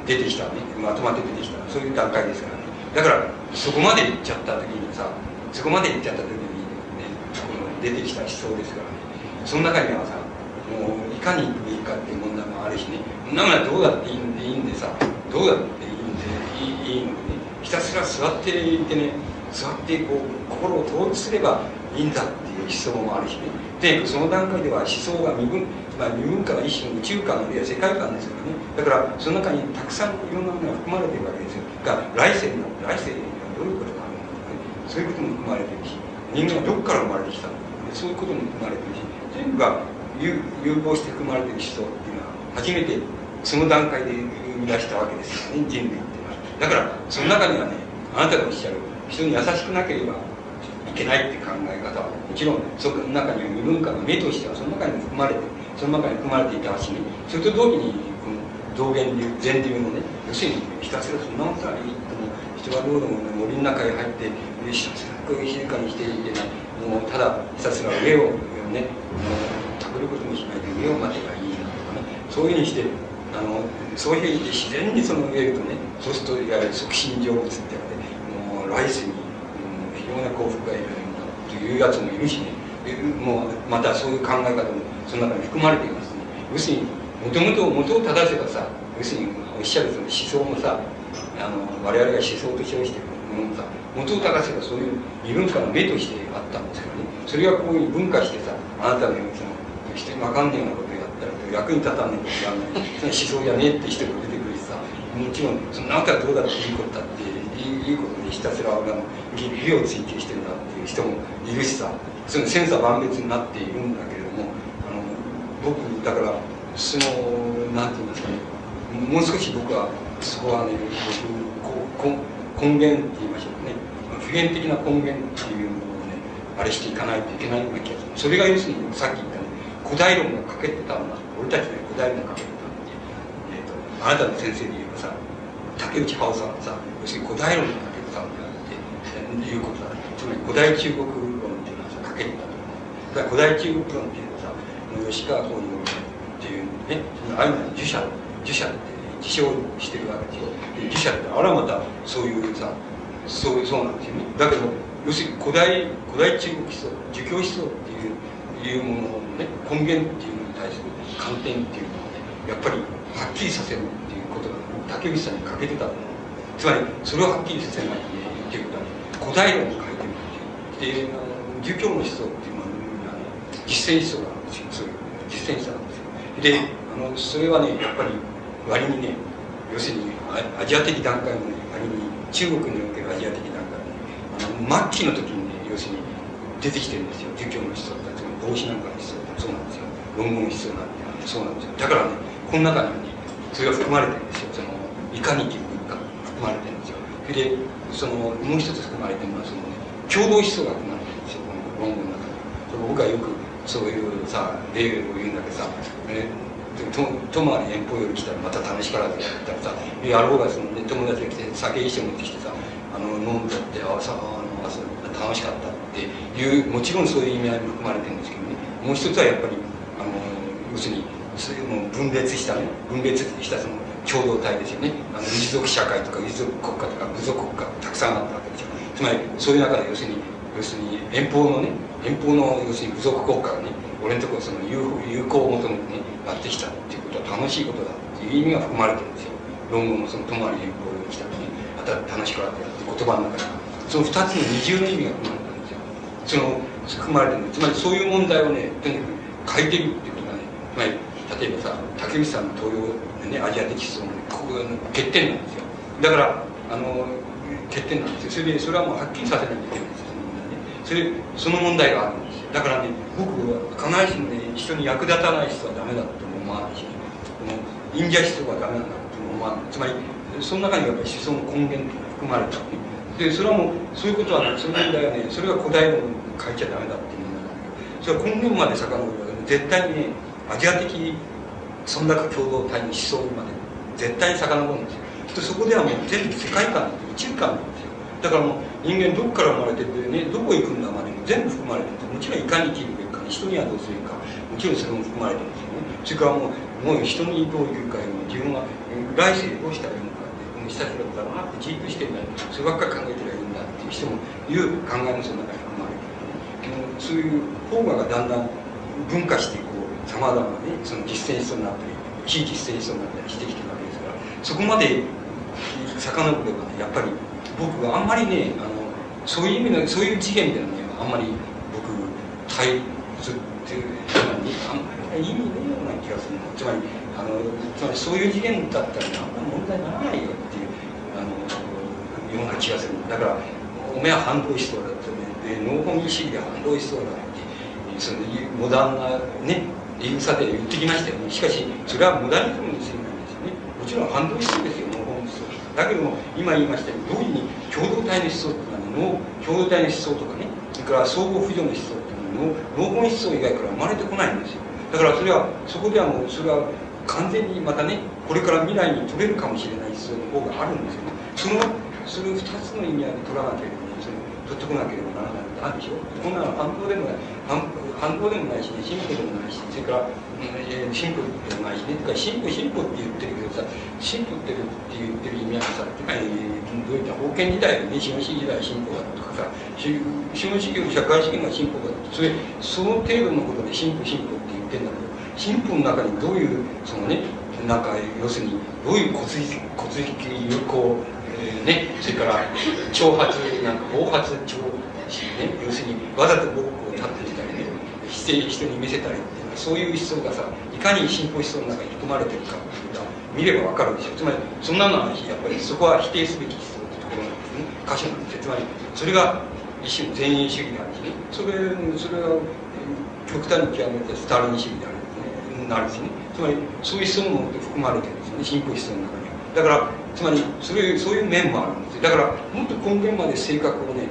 出てきたね。まとまって出てきた。そういう段階ですから。ねだからそこまで行っちゃった時にさそこまで行っちゃった時にねこの出てきた思想ですからね。その中にはさもういかに行くべきかっていう問題もあるしね。ならどうだっていいんでいいんでさどうだっていいんでいいいいのでねひたすら座っていてね座ってこう心を統一すればいいんだっていう思想もあるしね。でその段階では思想が身分,、まあ、身分化は一種の宇宙観あるいは世界観ですからね。だからその中にたくさんいろんなものが含まれているわけですよ。が来世の来世にはどういうことがあるのかとかね。そういうことも含まれているし人間はどこから生まれてきたのか、ね、そういうことも含まれているし全部が融合して含まれている思想っていうのは初めてその段階で生み出したわけですからね。人類っていうのは。だからその中にはねあなたがおっしゃる人に優しくなければいけないって考え方はもちろんその中には未文化の目としてはその中に含まれてその中に含まれていたしねそれと同時にこの道元流禅流のね要するにひたすらそんなことはいい人がどうでも、森の中へ入ってひたすらこう静かにしていてねもうただひたすら上をね食べることもしないで上を待てばいいなとかねそういうふうにしてあのそういうふうに自然にその上るとねそうするといわゆる促進成仏って言われてもう来世に非常な幸福が得られるんだというやつもいるしねもうまたそういう考え方もその中に含まれていますね要するにもともと元を正せばさ要するにおっしゃるその思想もさあの我々が思想と称しているものもさ元を正せばそういう異文化の目としてあったんですからね。それがこういう分化してさあなたのようにその人に分かんねえようなことやったら役に立たねえことやんないそ思想じゃねえって人が出てくるしさもちろんそのあなんかどうだっていいことだっていいことにひたすらあの義を追求してるんだっていう人もいるしさその千差万別になっているんだけれどもあの僕だからそのなんて言いますかねもう少し僕はそこはね僕根源って言いましょうかね普遍的な根源っていうものをねあれしていかないといけないような気がするそれが要するにさっき言ったね古代論が欠けてたんだ俺たちね古代論が欠けてたって、えーと、あなたの先生で言えばさ竹内葉さんはさ要するに古代論が欠けてたんだっていうことだつまり古代中国論っていうのはさ欠けてただから古代中国論っていうのはさ吉川法人っていうねああいうのは儒者儒者って自称してるわけでしょ儒者ってあれはまたそういうさそうそうなんですよね。だけど要するに古代古代中国思想儒教思想っていういうもののね根源っていうのに対する観点っていうのをねやっぱりはっきりさせるっていうことが竹内さんに欠けてたと思うつまりそれをはっきりさせないっていうことは、ね、古代論に書いてるっていう。で儒教の思想っていうのは、ね、実践思想なんですよそういう実践者なんですよ。であのそれはねやっぱり割にね要するにアジア的段階のね仮に中国におけるアジア的段階の、ね、あの末期の時にね要するに出てきてるんですよ。儒教の思想たち動詞なんかの思想そうなんですよ論語の思想なんてそうなんですよだからねこの中にねそれが含まれてるんですよ。そのいかにという文化が含まれてるんです。よそれでそのもう一つ含まれてるのはその、ね、共同思想が含まれてるんですよ。この論語の中で。僕はよくそういうさ例を言うんだけどさ、ね、と泊まり遠方より来たらまた楽しからずやったらさやろうがその、ね、友達が来て酒一緒持ってきてさあの飲んじゃってあさあの朝楽しかったっていうもちろんそういう意味合いも含まれてるんですけどね。もう一つはやっぱりあの要するにそういうの分裂したね。分裂したその共同体ですよね。あの一族社会とか一族国家とか部族国家たくさんあったわけですよ。つまりそういう中で要するに要するに遠方のね遠方の要するに部族国家がね俺のところその友好を求めてねやってきたっていうことは楽しいことだっていう意味が含まれてるんですよ。論語のその泊まり遠方に来たらねまた楽しくなってやって言葉の中にその二つの二重の意味が含まれてるんですよ。その含まれてるつまりそういう問題をねとにかく変えていくっていうことがねつまり例えばさ竹内さんの東洋ねアジア的思想の、ね、ここの欠点なんですよ。だからあの欠点なんですよ。それでそれはもうはっきりさせなきゃいけないんですそれその問題がある。んですだからね僕は必ずしもね人に役立たない人はダメだとも思わないし、ね、この忍者思想はダメなんだとも思わないつまりその中にやっぱり思想の根源っていうのが含まれてるねでそれはもうそういうことはねそういう問題はねそれは古代の書いちゃダメだっていう問題なんだそれは根源まで遡るわけで絶対にねアジア的その中共同体の思想まで絶対に遡るんですよそこではもう全部世界観宇宙観なんですよだからもう人間どこから生まれててねどこ行くんだまで。全部含まれててもちろんいかに生きるべきか人にはどうするかもちろんそれも含まれてるんですよねそれからもうもう人にどういうかよりも自分が来世どうしたらいいのかってこの下調べだなってじっとしてるんだそればっかり考えてりゃいいんだっていう人もいう考えもその中に含まれてる、ね、そういう方がだんだん分化してこうさまざまねその実践思想になったり非実践思想になったりしてきてるわけですからそこまで遡ればねやっぱり僕はあんまりねあのそういう意味のそういう次元でのねあんまり僕対立っていうのにあんまり意味ねえような気がするのつまりあのつまりそういう次元だったらあんまり問題ならないよっていうあのような気がするだからおめえは反動思想だってねで農本主義で反動思想だってそのモダンなね言い草で言ってきましたよねしかしそれはモダニズムのせいなんですよねもちろん反動思想ですよだけども今言いましたように同時に共同体の思想っていうのは共同体の思想とかねから相互扶助の思想っていうのは農本思想以外から生まれてこないんですよ。だからそれはそこではもうそれは完全にまたねこれから未来に取れるかもしれない思想の方があるんですよ。そのそれを2つの意味合いで取らなければねその取ってこなければならない。ってあるでしょ。こんなの反抗でもない。反反動でもないしね進歩でもないしそれから、えー、進歩でもないしね。だから進歩進歩って言ってるけどさ進歩ってるって言ってる意味はさ、えー、どういった封建時代ね資本主義時代進歩だとかさ資本主義より社会主義が進歩だとそれその程度のことで進歩進歩って言ってんだけど進歩の中にどういうそのねなんか要するにどういう骨髄骨髄有効えー、ね、それから挑発なんか暴発挑ね、要するにわざと僕を立って人に見せたりっていうのはそういう思想がさいかに進歩思想の中に含まれてるかっていうのは見ればわかるでしょつまりそんなのはやっぱりそこは否定すべき思想ってところなんですね。箇所なんですつまりそれが一種の前衛主義であるしね。それそれは極端に極めてスターリン主義である、なるしね。つまりそういう思想も含まれてるんですよね。進歩思想の中には。だからつまりそれそういう面もあるんです。だからもっと根源まで性格をね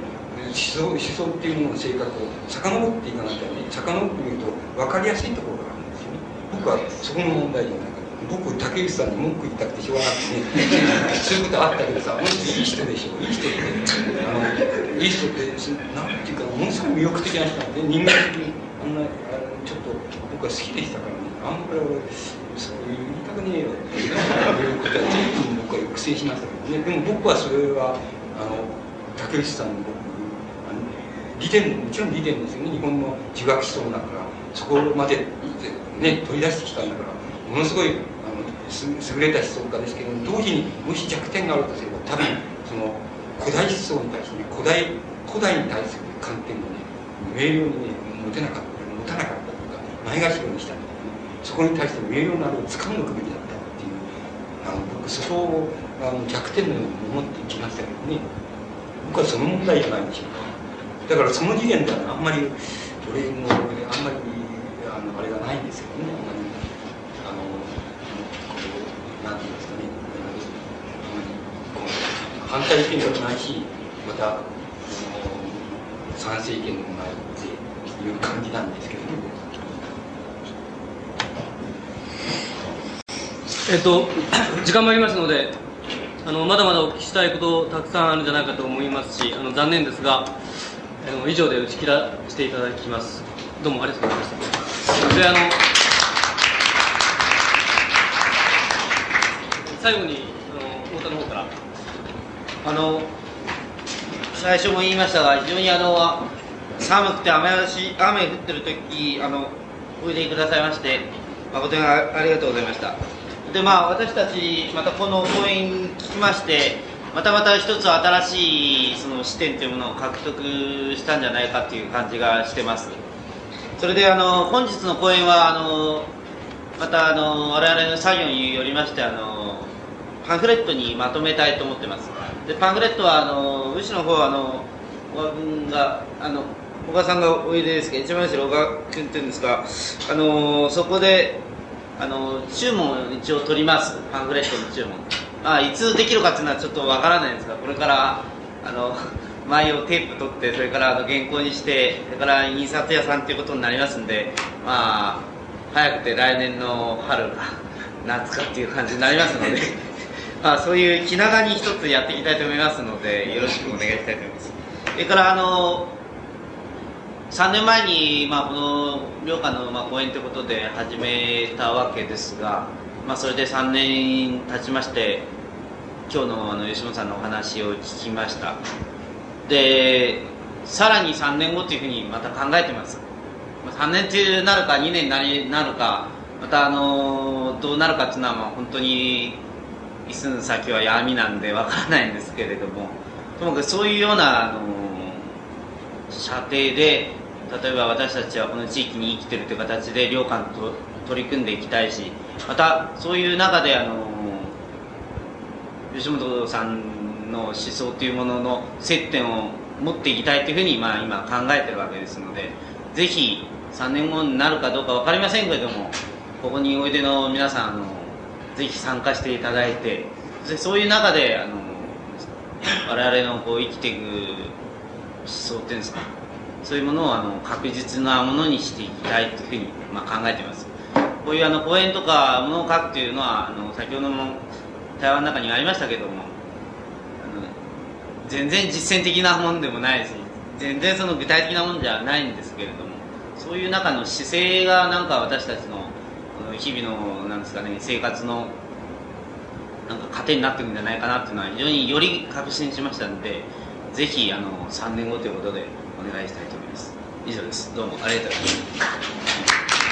思想思想っていうものの性格を遡っていかなきゃね遡ってみると分かりやすいところがあるんですよね。僕はそこの問題じゃないか僕竹内さんに文句言いたくてしょうがなくてねそういうことあったけどさものすごいい人でしょいい人ってあのいい人ってなんていうかものすごい魅力的な人なんで人間的にあんなちょっと僕は好きでしたからねあんまり俺そういう言いたくねえよっていうことは随分僕は抑制しましたけどね。でも僕はそれはあの竹内さんの僕利点もちろん利点ですよね。日本の儒学思想だからそこまで、ね、取り出してきたんだからものすごいあの優れた思想家ですけど同時にもし弱点があるとすれば多分その古代思想に対してね古代古代に対する観点をね明瞭にね持てなかった。持たなかったというかないがしろにしたんだけどねそこに対して明瞭なるを掴んどくべきだったっていうあの僕そこをあの弱点のように思ってきましたけどね僕はその問題じゃないでしょうかだからその次元ではあんまり俺もあんまりあのあれがないんですよね。あんまりあのこうなんて言いますかね。あんまりこう反対意見でもないしまた賛成意見でもないっていう感じなんですけど。ねえっと、時間もありますので、あのまだまだお聞きしたいことたくさんあるんじゃないかと思いますし、あの残念ですが、あの以上で打ち切らせていただきます。どうもありがとうございました。で、あの最後にあの太田の方から。あの最初も言いましたが非常にあの寒くて雨足雨降ってる時あのおいでくださいまして誠にありがとうございましたでまあ私たちまたこの講演聞きましてまたまた一つ新しいその視点というものを獲得したんじゃないかという感じがしてます。それであの本日の講演はあのまたあの我々の作業によりましてあのパンフレットにまとめたいと思ってます。でパンフレットはあの後ろの方はあの小川があの小川さんがおいでですけど一番後ろ小川君っていうんですがあのそこであの注文を一応取ります。パンフレットの注文。あいつできるかっていうのはちょっとわからないんですがこれからあの 前をテープ取ってそれからあの原稿にしてそれから印刷屋さんということになりますんでまあ早くて来年の春か 夏かっていう感じになりますので まあそういう気長に一つやっていきたいと思いますのでよろしくお願いしたいと思います。それからあの3年前に、まあ、この寮歌の、まあ、講演ということで始めたわけですが、まあ、それで3年経ちまして今日のあの吉本さんのお話を聞きました。でさらに3年後というふうにまた考えてます。3年中なるか2年なりなるかまたあのどうなるかっていうのはまあ本当に一寸先は闇なんでわからないんですけれどもともかくそういうようなあの射程で例えば私たちはこの地域に生きてるという形で寮館と取り組んでいきたいしまたそういう中であの吉本さんの思想というものの接点を持っていきたいというふうに、まあ、今考えてるわけですのでぜひ3年後になるかどうか分かりませんけれどもここにおいでの皆さんあのぜひ参加していただいてそういう中であの我々のこう生きていく思想っていうんですかそういうものをあの確実なものにしていきたいというふうに、まあ、考えています。こういうあの講演とかものを書くというのはあの先ほども対話の中にありましたけども全然実践的なものでもないし全然その具体的なものじゃないんですけれどもそういう中の姿勢がなんか私たちのこの日々のなんですかね生活のなんか糧になっていくんじゃないかなっていうのは非常により確信しましたのでぜひあの3年後ということでお願いしたいと思います。以上です。どうもありがとうございました。